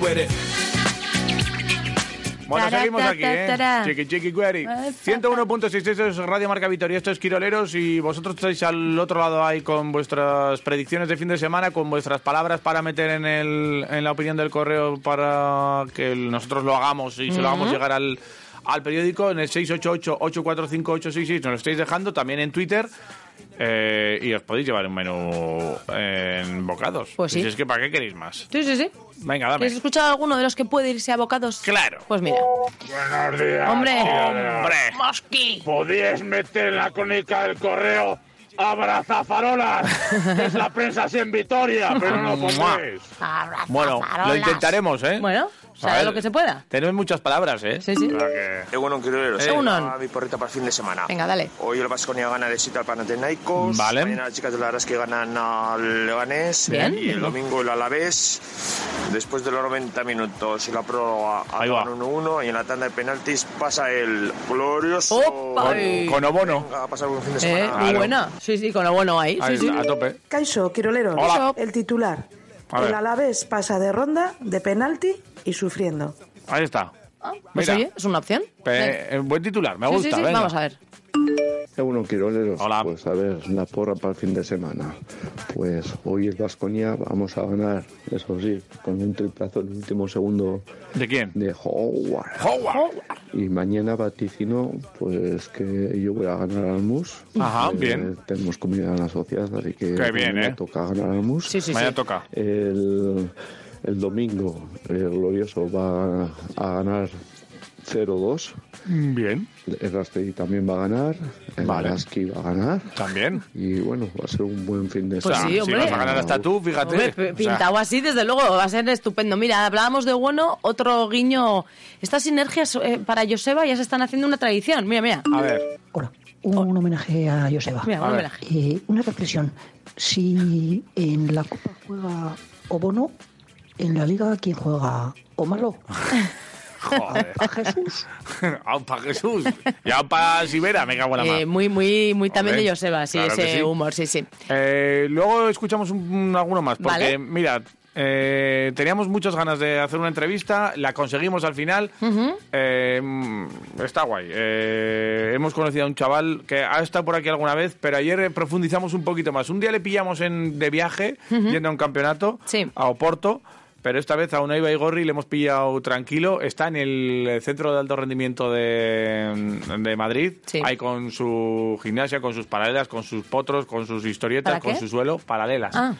With it. Bueno, seguimos aquí, ¿eh? Chiqui, chiqui, gueri. Ah, 101.6 esto es Radio Marca Vitoria, esto es Quiroleros y vosotros estáis al otro lado ahí con vuestras predicciones de fin de semana, con vuestras palabras para meter en, el, en la opinión del correo para que nosotros lo hagamos y se lo hagamos llegar al, al periódico en el 688-845-866. Nos lo estáis dejando también en Twitter. Eh, y os podéis llevar un menú en bocados. Pues sí. Si es que ¿para qué queréis más? Sí, sí, sí. Venga, dame. ¿Quieres escuchar alguno de los que puede irse a bocados? Claro. Pues mira. Buenos días. Hombre. Hombre. Mosqui. Podíais meter en la crónica del correo abrazafarolas. es la prensa así en Vitoria, pero no lo pondréis. Bueno, lo intentaremos, ¿eh? Bueno, A será ver, lo que se pueda. Tenemos muchas palabras, ¿eh? Sí, sí. Egunon, Quiroleros. Egunon. A mi porrita para el fin de semana. Venga, dale. Hoy el Vasconia gana de sitio al Panathinaikos. Vale. Mañana las chicas de la que ganan al Leganés. Bien. Y el domingo el Alavés. Después de los 90 minutos y la prórroga acaban 1-1. Y en la tanda de penaltis pasa el glorioso. Opa. Con- con Obono. Venga, a pasar un fin de Eh, semana. muy buena. Sí, sí, con lo bueno ahí. Ahí sí, a tope. Caixo, Quiroleros. Hola. El titular. A ver. El Alavés pasa de ronda, de penalti y sufriendo. Ahí está. Pues Mira. oye, es una opción. Pe- eh, buen titular, me Sí, gusta. sí, sí, venga. Vamos a ver. Uno Quiroleros. Pues a ver, la porra para el fin de semana. Pues hoy es Vasconia, vamos a ganar, eso sí, con un triplazo en el último segundo. ¿De quién? De Howard. Howard. Y mañana vaticino, pues que yo voy a ganar al MUS. Ajá, Eh, bien. Tenemos comida en la sociedad, así que Qué bien, ¿eh? toca ganar al MUS. Sí, sí, Mañana sí. toca. El, el domingo, el Glorioso va a ganar 0-2. Bien. El Rastegui también va a ganar. Vale. Va a ganar. También. Y bueno, va a ser un buen fin de Pues semana. sí, hombre. vas a ganar hasta tú, fíjate. Hombre, O sea, pintado así, desde luego, va a ser estupendo. Mira, hablábamos de bueno, otro guiño. Estas sinergias eh, para Joseba ya se están haciendo una tradición. Mira, mira. A ver. Un homenaje a Joseba. Mira, un A homenaje. Eh, una reflexión. Si en la Copa juega Obono, en la Liga, ¿quién juega? ¿Omalo? Joder. Jesús. Au, pa' Jesús. Ya para Sibera, me cago en la Eh, mar. muy, muy, muy también de Joseba, sí, claro ese sí. humor, sí, sí. Eh, luego escuchamos un, un- alguno más, porque Vale. mirad, eh, teníamos muchas ganas de hacer una entrevista, la conseguimos al final. Eh, mm, está guay. Eh, hemos conocido a un chaval que ha estado por aquí alguna vez, pero ayer eh, profundizamos un poquito más. Un día le pillamos en, de viaje, yendo a un campeonato, a Oporto. Pero esta vez a Unai Baigorri le hemos pillado tranquilo. Está en el centro de alto rendimiento de, de Madrid. Ahí con su gimnasia, con sus paralelas, con sus potros, con sus historietas, ¿Para con su suelo. Paralelas. Ah.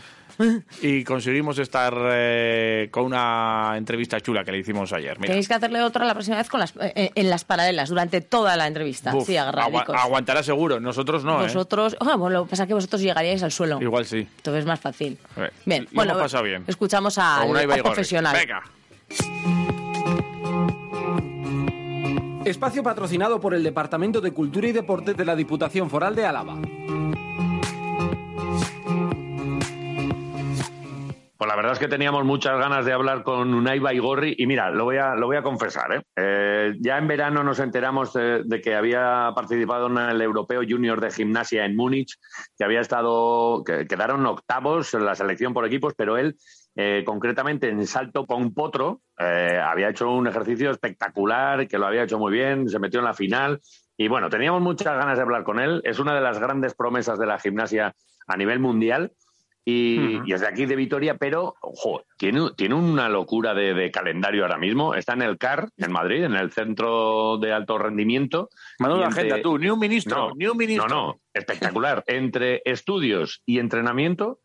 Y conseguimos estar eh, con una entrevista chula que le hicimos ayer. Mira. Tenéis que hacerle otra la próxima vez con las, eh, en las paralelas, durante toda la entrevista. Buf, sí, agua- aguantará seguro, nosotros no, ¿eh? Vosotros, ah, bueno, lo que pasa es que vosotros llegaríais al suelo. Igual sí. Entonces es más fácil. Eh, Bien, lo bueno, hemos bien. escuchamos Con al, al profesional. Venga. Espacio patrocinado por el Departamento de Cultura y Deporte de la Diputación Foral de Álava. Pues la verdad es que teníamos muchas ganas de hablar con Unai Baigorri y mira, lo voy a, lo voy a confesar. ¿eh? Eh, ya en verano nos enteramos de, que había participado en el Europeo Junior de Gimnasia en Múnich, que había estado, que quedaron octavos en la selección por equipos, pero él eh, concretamente en salto con potro eh, había hecho un ejercicio espectacular, que lo había hecho muy bien, se metió en la final y bueno, teníamos muchas ganas de hablar con él. Es una de las grandes promesas de la gimnasia a nivel mundial. Y, y es de aquí de Vitoria, pero ojo, tiene, tiene una locura de, de calendario ahora mismo. Está en el CAR, en Madrid, en el centro de alto rendimiento. Una entre- agenda tú, ni un ministro, No, ni un ministro. No, no, espectacular. entre estudios y entrenamiento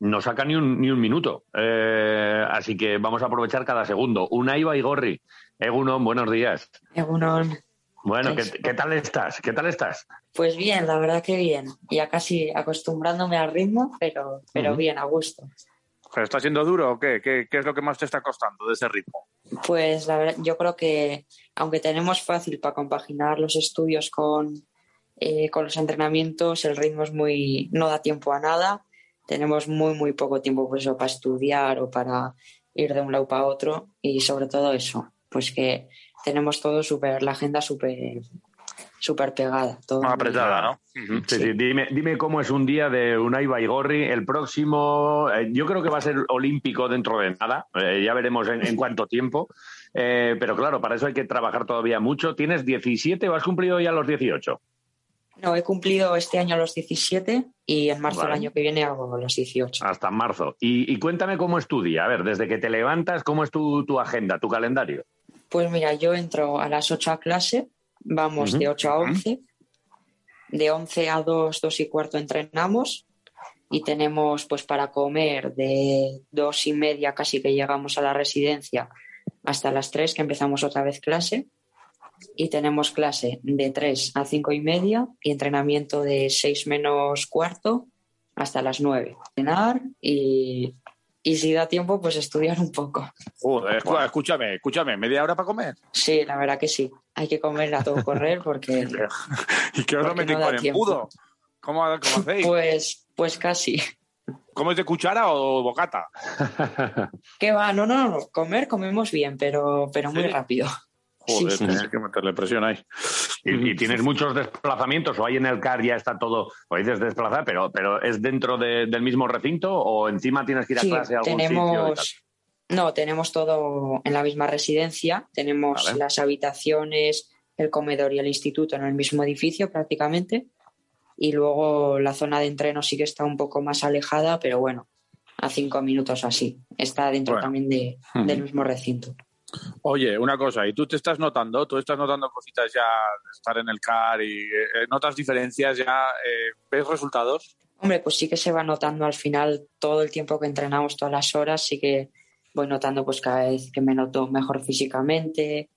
no saca ni un, ni un minuto. Eh, así que vamos a aprovechar cada segundo. Unai Baigorri, Egunon, buenos días. Egunon. Bueno, ¿qué, Pues- qué tal estás? ¿Qué tal estás? Pues bien, la verdad que bien. Ya casi acostumbrándome al ritmo, pero, pero bien, a gusto. ¿Pero está siendo duro o qué? qué? qué es lo que más te está costando de ese ritmo? Pues la verdad, yo creo que aunque tenemos fácil para compaginar los estudios con, eh, con los entrenamientos, el ritmo es muy, no da tiempo a nada. Tenemos muy, muy poco tiempo pues, para estudiar o para ir de un lado para otro y sobre todo eso, pues que tenemos todo súper, la agenda súper súper pegada. Todo apretada, ¿no? Sí, sí. Dime, dime cómo es un día de Unai Baigorri. El próximo, eh, yo creo que va a ser olímpico dentro de nada. Eh, ya veremos en, en cuánto tiempo. Eh, pero claro, para eso hay que trabajar todavía mucho. ¿Tienes 17 o has cumplido ya los 18? No, he cumplido este año los 17 y en marzo Vale. del año que viene hago los 18. Hasta marzo. Y, y cuéntame cómo es tu día. A ver, desde que te levantas, ¿cómo es tu, tu agenda, tu calendario? Pues mira, yo entro a las 8 a clase, vamos Ujú. de 8 a 11, de 11 a 2, 2 y cuarto entrenamos y tenemos pues para comer de 2 y media casi que llegamos a la residencia hasta las 3 que empezamos otra vez clase y tenemos clase de 3 a 5 y media y entrenamiento de 6 menos cuarto hasta las 9. Cenar y, y si da tiempo pues estudiar un poco. Joder, escúchame, escúchame, ¿media hora para comer? Sí, la verdad que sí. Hay que comer a todo correr porque. ¿Y qué os lo metéis no con embudo? ¿Cómo, cómo hacéis? Pues, pues casi. ¿Comes de cuchara o bocata? ¿Qué va? No, no, no. Comer comemos bien, pero, pero muy Sí. rápido. Joder, Sí, sí, que meterle presión ahí. ¿Y, y tienes muchos desplazamientos o ahí en el CAR ya está todo, o dices desplazar, pero, pero ¿es dentro de- del mismo recinto o encima tienes que ir a clase a algún sitio? tenemos. No, tenemos todo en la misma residencia. Tenemos Vale. las habitaciones, el comedor y el instituto en el mismo edificio prácticamente. Y luego la zona de entreno sí que está un poco más alejada, pero bueno, a cinco minutos así. Está dentro Bueno. también de, del mismo recinto. Oye, una cosa, ¿y tú te estás notando? ¿Tú estás notando cositas ya de estar en el CAR y eh, notas diferencias ya? eh, ¿Ves resultados? Hombre, pues sí que se va notando al final todo el tiempo que entrenamos, todas las horas, sí que voy notando pues cada vez que me noto mejor físicamente,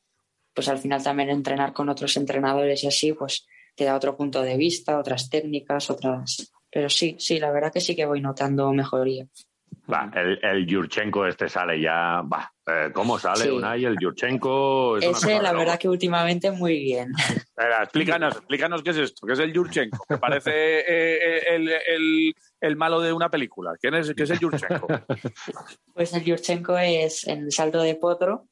pues al final también entrenar con otros entrenadores y así, pues te da otro punto de vista, otras técnicas, otras... Pero sí, sí, la verdad que sí que voy notando mejoría. Va, el, el Yurchenko este sale ya, va, eh, ¿cómo sale Sí. Unai? El Yurchenko es Ese, la verdad que últimamente muy bien. Espera, explícanos, explícanos qué es esto, qué es el Yurchenko, que parece eh, el, el- el malo de una película. ¿Quién es, ¿Qué es el Yurchenko? Pues el Yurchenko es en el salto de potro.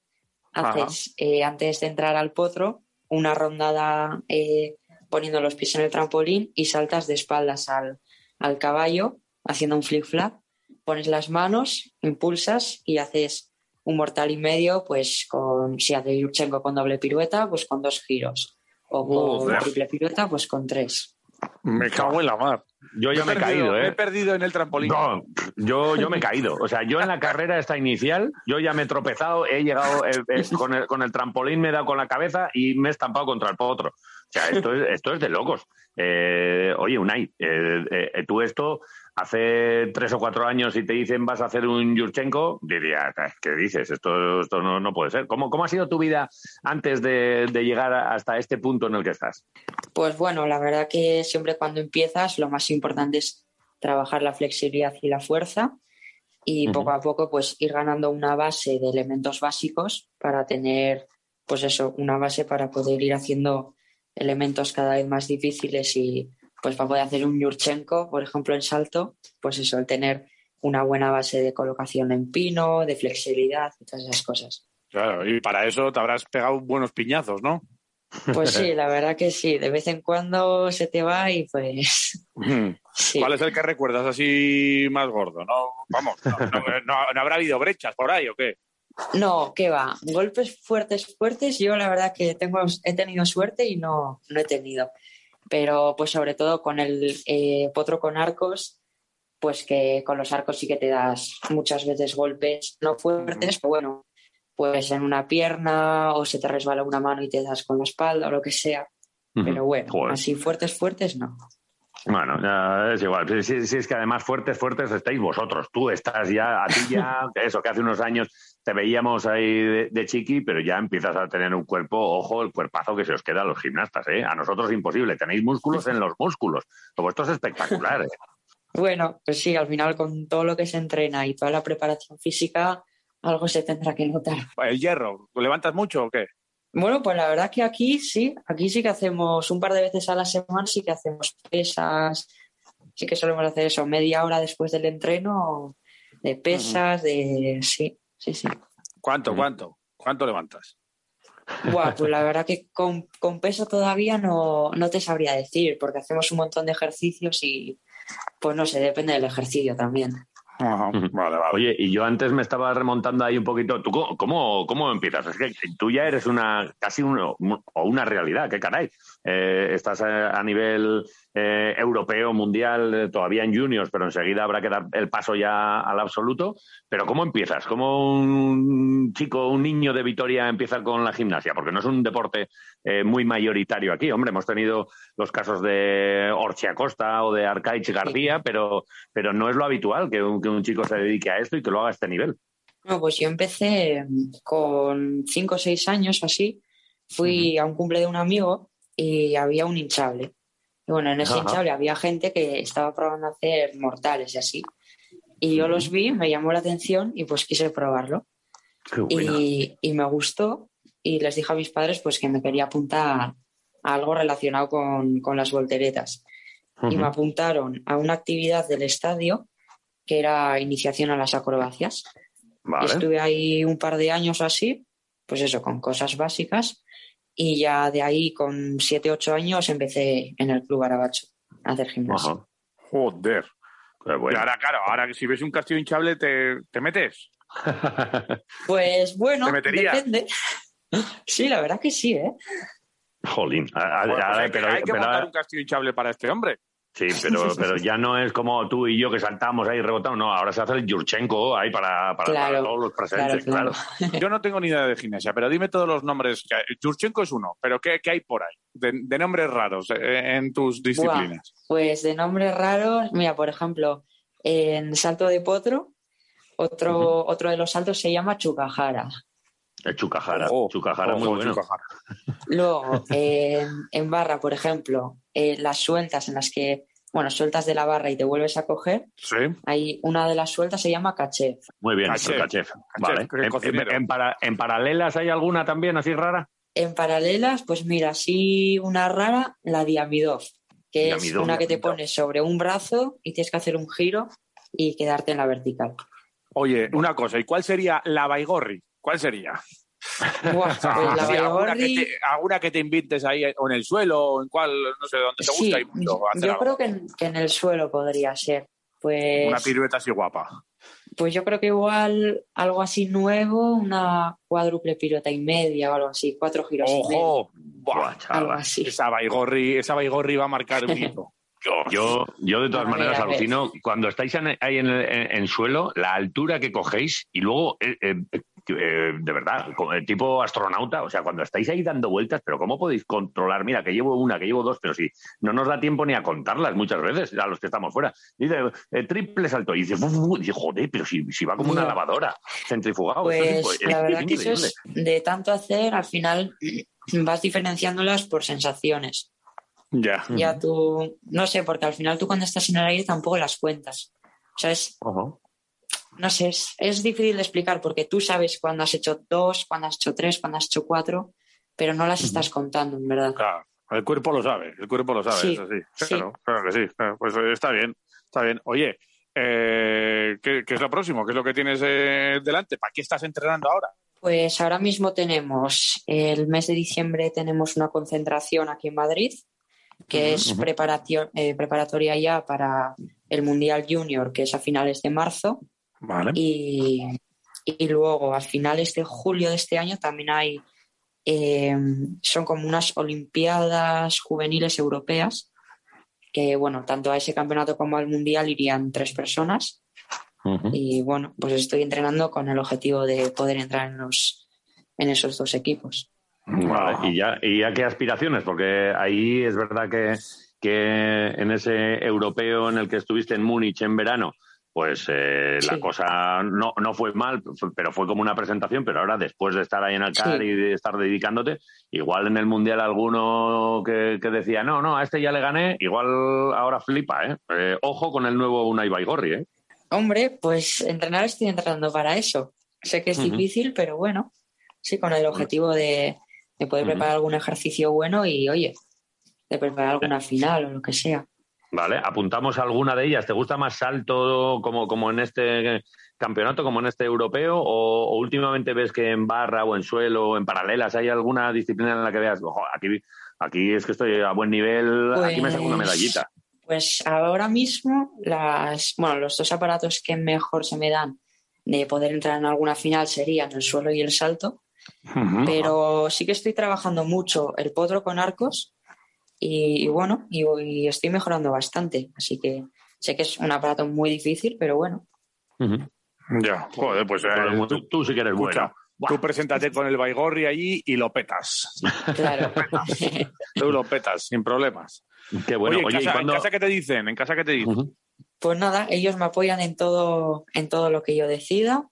Haces, eh, antes de entrar al potro, una rondada eh, poniendo los pies en el trampolín y saltas de espaldas al, al caballo, haciendo un flip-flap. Pones las manos, impulsas y haces un mortal y medio, pues con, si hace Yurchenko con doble pirueta, pues con dos giros. O con triple pirueta, pues con tres. Me cago en la mar. Yo ya me he caído, Me he ¿eh? perdido en el trampolín. No, yo, yo me he caído. O sea, yo en la carrera esta inicial, yo ya me he tropezado, he llegado eh, eh, con, el, con el trampolín, me he dado con la cabeza y me he estampado contra el potro. O sea, esto es, esto es de locos. Eh, oye, Unai, eh, eh, tú esto hace tres o cuatro años y te dicen vas a hacer un Yurchenko, diría, ¿qué dices? Esto, esto no, no puede ser. ¿Cómo, ¿Cómo ha sido tu vida antes de, de llegar hasta este punto en el que estás? Pues bueno, la verdad que siempre cuando empiezas lo más importante es trabajar la flexibilidad y la fuerza y poco a poco pues ir ganando una base de elementos básicos para tener pues eso, una base para poder ir haciendo elementos cada vez más difíciles y pues para poder hacer un Yurchenko, por ejemplo, en salto, pues eso, el tener una buena base de colocación en pino, de flexibilidad y todas esas cosas. Claro, y para eso te habrás pegado buenos piñazos, ¿no? Pues sí, la verdad que sí, de vez en cuando se te va y pues ¿Cuál es el que recuerdas así más gordo? No, vamos, no, no- no- ¿no habrá habido brechas por ahí o qué? No, ¿qué va? Golpes fuertes, fuertes, yo la verdad que tengo, he tenido suerte y no, no he tenido. Pero pues sobre todo con el eh, potro con arcos, pues que con los arcos sí que te das muchas veces golpes, no fuertes, pero bueno, pues en una pierna o se te resbala una mano y te das con la espalda o lo que sea. Pero bueno, Joder. así fuertes, fuertes no. Bueno, ya es igual. Si, si- si es que además fuertes, fuertes estáis vosotros. Tú estás ya, a ti ya, eso que hace unos años te veíamos ahí de, de chiqui, pero ya empiezas a tener un cuerpo, ojo, el cuerpazo que se os queda a los gimnastas, ¿eh? A nosotros imposible. Tenéis músculos en los músculos. Lo vuestro es espectacular, ¿eh? Bueno, pues sí, al final con todo lo que se entrena y toda la preparación física, algo se tendrá que notar. El hierro, ¿lo levantas mucho o qué? Bueno, pues la verdad que aquí sí, aquí sí que hacemos un par de veces a la semana, sí que hacemos pesas, sí que solemos hacer eso, media hora después del entreno de pesas, de... Sí, sí, sí. ¿Cuánto, cuánto? ¿Cuánto levantas? Buah, pues la verdad que con, con peso todavía no, no te sabría decir, porque hacemos un montón de ejercicios y pues no sé, depende del ejercicio también. Vale, vale. Oye, y yo antes me estaba remontando ahí un poquito. ¿Tú cómo, cómo, cómo empiezas? Es que tú ya eres una casi uno, o una realidad, qué caray. Eh, estás a, a nivel eh, europeo, mundial, eh, todavía en juniors, pero enseguida habrá que dar el paso ya al absoluto. Pero ¿cómo empiezas? ¿Cómo un chico, un niño de Vitoria empieza con la gimnasia? Porque no es un deporte eh, muy mayoritario aquí. Hombre, hemos tenido los casos de Orchi Acosta o de Arcaich García, pero, pero no es lo habitual que un, que un chico se dedique a esto y que lo haga a este nivel. No, pues yo empecé con cinco o seis años o así. Fui a un cumple de un amigo y había un hinchable. Y bueno, en ese Ajá. hinchable había gente que estaba probando a hacer mortales y así. Y yo los vi, me llamó la atención y pues quise probarlo. Y, y me gustó y les dije a mis padres pues que me quería apuntar a algo relacionado con, con las volteretas. Y me apuntaron a una actividad del estadio que era iniciación a las acrobacias. Vale. Y estuve ahí un par de años o así, pues eso, con cosas básicas. Y ya de ahí, con 7, 8 años, empecé en el Club Arabacho a hacer gimnasio. Joder. Y ahora, claro, ahora que si ves un castillo hinchable, ¿te, te metes? Pues bueno, ¿Te meterías? depende. Sí, la verdad que sí, ¿eh? Jolín. A- a- Bueno, pues hay, que- hay que pero- montar un castillo hinchable para este hombre. Sí, pero, pero ya no es como tú y yo que saltamos ahí rebotando. No, ahora se hace el Yurchenko ahí para, para, para todos los presentes. Claro, Yo no tengo ni idea de gimnasia, pero dime todos los nombres. que hay. Yurchenko es uno, pero ¿qué, qué hay por ahí? De, de nombres raros eh, en tus disciplinas. Pues de nombres raros, mira, por ejemplo, en salto de potro, otro, otro de los saltos se llama Chukahara. El Chukahara. Ojo, Chukahara muy bueno. Luego, en barra, por ejemplo, eh, las sueltas en las que, bueno, sueltas de la barra y te vuelves a coger, Sí. hay una de las sueltas se llama caché. Muy bien, Kachef. Caché, Vale. En, cocinero. en- en para- en paralelas hay alguna también así rara? En paralelas, pues mira, sí una rara, la Diamidov, que es Diamidov, una que te pones sobre un brazo y tienes que hacer un giro y quedarte en la vertical. Oye, una cosa, ¿y cuál sería la Baigorri? ¿Cuál sería? Buah, pues la Sí, alguna, que te, alguna que te invites ahí, o en el suelo, o en cuál, no sé, donde te Sí, gusta y mucho yo algo. creo que en, que en el suelo podría ser. Pues, Una pirueta así guapa. pues yo creo que igual algo así nuevo, una cuádruple pirueta y media o algo así, cuatro giros y medio. ¡Ojo! Buah, Algo así. Esa Baigorri, esa Baigorri va a marcar un hito. Yo, yo de todas A maneras ver. alucino cuando estáis en- ahí en, el- en- en suelo, la altura que cogéis y luego, eh, eh, eh, de verdad, el tipo astronauta, o sea, cuando estáis ahí dando vueltas, pero ¿cómo podéis controlar? Mira, que llevo una, que llevo dos, pero si no nos da tiempo ni a contarlas muchas veces a los que estamos fuera. Dice, eh, triple salto, y dice, y dice, joder, pero si, si va como una lavadora, centrifugado. es Pues impo- la es verdad que eso es de tanto hacer, al final vas diferenciándolas por sensaciones. Ya. Ya tú, no sé, porque al final tú cuando estás en el aire tampoco las cuentas. O sea, es, no sé, es, es difícil de explicar porque tú sabes cuándo has hecho dos, cuándo has hecho tres, cuándo has hecho cuatro, pero no las estás contando, en verdad. Claro, el cuerpo lo sabe, el cuerpo lo sabe, Sí, eso sí. sí. Claro, claro que sí. Claro, Pues eh, está bien, está bien. Oye, eh, ¿qué, qué es lo próximo? ¿Qué es lo que tienes eh, delante? ¿Para qué estás entrenando ahora? Pues ahora mismo tenemos, el mes de diciembre tenemos una concentración aquí en Madrid, que es eh, preparatoria ya para el Mundial Junior, que es a finales de marzo. Vale. Y, y luego a finales de julio de este año también hay, eh, son como unas Olimpiadas juveniles europeas, que bueno, tanto a ese campeonato como al Mundial irían tres personas. Y bueno, pues estoy entrenando con el objetivo de poder entrar en, los, en esos dos equipos. Vale, ¿Y, ya, ¿Y ya qué aspiraciones? Porque ahí es verdad que, que en ese europeo en el que estuviste en Múnich en verano, pues eh, la cosa no, no fue mal, pero fue como una presentación, pero ahora después de estar ahí en el CAR Sí. y de estar dedicándote, igual en el Mundial alguno que, que decía, no, no, a este ya le gané, igual ahora flipa, ¿eh? Eh, ojo con el nuevo Unai Baigorri, ¿eh? Hombre, pues entrenar estoy entrenando para eso. Sé que es difícil, pero bueno, sí, con el objetivo de, de poder preparar algún ejercicio bueno y, oye, de preparar alguna final o lo que sea. Vale, apuntamos alguna de ellas. ¿Te gusta más salto como, como en este campeonato, como en este europeo? O, o últimamente ves que en barra o en suelo o en paralelas hay alguna disciplina en la que veas, ojo, aquí, aquí es que estoy a buen nivel, aquí me saco una Pues- medallita? Pues ahora mismo, las, bueno, los dos aparatos que mejor se me dan de poder entrar en alguna final serían el suelo y el salto, pero sí que estoy trabajando mucho el potro con arcos y, y bueno, y, y estoy mejorando bastante, así que sé que es un aparato muy difícil, pero bueno. Ya, joder, pues. Eh, tú, tú sí que eres escucha, bueno. Tú preséntate con el Baigorri allí y lo petas. Claro. Tú lo petas, sin problemas. Qué bueno. Oye, ¿en, Oye, ¿y casa, cuándo- ¿en casa qué te dicen? ¿En casa qué te dicen? Pues nada, ellos me apoyan en todo, en todo lo que yo decida,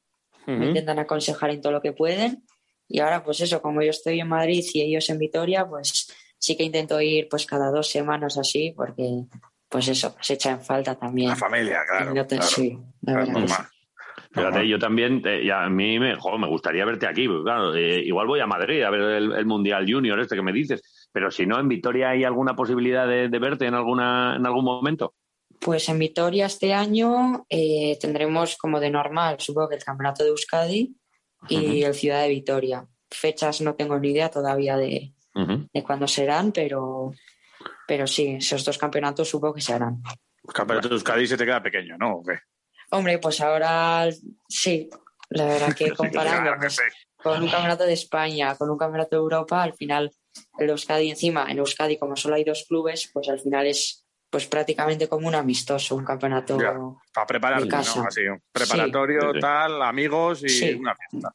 me Ujú. intentan aconsejar en todo lo que pueden. Y ahora, pues eso, como yo estoy en Madrid y ellos en Vitoria, pues sí que intento ir pues cada dos semanas así, porque pues eso, se echa en falta también. La familia, claro. No te- claro. Sí, la Claro. Fíjate, yo también, eh, y a mí me, jo, me gustaría verte aquí, porque, claro, eh, igual voy a Madrid a ver el, el Mundial Junior este que me dices, pero si no, en Vitoria hay alguna posibilidad de, de verte en alguna en algún momento. Pues en Vitoria este año eh, tendremos como de normal, supongo que el Campeonato de Euskadi y el Ciudad de Vitoria. Fechas no tengo ni idea todavía de, de cuándo serán, pero, pero sí, esos dos campeonatos supongo que se harán. El campeonato de Euskadi se te queda pequeño, ¿no? ¿O qué? Hombre, pues ahora sí, la verdad que comparando Claro que sí. con un campeonato de España, con un campeonato de Europa, al final el Euskadi encima, en Euskadi como solo hay dos clubes, pues al final es pues prácticamente como un amistoso, un campeonato Ya, Para prepararte, de casa. ¿no? Así, un preparatorio, sí. tal, amigos y Sí. una fiesta.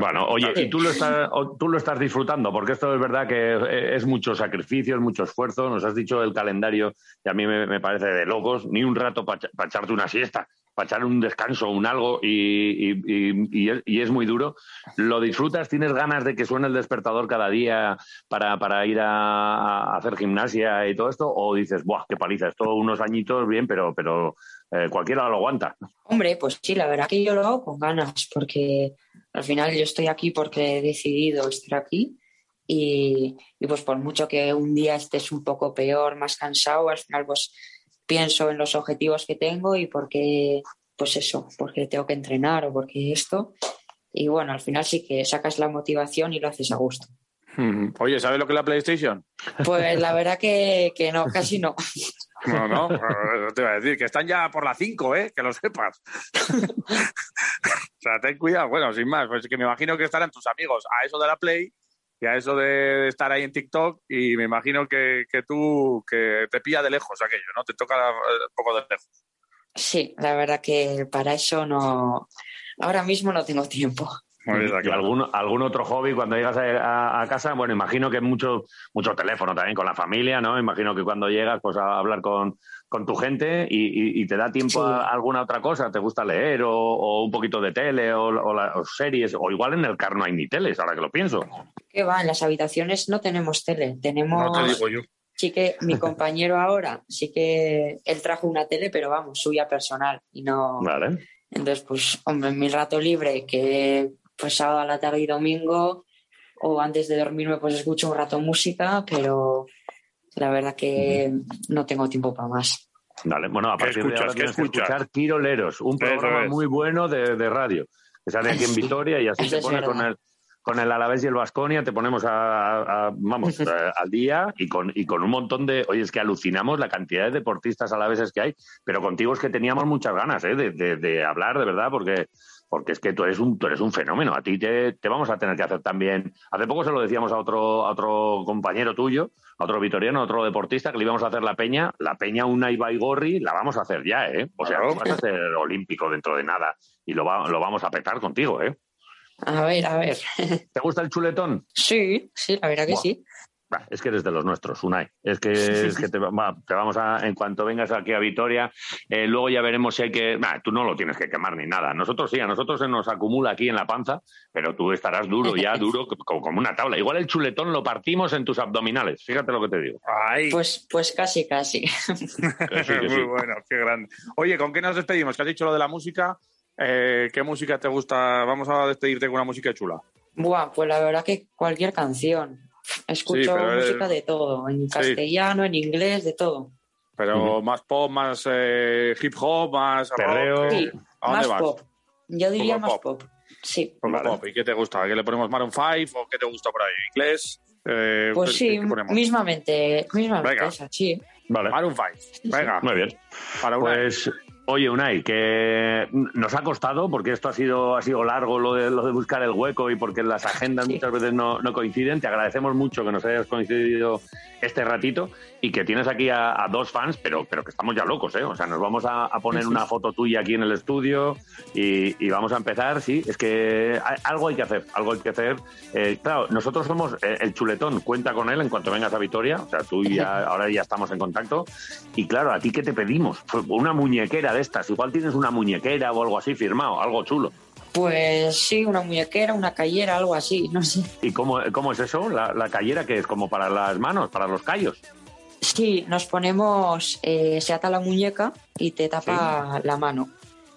Bueno, oye, y tú lo, estás, tú lo estás disfrutando, porque esto es verdad que eh, es mucho sacrificio, es mucho esfuerzo. Nos has dicho el calendario y a mí me, me parece de locos, ni un rato para echarte una siesta, para echar un descanso, un algo, y, y- y- y es, y es muy duro. ¿Lo disfrutas? ¿Tienes ganas de que suene el despertador cada día para, para ir a, a hacer gimnasia y todo esto? ¿O dices, ¡buah, qué paliza! Esto unos añitos bien, pero, pero eh, cualquiera lo aguanta? Hombre, pues sí, la verdad que yo lo hago con ganas, porque al final yo estoy aquí porque he decidido estar aquí y, y pues por mucho que un día estés un poco peor, más cansado, al final pues pienso en los objetivos que tengo y porque, pues eso, porque tengo que entrenar o porque esto. Y bueno, al final sí que sacas la motivación y lo haces a gusto. Oye, ¿sabes lo que es la PlayStation? Pues la verdad que, que no, casi no. No, no, eh, te iba a decir que están ya por la 5, ¿eh? Que lo sepas. o sea, ten cuidado. Bueno, sin más, pues que me imagino que estarán tus amigos a eso de la Play y a eso de estar ahí en TikTok y me imagino que, que tú, que te pilla de lejos aquello, ¿no? Te toca eh, un poco de lejos. Sí, la verdad que para eso no, ahora mismo no tengo tiempo. ¿Y algún, algún otro hobby cuando llegas a, a- a casa? Bueno, imagino que mucho, mucho teléfono también con la familia, ¿no? Imagino que cuando llegas, pues a hablar con, con tu gente y, y- y te da tiempo Sí. a alguna otra cosa. ¿Te gusta leer o, o un poquito de tele o, o la- o series? O igual en el car no hay ni teles, ahora que lo pienso. ¿Qué va? En las habitaciones no tenemos tele, tenemos... No te digo yo. Sí que mi compañero ahora, sí que él trajo una tele, pero vamos, suya personal y no... Vale. Entonces, pues, hombre, en mi rato libre, que pues sábado a la tarde y domingo, o antes de dormirme, pues escucho un rato música, pero la verdad que no tengo tiempo para más. Vale, bueno, a ¿Qué partir de escuchas? ahora ¿Qué tienes que escuchar Quiroleros, un programa es. muy bueno de, de radio, que sale aquí en. Vitoria y así Eso te pone con el con el Alavés y el Vasconia, te ponemos a, a- vamos, eh, al día y con, y con un montón de... Oye, es que alucinamos la cantidad de deportistas alaveses que hay, pero contigo es que teníamos muchas ganas ¿eh? de, de- de hablar, de verdad, porque porque es que tú eres un, tú eres un fenómeno. A ti te, te vamos a tener que hacer también. Hace poco se lo decíamos a otro, a otro compañero tuyo, a otro vitoriano, a otro deportista, que le íbamos a hacer la peña. La peña una Ibaigorri la vamos a hacer ya, ¿eh? O sea, Claro. tú vas a ser olímpico dentro de nada y lo, va- lo vamos a petar contigo, ¿eh? A ver, a ver. ¿Te gusta el chuletón? Sí, sí, la verdad que Buah. sí. Bah, es que eres de los nuestros, Unai. Es que, es que te, va- te vamos a, en cuanto vengas aquí a Vitoria, eh, luego ya veremos si hay que. bah, tú no lo tienes que quemar ni nada. Nosotros sí, a nosotros se nos acumula aquí en la panza, pero tú estarás duro, ya duro, como, como una tabla. Igual el chuletón lo partimos en tus abdominales. Fíjate lo que te digo. Pues, pues casi, casi. Sí. Muy bueno, qué grande. Oye, ¿con qué nos despedimos? Que has dicho lo de la música. Eh, ¿Qué música te gusta? Vamos a despedirte con una música chula. Buah, pues la verdad que cualquier canción. Escucho Sí, eh, música de todo, en castellano, en inglés, de todo. Pero más pop, más eh, hip hop, más Perreo. Sí, ¿A dónde más vas? pop. Yo diría más pop. pop. Sí. Poco pop. ¿Y qué te gusta? ¿Qué le ponemos Maroon 5 o qué te gusta por ahí? ¿Inglés? Eh, Pues sí, mismamente, mismamente Venga. esa, sí. Vale. Maroon 5. Venga. Muy bien. Para Unai. Pues, oye, Unai, que nos ha costado, porque esto ha sido, ha sido largo lo de, lo de buscar el hueco y porque las agendas muchas veces no, no coinciden. Te agradecemos mucho que nos hayas coincidido este ratito y que tienes aquí a, a dos fans, pero, pero que estamos ya locos, ¿eh? O sea, nos vamos a, a poner una foto tuya aquí en el estudio y, y vamos a empezar, sí, es que hay- algo hay que hacer, algo hay que hacer. Eh, claro, nosotros somos eh, el chuletón, cuenta con él en cuanto vengas a Vitoria, o sea, tú ya, ahora ya estamos en contacto. Y claro, ¿a ti qué te pedimos? Una muñequera de estas, igual tienes una muñequera o algo así firmado, algo chulo. Pues sí, una muñequera, una cayera, algo así, no sé. ¿Y cómo, cómo es eso? La, la cayera que es como para las manos, para los callos. Sí, nos ponemos, eh, se ata la muñeca y te tapa la mano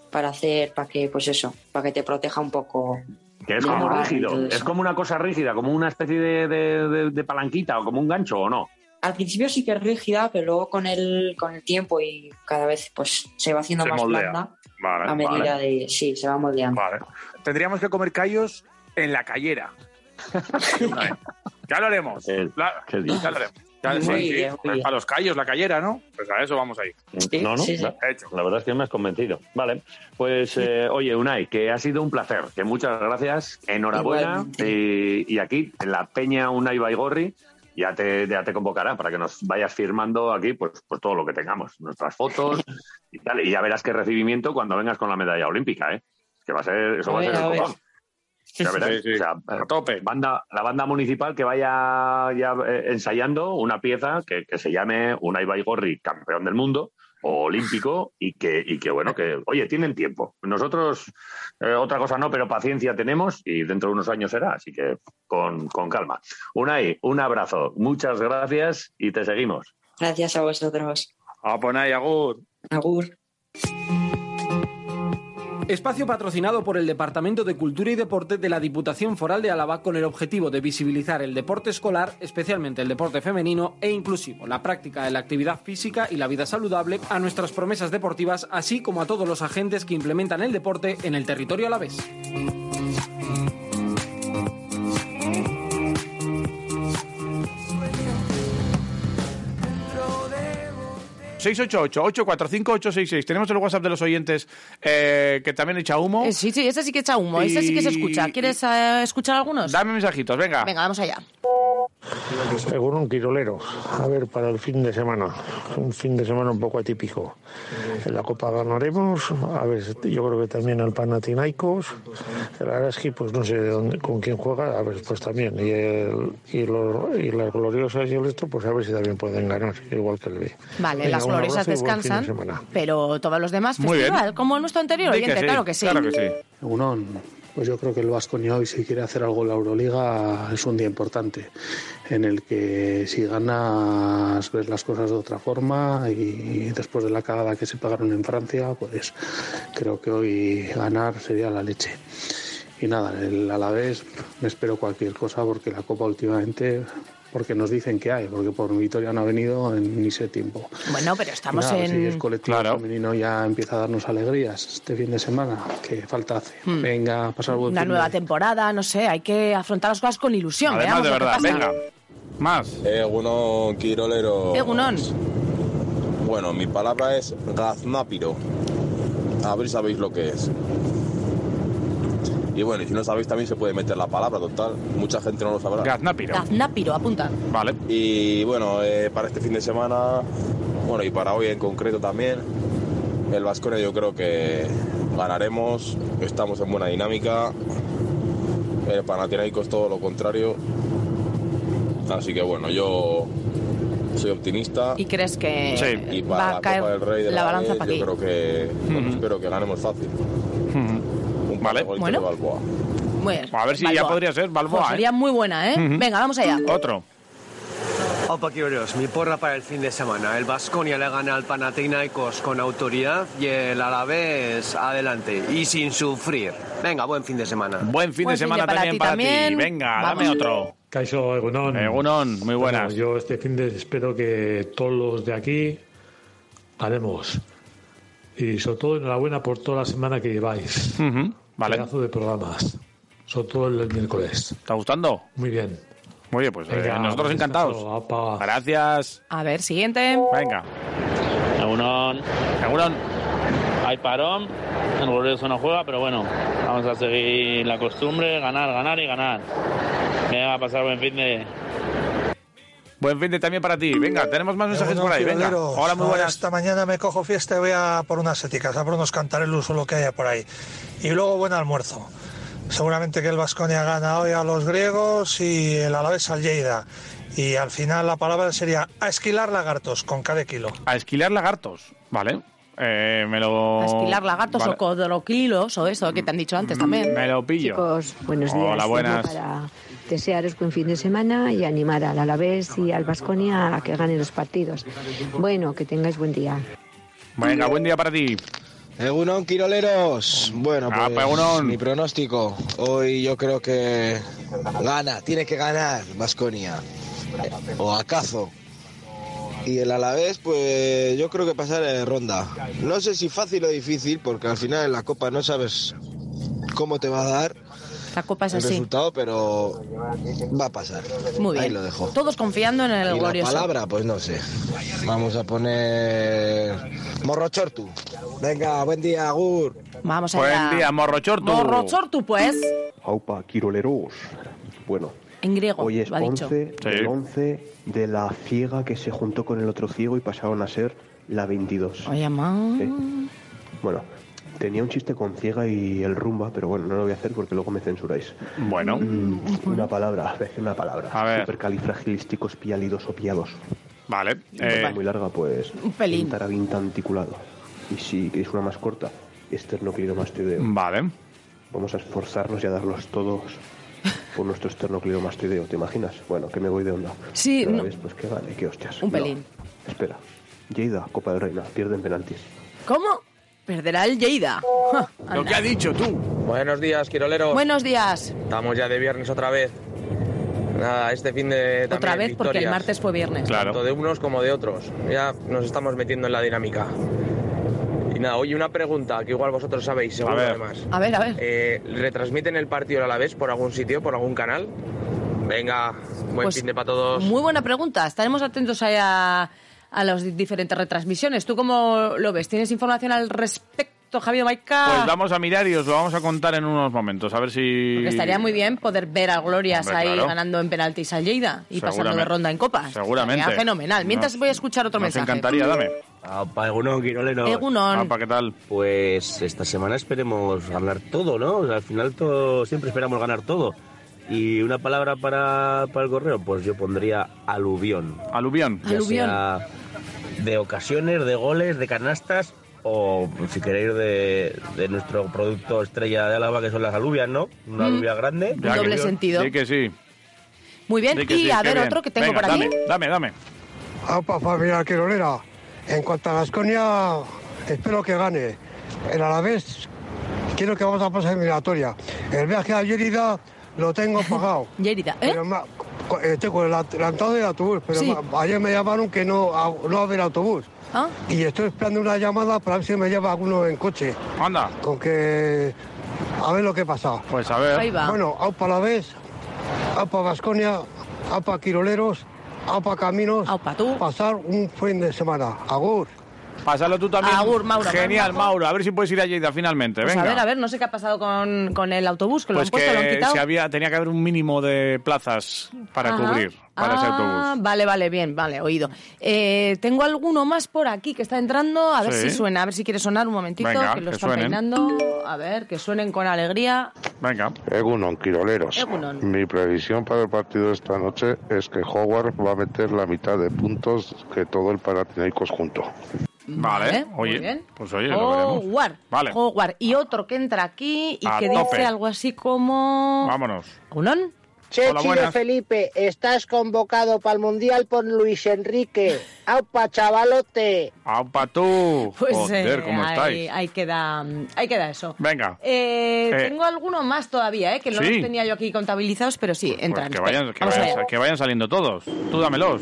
para hacer, para que, pues eso, para que te proteja un poco. Que es como y rígido, es como una cosa rígida, como una especie de, de- de- de palanquita o como un gancho o no. Al principio sí que es rígida, pero luego con el, con el tiempo y cada vez pues se va haciendo Se más moldea. blanda Vale, a medida vale. de... Sí, se va moldeando. Vale. Tendríamos que comer callos en la callera. Ya lo haremos. La- qué ya lo haremos. Ya- Muy sí, sí. bien, muy Pues a los callos, la callera, ¿no? Pues a eso vamos a ir. no, no, sí, sí. La, la verdad es que me has convencido. Vale, pues eh, oye, Unai, que ha sido un placer, que muchas gracias, enhorabuena. Y, y aquí, en la Peña Unai Baigorri, ya te, ya te convocará para que nos vayas firmando aquí pues, pues todo lo que tengamos, nuestras fotos y tal. Y ya verás qué recibimiento cuando vengas con la medalla olímpica, ¿eh? Que va a ser, eso A va a ser a el ver. copón. Ya verás, Sí, sí. o sea, A tope. Banda, la banda municipal que vaya ya eh, ensayando una pieza que, que se llame Unai Baigorri, campeón del mundo olímpico, y que, y que bueno, que, oye, tienen tiempo. Nosotros, eh, otra cosa no, pero paciencia tenemos y dentro de unos años será, así que con, con calma. Unai, un abrazo, muchas gracias y te seguimos. Gracias a vosotros. A poner agur. Agur. Espacio patrocinado por el Departamento de Cultura y Deporte de la Diputación Foral de Álava con el objetivo de visibilizar el deporte escolar, especialmente el deporte femenino e inclusivo, la práctica de la actividad física y la vida saludable, a nuestras promesas deportivas, así como a todos los agentes que implementan el deporte en el territorio alavés. 688-845-866. Tenemos el WhatsApp de los oyentes eh, que también echa humo. Eh, sí, sí, ese sí que echa humo, ese sí que se escucha. ¿Quieres eh, escuchar algunos? Dame mensajitos, venga. Venga, vamos allá. Según un quirolero, a ver, para el fin de semana, un fin de semana un poco atípico. En la Copa ganaremos, a ver, yo creo que también al Panathinaikos, el Araski, pues no sé dónde, con quién juega, a ver, pues también. Y, el, y, los, y las gloriosas y el esto, pues a ver si también pueden ganar, igual que el B. Vale, Venga, las gloriosas de descansan, pero todos los demás Muy bien. festival, como nuestro anterior oyente, sí, claro que sí. claro que sí. Unón, pues yo creo que el Vasconia hoy si quiere hacer algo en la Euroliga es un día importante en el que si ganas ves las cosas de otra forma y después de la cagada que se pagaron en Francia pues creo que hoy ganar sería la leche. Y nada, el Alavés me espero cualquier cosa porque la Copa últimamente porque nos dicen que hay, porque por Vitoria no ha venido en ni sé tiempo. Bueno, pero estamos nada, Si en... el colectivo femenino ya empieza a darnos alegrías este fin de semana, que falta hace. Hmm. Venga, a pasar buen Una fin de- nueva temporada, no sé, hay que afrontar las cosas con ilusión. Además, veamos de verdad, pasa. venga. Más. Egunon, Quirolero. Egunon. Bueno, mi palabra es gaznápiro. A ver si sabéis lo que es. Y bueno, y si no sabéis también se puede meter la palabra, total. Mucha gente no lo sabrá. Gaznápiro. Gaznápiro, apunta. Vale. Y bueno, eh, para este fin de semana, bueno, y para hoy en concreto también, el Vasconia yo creo que ganaremos, estamos en buena dinámica. El Panathinaikos todo lo contrario. Así que bueno, yo soy optimista. ¿Y crees que Y para va a la caer Copa del Rey de la la, balanza vez, para ti? yo creo que bueno, espero que ganemos fácil. Un Vale. Bueno. de Balboa. Muy bien. A ver si ya podría ser Balboa, Pues ¿eh? sería muy buena, ¿eh? Venga, vamos allá. Otro. Opa, Quiroleros, mi porra para el fin de semana. El Vasconia le gana al Panathinaikos con autoridad y el Alavés adelante y sin sufrir. Venga, buen fin de semana. Buen fin Buen de fin semana de para también ti para también. ti. Venga, Vamos. dame otro. Caixo Egunon. Egunon, muy buenas. Bueno, yo este fin de espero que todos los de aquí ganemos. Y sobre todo enhorabuena por toda la semana que lleváis. Vale. Pedazo de programas. Sobre todo el miércoles. ¿Está gustando? Muy bien. Muy bien, pues eh, nosotros encantados. Gracias. A ver, siguiente. Venga. Egunon. Egunon. Hay parón, el glorioso no juega, pero bueno, vamos a seguir la costumbre, ganar, ganar y ganar. Venga, a pasar buen fin de... Buen fin de también para ti. Venga, tenemos más mensajes Bueno, por ahí. Venga. Hola, muy ahora buenas. Esta mañana me cojo fiesta y voy a por unas éticas, a por unos cantarelos o lo que haya por ahí. Y luego buen almuerzo. Seguramente que el Vasconia gana hoy a los griegos y el Alavés al Lleida. Y al final la palabra sería a esquilar lagartos con cada kilo. A esquilar lagartos. Vale. Eh, me lo. A esquilar lagartos Vale. o codroquilos o eso que te han dicho antes también. Me lo pillo. Chicos, buenos días. Hola, buenas. Para desearos buen fin de semana y animar al Alavés y al Vasconia a que ganen los partidos. Bueno, que tengáis buen día. Venga, buen día para ti. Egunon, Quiroleros. Bueno, Ah, pues mi pronóstico. Hoy yo creo que gana, tiene que ganar Vasconia. O acaso. Y el Alavés, pues yo creo que pasar de ronda. No sé si fácil o difícil, porque al final en la Copa no sabes cómo te va a dar La copa es el así. resultado, pero va a pasar. Muy bien. Ahí lo dejo. Todos confiando en el y la glorioso. palabra, pues no sé. Vamos a poner Morrochortu. Venga, buen día, Agur. Vamos Buen allá. día, morrochortu. Morrochortu, pues. Aupa, Quiroleros. Bueno, En griego, hoy es lo ha dicho. 11 del 11 de la ciega que se juntó con el otro ciego y pasaron a ser la 22. Oye, ma. Bueno, tenía un chiste con ciega y el rumba, pero bueno, no lo voy a hacer porque luego me censuráis. Bueno. Mm, una palabra, a ver, una palabra. A ver. Supercalifragilísticos pialidos o piados. Vale. Eh, muy larga, pues. Un pelín. Anticulado. Y si queréis una más corta, esternocleidomastoideo. Vale. Vamos a esforzarnos y a darlos todos por nuestro esternocleidomastoideo, ¿te imaginas? Bueno, que me voy de onda. Sí, Pero no. vez, pues que vale, qué hostias. Un No, pelín. espera. Lleida, Copa del Reina, pierden penaltis. ¿Cómo? Perderá el Lleida. Ja, Lo que ha dicho tú. Buenos días, Quiroleros. Buenos días. Estamos ya de viernes otra vez. Nada, este fin de también Otra vez porque el martes fue viernes. Tanto de unos como de otros. Ya nos estamos metiendo en la dinámica. Y nada, oye, una pregunta que igual vosotros sabéis, seguro ver. además. A ver, a ver. Eh, ¿Retransmiten el partido a la vez por algún sitio, por algún canal? Venga, buen Pues fin de para todos. Muy buena pregunta. Estaremos atentos ahí a, a las di- diferentes retransmisiones. ¿Tú cómo lo ves? ¿Tienes información al respecto, Javier Maica? Pues vamos a mirar y os lo vamos a contar en unos momentos. A ver si. Porque estaría muy bien poder ver a Glorias Hombre, ahí claro. ganando en penaltis al Lleida y pasando de Seguramente. ronda en Copa. Seguramente. Estaría fenomenal. Mientras voy a escuchar otro Nos mensaje. encantaría, dame. Apa, Egunon, Quiroleros. Egunon. Apa, ¿qué tal? Pues esta semana esperemos ganar todo, ¿no? O sea, al final todo, siempre esperamos ganar todo. Y una palabra para, para el correo, pues yo pondría aluvión. Aluvión. Ya sea de ocasiones, de goles, de canastas o si queréis de, de nuestro producto estrella de Álava que son las alubias, ¿no? Una Mm. alubia grande. Un doble sentido. Sí que sí. Muy bien. Y sí, a ver bien. otro que tengo Venga, por aquí. Dame, dame, dame. Apa, familia Quirolera. En cuanto a Gasconia, espero que gane. El Alavés, quiero que vamos a pasar eliminatoria. El viaje a Lérida lo tengo pagado. Lérida, ¿eh? Pero ma- co- eh, tengo el la entrada del autobús, pero Sí. ayer me llamaron que no, no va a haber autobús. ¿Ah? Y estoy esperando una llamada para ver si me lleva alguno en coche. Anda. Con que... A ver lo que pasa. Pues a ver. Ahí va. Bueno, aupa Alavés, aupa Gasconia, aupa Quiroleros, aupa Caminos. Aupa tú. Pasar un fin de semana. Agur. Pásalo tú también. Agur, Mauro. Genial, Mauro. A ver si puedes ir a Lleida finalmente. Pues Venga. a ver, a ver, no sé qué ha pasado con, con el autobús, que lo Pues han puesto, lo han que quitado. si había, tenía que haber un mínimo de plazas para Ajá. cubrir para ese Ah, autobús. Vale, vale, bien, vale, oído. Eh, tengo alguno más por aquí que está entrando, a ver Sí. si suena, a ver si quiere sonar un momentito, Venga, que lo que están suenen. peinando. A ver, que suenen con alegría. Venga. Egunon, Quiroleros. Egunon. Mi previsión para el partido de esta noche es que Howard va a meter la mitad de puntos que todo el Panathinaikos junto. Vale, muy oye, bien. pues oye, lo veremos. Howard. Vale. Howard. Y otro que entra aquí y A que tope. dice algo así como... Vámonos. ¿Unón? Che, Hola, Chile. Felipe, estás convocado para el Mundial por Luis Enrique. ¡Aupa, chavalote! ¡Aupa tú! Pues Joder, eh, ¿cómo ahí, estáis? ahí queda, ahí queda eso. Venga. Eh, Eh, tengo alguno más todavía, eh, que no sí. los tenía yo aquí contabilizados, pero sí, entran. Pues que vayan, que, vayan, que vayan saliendo todos. Tú dámelos.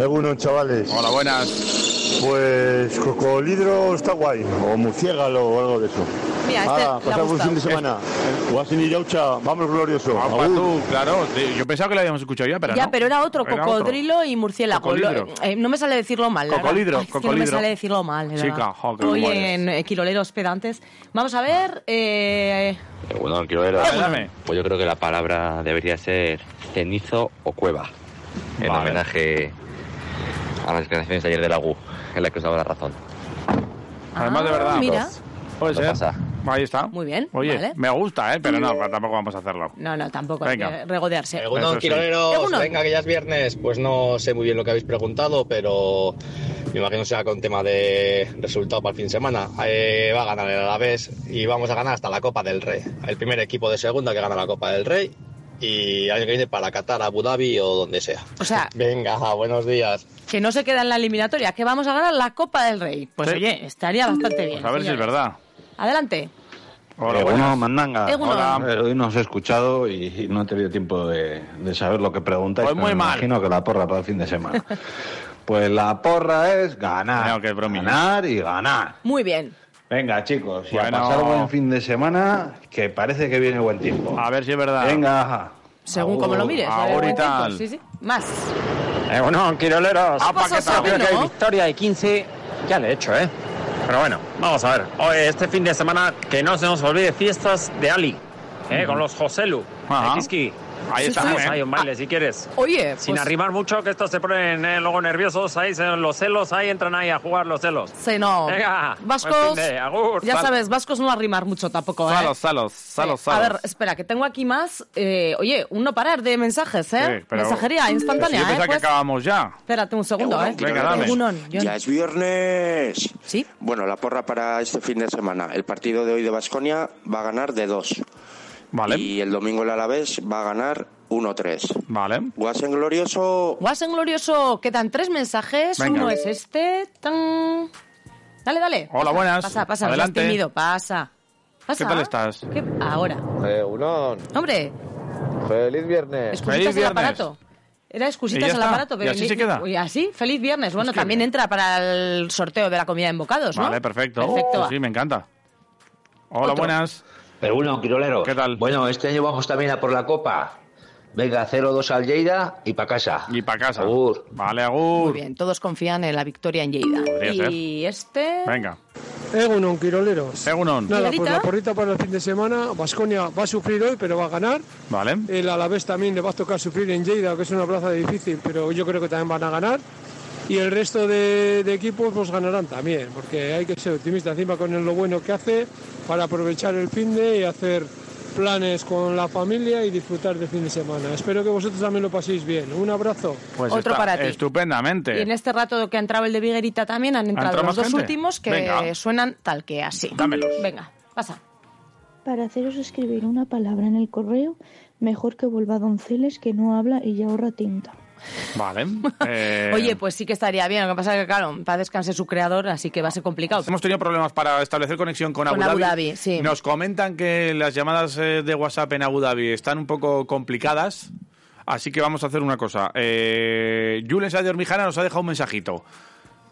Algunos chavales. Hola, buenas. Pues cocodrilo está guay, o murciégalo o algo de eso. Mira, este ah, pasamos un gustado. fin de semana. Guasin y Yaucha, vamos glorioso. Aupa Agur. tú, claro. Sí, Yo pensaba que lo habíamos escuchado ya, pero ya, no. pero era otro, Era cocodrilo y murciélago. Cocodrilo. Lo- eh, no me sale decirlo mal. es que no me sale decirlo mal. Chica, verdad. jo, que Hoy en eh, Quiroleros Pedantes. Vamos a ver. Eh, Bueno, ver. Dale, dame. Pues yo creo que la palabra debería ser cenizo o cueva. En Vale. homenaje a las declaraciones de ayer de la U, en la que os daba la razón. Además, de Ah, verdad. mira. Puede Lo ser. pasa. Ahí está. Muy bien, Oye, vale. me gusta, ¿eh? Pero no, tampoco vamos a hacerlo. no, no, tampoco hay Venga. que regodearse. Egunon, Eso sí. Venga, que ya es viernes. Pues no sé muy bien lo que habéis preguntado, pero me imagino que será con tema de resultado para el fin de semana. Eh, va a ganar el Alavés y vamos a ganar hasta la Copa del Rey. El primer equipo de segunda que gana la Copa del Rey y año que viene para Qatar, Abu Dhabi o donde sea. O sea, Venga, buenos días. que no se queda en la eliminatoria, que vamos a ganar la Copa del Rey. Pues Sí. oye, estaría bastante bien. Pues a ver si es verdad. Adelante. Hola, Eh, bueno, Mandanga. Egunon. Hola. Ver, hoy no os he escuchado y, y no he tenido tiempo de, de saber lo que preguntáis. Pues muy me mal. imagino que la porra para el fin de semana. pues la porra es ganar. No, que es ganar y ganar. Muy bien. Venga, chicos, y Bueno. a pasar buen fin de semana, que parece que viene buen tiempo. A ver si es verdad. Venga. Según como lo mires. Tal. Sí, sí. Más. Eh, bueno, Quiroleros. ¿Qué Yo creo que Sabino? victoria de 15 ya le he hecho, ¿eh? Pero bueno, vamos a ver. Hoy, este fin de semana, que no se nos olvide fiestas de Ali, ¿eh? Con los Joselu. Ajá. de Kiski. Ahí está, Vamos ¿eh? ahí un baile, si quieres. Oye, Sin pues, arrimar mucho, que estos se ponen eh, luego nerviosos. Ahí se- los celos, ahí entran ahí a jugar los celos. se no. Venga, Vascos, fin de, agur. ya Sal- sabes, vascos no arrimar mucho tampoco, ¿eh? Salos, salos, salos, Sí. A salos. ver, espera, que tengo aquí más. eh, oye, un no parar de mensajes, ¿eh? Sí, pero- Mensajería instantánea, Yo ¿eh? Pues, que acabamos ya. espérate un segundo, ¿eh? Venga, dame. Ya es viernes. Sí. Bueno, la porra para este fin de semana. El partido de hoy de Basconia va a ganar de 2. Vale. Y el domingo el Alavés va a ganar 1-3. Vale. Guasen Glorioso. Guasen Glorioso, quedan tres mensajes. Venga. Uno es este. Tan... Dale, dale. Hola, Pasa, buenas. Pasa, pasa, Adelante. tímido, pasa. Pasa. ¿Qué tal estás? ¿Qué- Ahora. Eh, Unón, Hombre, feliz viernes. al viernes. aparato. Era excusitas al aparato. Y así se queda. Y así, feliz viernes. Bueno, también bien. entra para el sorteo de la comida en bocados, ¿no? Vale, perfecto. Perfecto, Sí, va. sí, me encanta. Hola, Otro. buenas. Pero bueno, Quiroleros. ¿Qué tal? Bueno, este año vamos también a por la Copa. Venga, 0-2 al Lleida y para casa. Y para casa. Agur. Vale, Agur. Muy bien, todos confían en la victoria en Lleida. Podría y este... Venga. Egunon, Quiroleros. Egunon. Nada, pues la porrita para el fin de semana. Vasconia va a sufrir hoy, pero va a ganar. Vale. El Alavés también le va a tocar sufrir en Lleida, que es una plaza difícil, pero yo creo que también van a ganar. Y el resto de, de equipos pues ganarán también, porque hay que ser optimista encima con lo bueno que hace para aprovechar el fin de y hacer planes con la familia y disfrutar del fin de semana. Espero que vosotros también lo paséis bien. Un abrazo. Pues Otro está para ti. estupendamente. Y en este rato que ha entrado el de Viguerita también han entrado los dos gente? últimos que Venga. suenan tal que así. Dámelos. Venga, pasa. Para haceros escribir una palabra en el correo, mejor que vuelva a Donceles que no habla y ya ahorra tinta. Vale. Eh, Oye, pues sí que estaría bien. Lo que pasa es que, claro, para descansar su creador, así que va a ser complicado. Hemos tenido problemas para establecer conexión con, Con Abu Abu Dhabi. Dhabi, sí. Nos comentan que las llamadas eh, de WhatsApp en Abu Dhabi están un poco complicadas. Así que vamos a hacer una cosa. Eh, Julen Sadio Mijana nos ha dejado un mensajito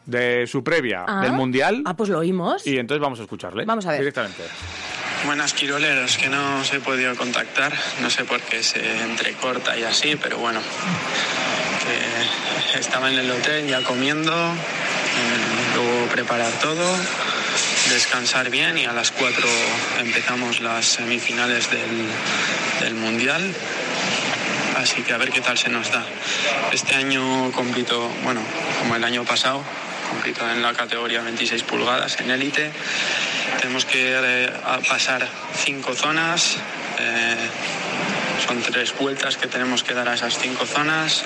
de su previa Ah. del Mundial. Ah, pues lo oímos. Y entonces vamos a escucharle. Vamos a ver. Directamente. Buenas Quiroleros, que no os he podido contactar, no sé por qué se entrecorta y así, pero bueno, estaba en el hotel ya comiendo Eh, luego preparar todo, descansar bien y a las 4 empezamos las semifinales del, del Mundial. Así que a ver qué tal se nos da. Este año compito, bueno, como el año pasado, compito en la categoría 26 pulgadas en élite. Tenemos que eh, pasar cinco zonas. eh, son tres vueltas que tenemos que dar a esas cinco zonas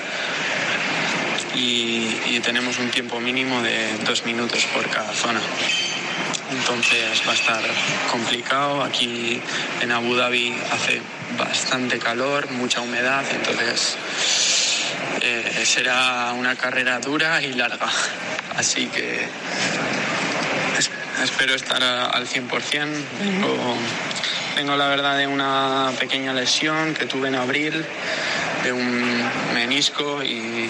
y, y tenemos un tiempo mínimo de dos minutos por cada zona. Entonces va a estar complicado. Aquí en Abu Dhabi hace bastante calor, mucha humedad, entonces eh, será una carrera dura y larga. Así que es- espero estar a- al 100%. Tengo, tengo la verdad de una pequeña lesión que tuve en abril, de un menisco y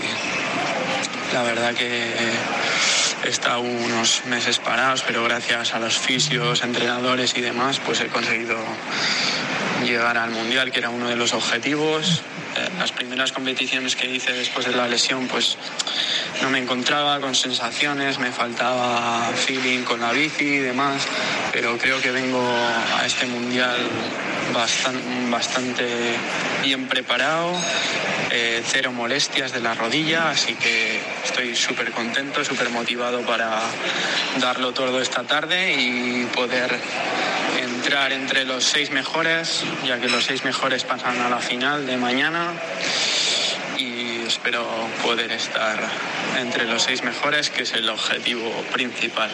la verdad que he estado unos meses parados, pero gracias a los fisios, entrenadores y demás, pues he conseguido llegar al Mundial, que era uno de los objetivos. Eh, las primeras competiciones que hice después de la lesión, pues no me encontraba con sensaciones, me faltaba feeling con la bici y demás, pero creo que vengo a este Mundial bastan- bastante bien preparado, eh, cero molestias de la rodilla, así que estoy súper contento, súper motivado para darlo todo esta tarde y poder entrar entre los seis mejores, ya que los seis mejores pasan a la final de mañana y espero poder estar entre los seis mejores, que es el objetivo principal.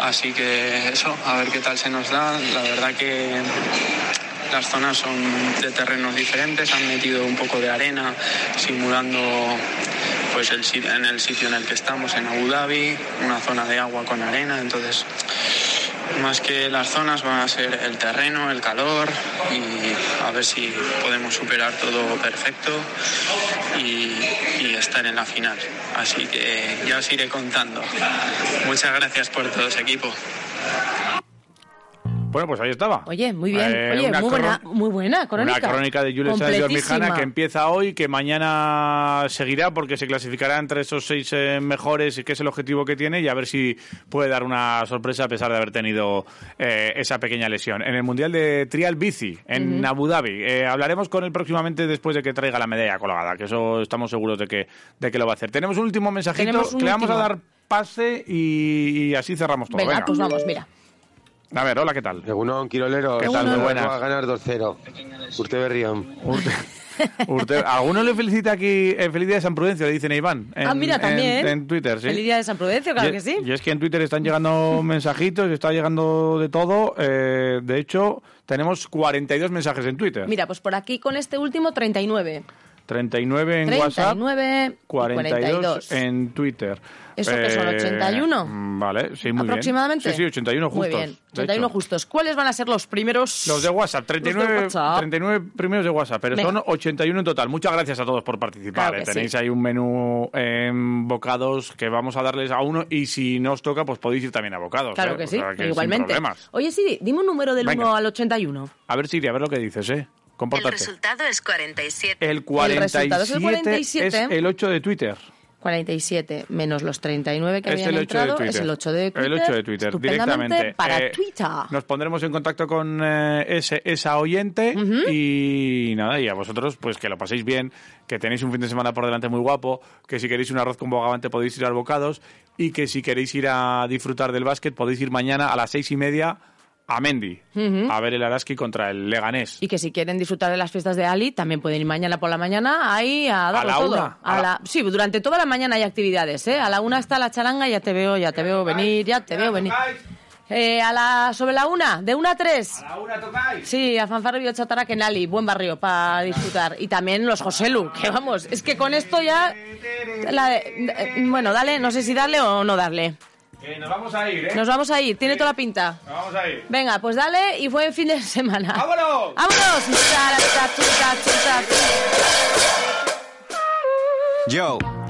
Así que eso, a ver qué tal se nos da. La verdad que las zonas son de terrenos diferentes, han metido un poco de arena simulando pues el, en el sitio en el que estamos, en Abu Dhabi, una zona de agua con arena, entonces más que las zonas van a ser el terreno, el calor y a ver si podemos superar todo perfecto y, estar en la final. Así que ya os iré contando. Muchas gracias por todo ese equipo. Bueno, pues ahí estaba. Oye, muy bien. Eh, Oye, muy buena, muy buena crónica. Una crónica de Jules Sáenz de. Ormijana que empieza hoy, que mañana seguirá porque se clasificará entre esos seis eh, mejores, que es el objetivo que tiene, y a ver si puede dar una sorpresa a pesar de haber tenido eh, esa pequeña lesión. En el Mundial de Trial Bici, en. Abu Dhabi. Eh, hablaremos con él próximamente después de que traiga la medalla colgada, que eso estamos seguros de que, de que lo va a hacer. Tenemos un último mensajito un que le vamos a dar pase y, y así cerramos todo. Venga, Venga. pues vamos, mira. A ver, hola, ¿qué tal? Egunon, Quirolero. ¿Qué tal? Muy buenas. Va a ganar 2-0. Urte Berrión. Urte- ¿Alguno le felicita aquí eh, feliz día de San Prudencio? Le dicen a Iván. En, ah, mira, en- también. En, Twitter, sí. Feliz día de San Prudencio, claro y, que sí. y es que en Twitter están llegando mensajitos, está llegando de todo. eh, de hecho, tenemos 42 mensajes en Twitter. Mira, pues por aquí con este último 39. 39 en WhatsApp, 39 y 42, 42. en Twitter. ¿Eso qué son, 81? mm, Vale, sí, muy ¿Aproximadamente? bien. Sí, sí, 81 justos. Muy bien, de 81 hecho. justos. ¿Cuáles van a ser los primeros? Los de WhatsApp, 39, Los de WhatsApp. 39 primeros de WhatsApp, pero Venga. son 81 en total. Muchas gracias a todos por participar. Claro eh. que Tenéis ahí un menú en bocados que vamos a darles a uno y si no os toca, pues podéis ir también a bocados. Claro eh. que O sí, sea, que igualmente. Oye, Siri, dime un número del Venga. 1 al 81. A ver, Siri, a ver lo que dices, ¿eh? El Compórtate. resultado es 47. El El resultado es el 47 es 47. el 8 de Twitter. 47 menos los 39 que Es habían el 8 de entrado Twitter. es el 8 de Twitter. El 8 de Twitter, directamente. para Eh, Twitter. Nos pondremos en contacto con eh, ese, esa oyente y nada, y a vosotros pues que lo paséis bien, que tenéis un fin de semana por delante muy guapo, que si queréis un arroz con bogavante podéis ir al bocados y que si queréis ir a disfrutar del básquet podéis ir mañana a las seis y media a Mendy a ver el Araski contra el Leganés. Y que si quieren disfrutar de las fiestas de Ali, también pueden ir mañana por la mañana ahí a darlo la todo. una? A A la- la- Sí, durante toda la mañana hay actividades, ¿eh? A la una está la charanga, ya te veo, ya te veo venir, ya te veo venir. Eh, a la, sobre la una, de una a tres. A la una tocáis. Sí, a Fanfarro y Chatara que en Ali, buen barrio para disfrutar. Y también los Joselu, que vamos, es que con esto ya... la de- eh, bueno, dale, no sé si darle o no darle. Que nos vamos a ir, ¿eh? Nos vamos a ir, tiene toda la pinta. Nos vamos a ir. Venga, pues dale y buen fin de semana. ¡Vámonos! ¡Vámonos! Yo,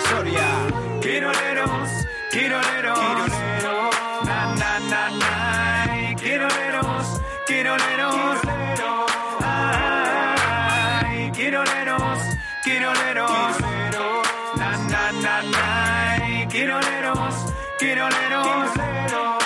Soria. Quiroleros, quiroleros, na na na na, quiroleros, quiroleros, ay, quiroleros, quiroleros, na na na na, quiroleros, quiroleros, ay.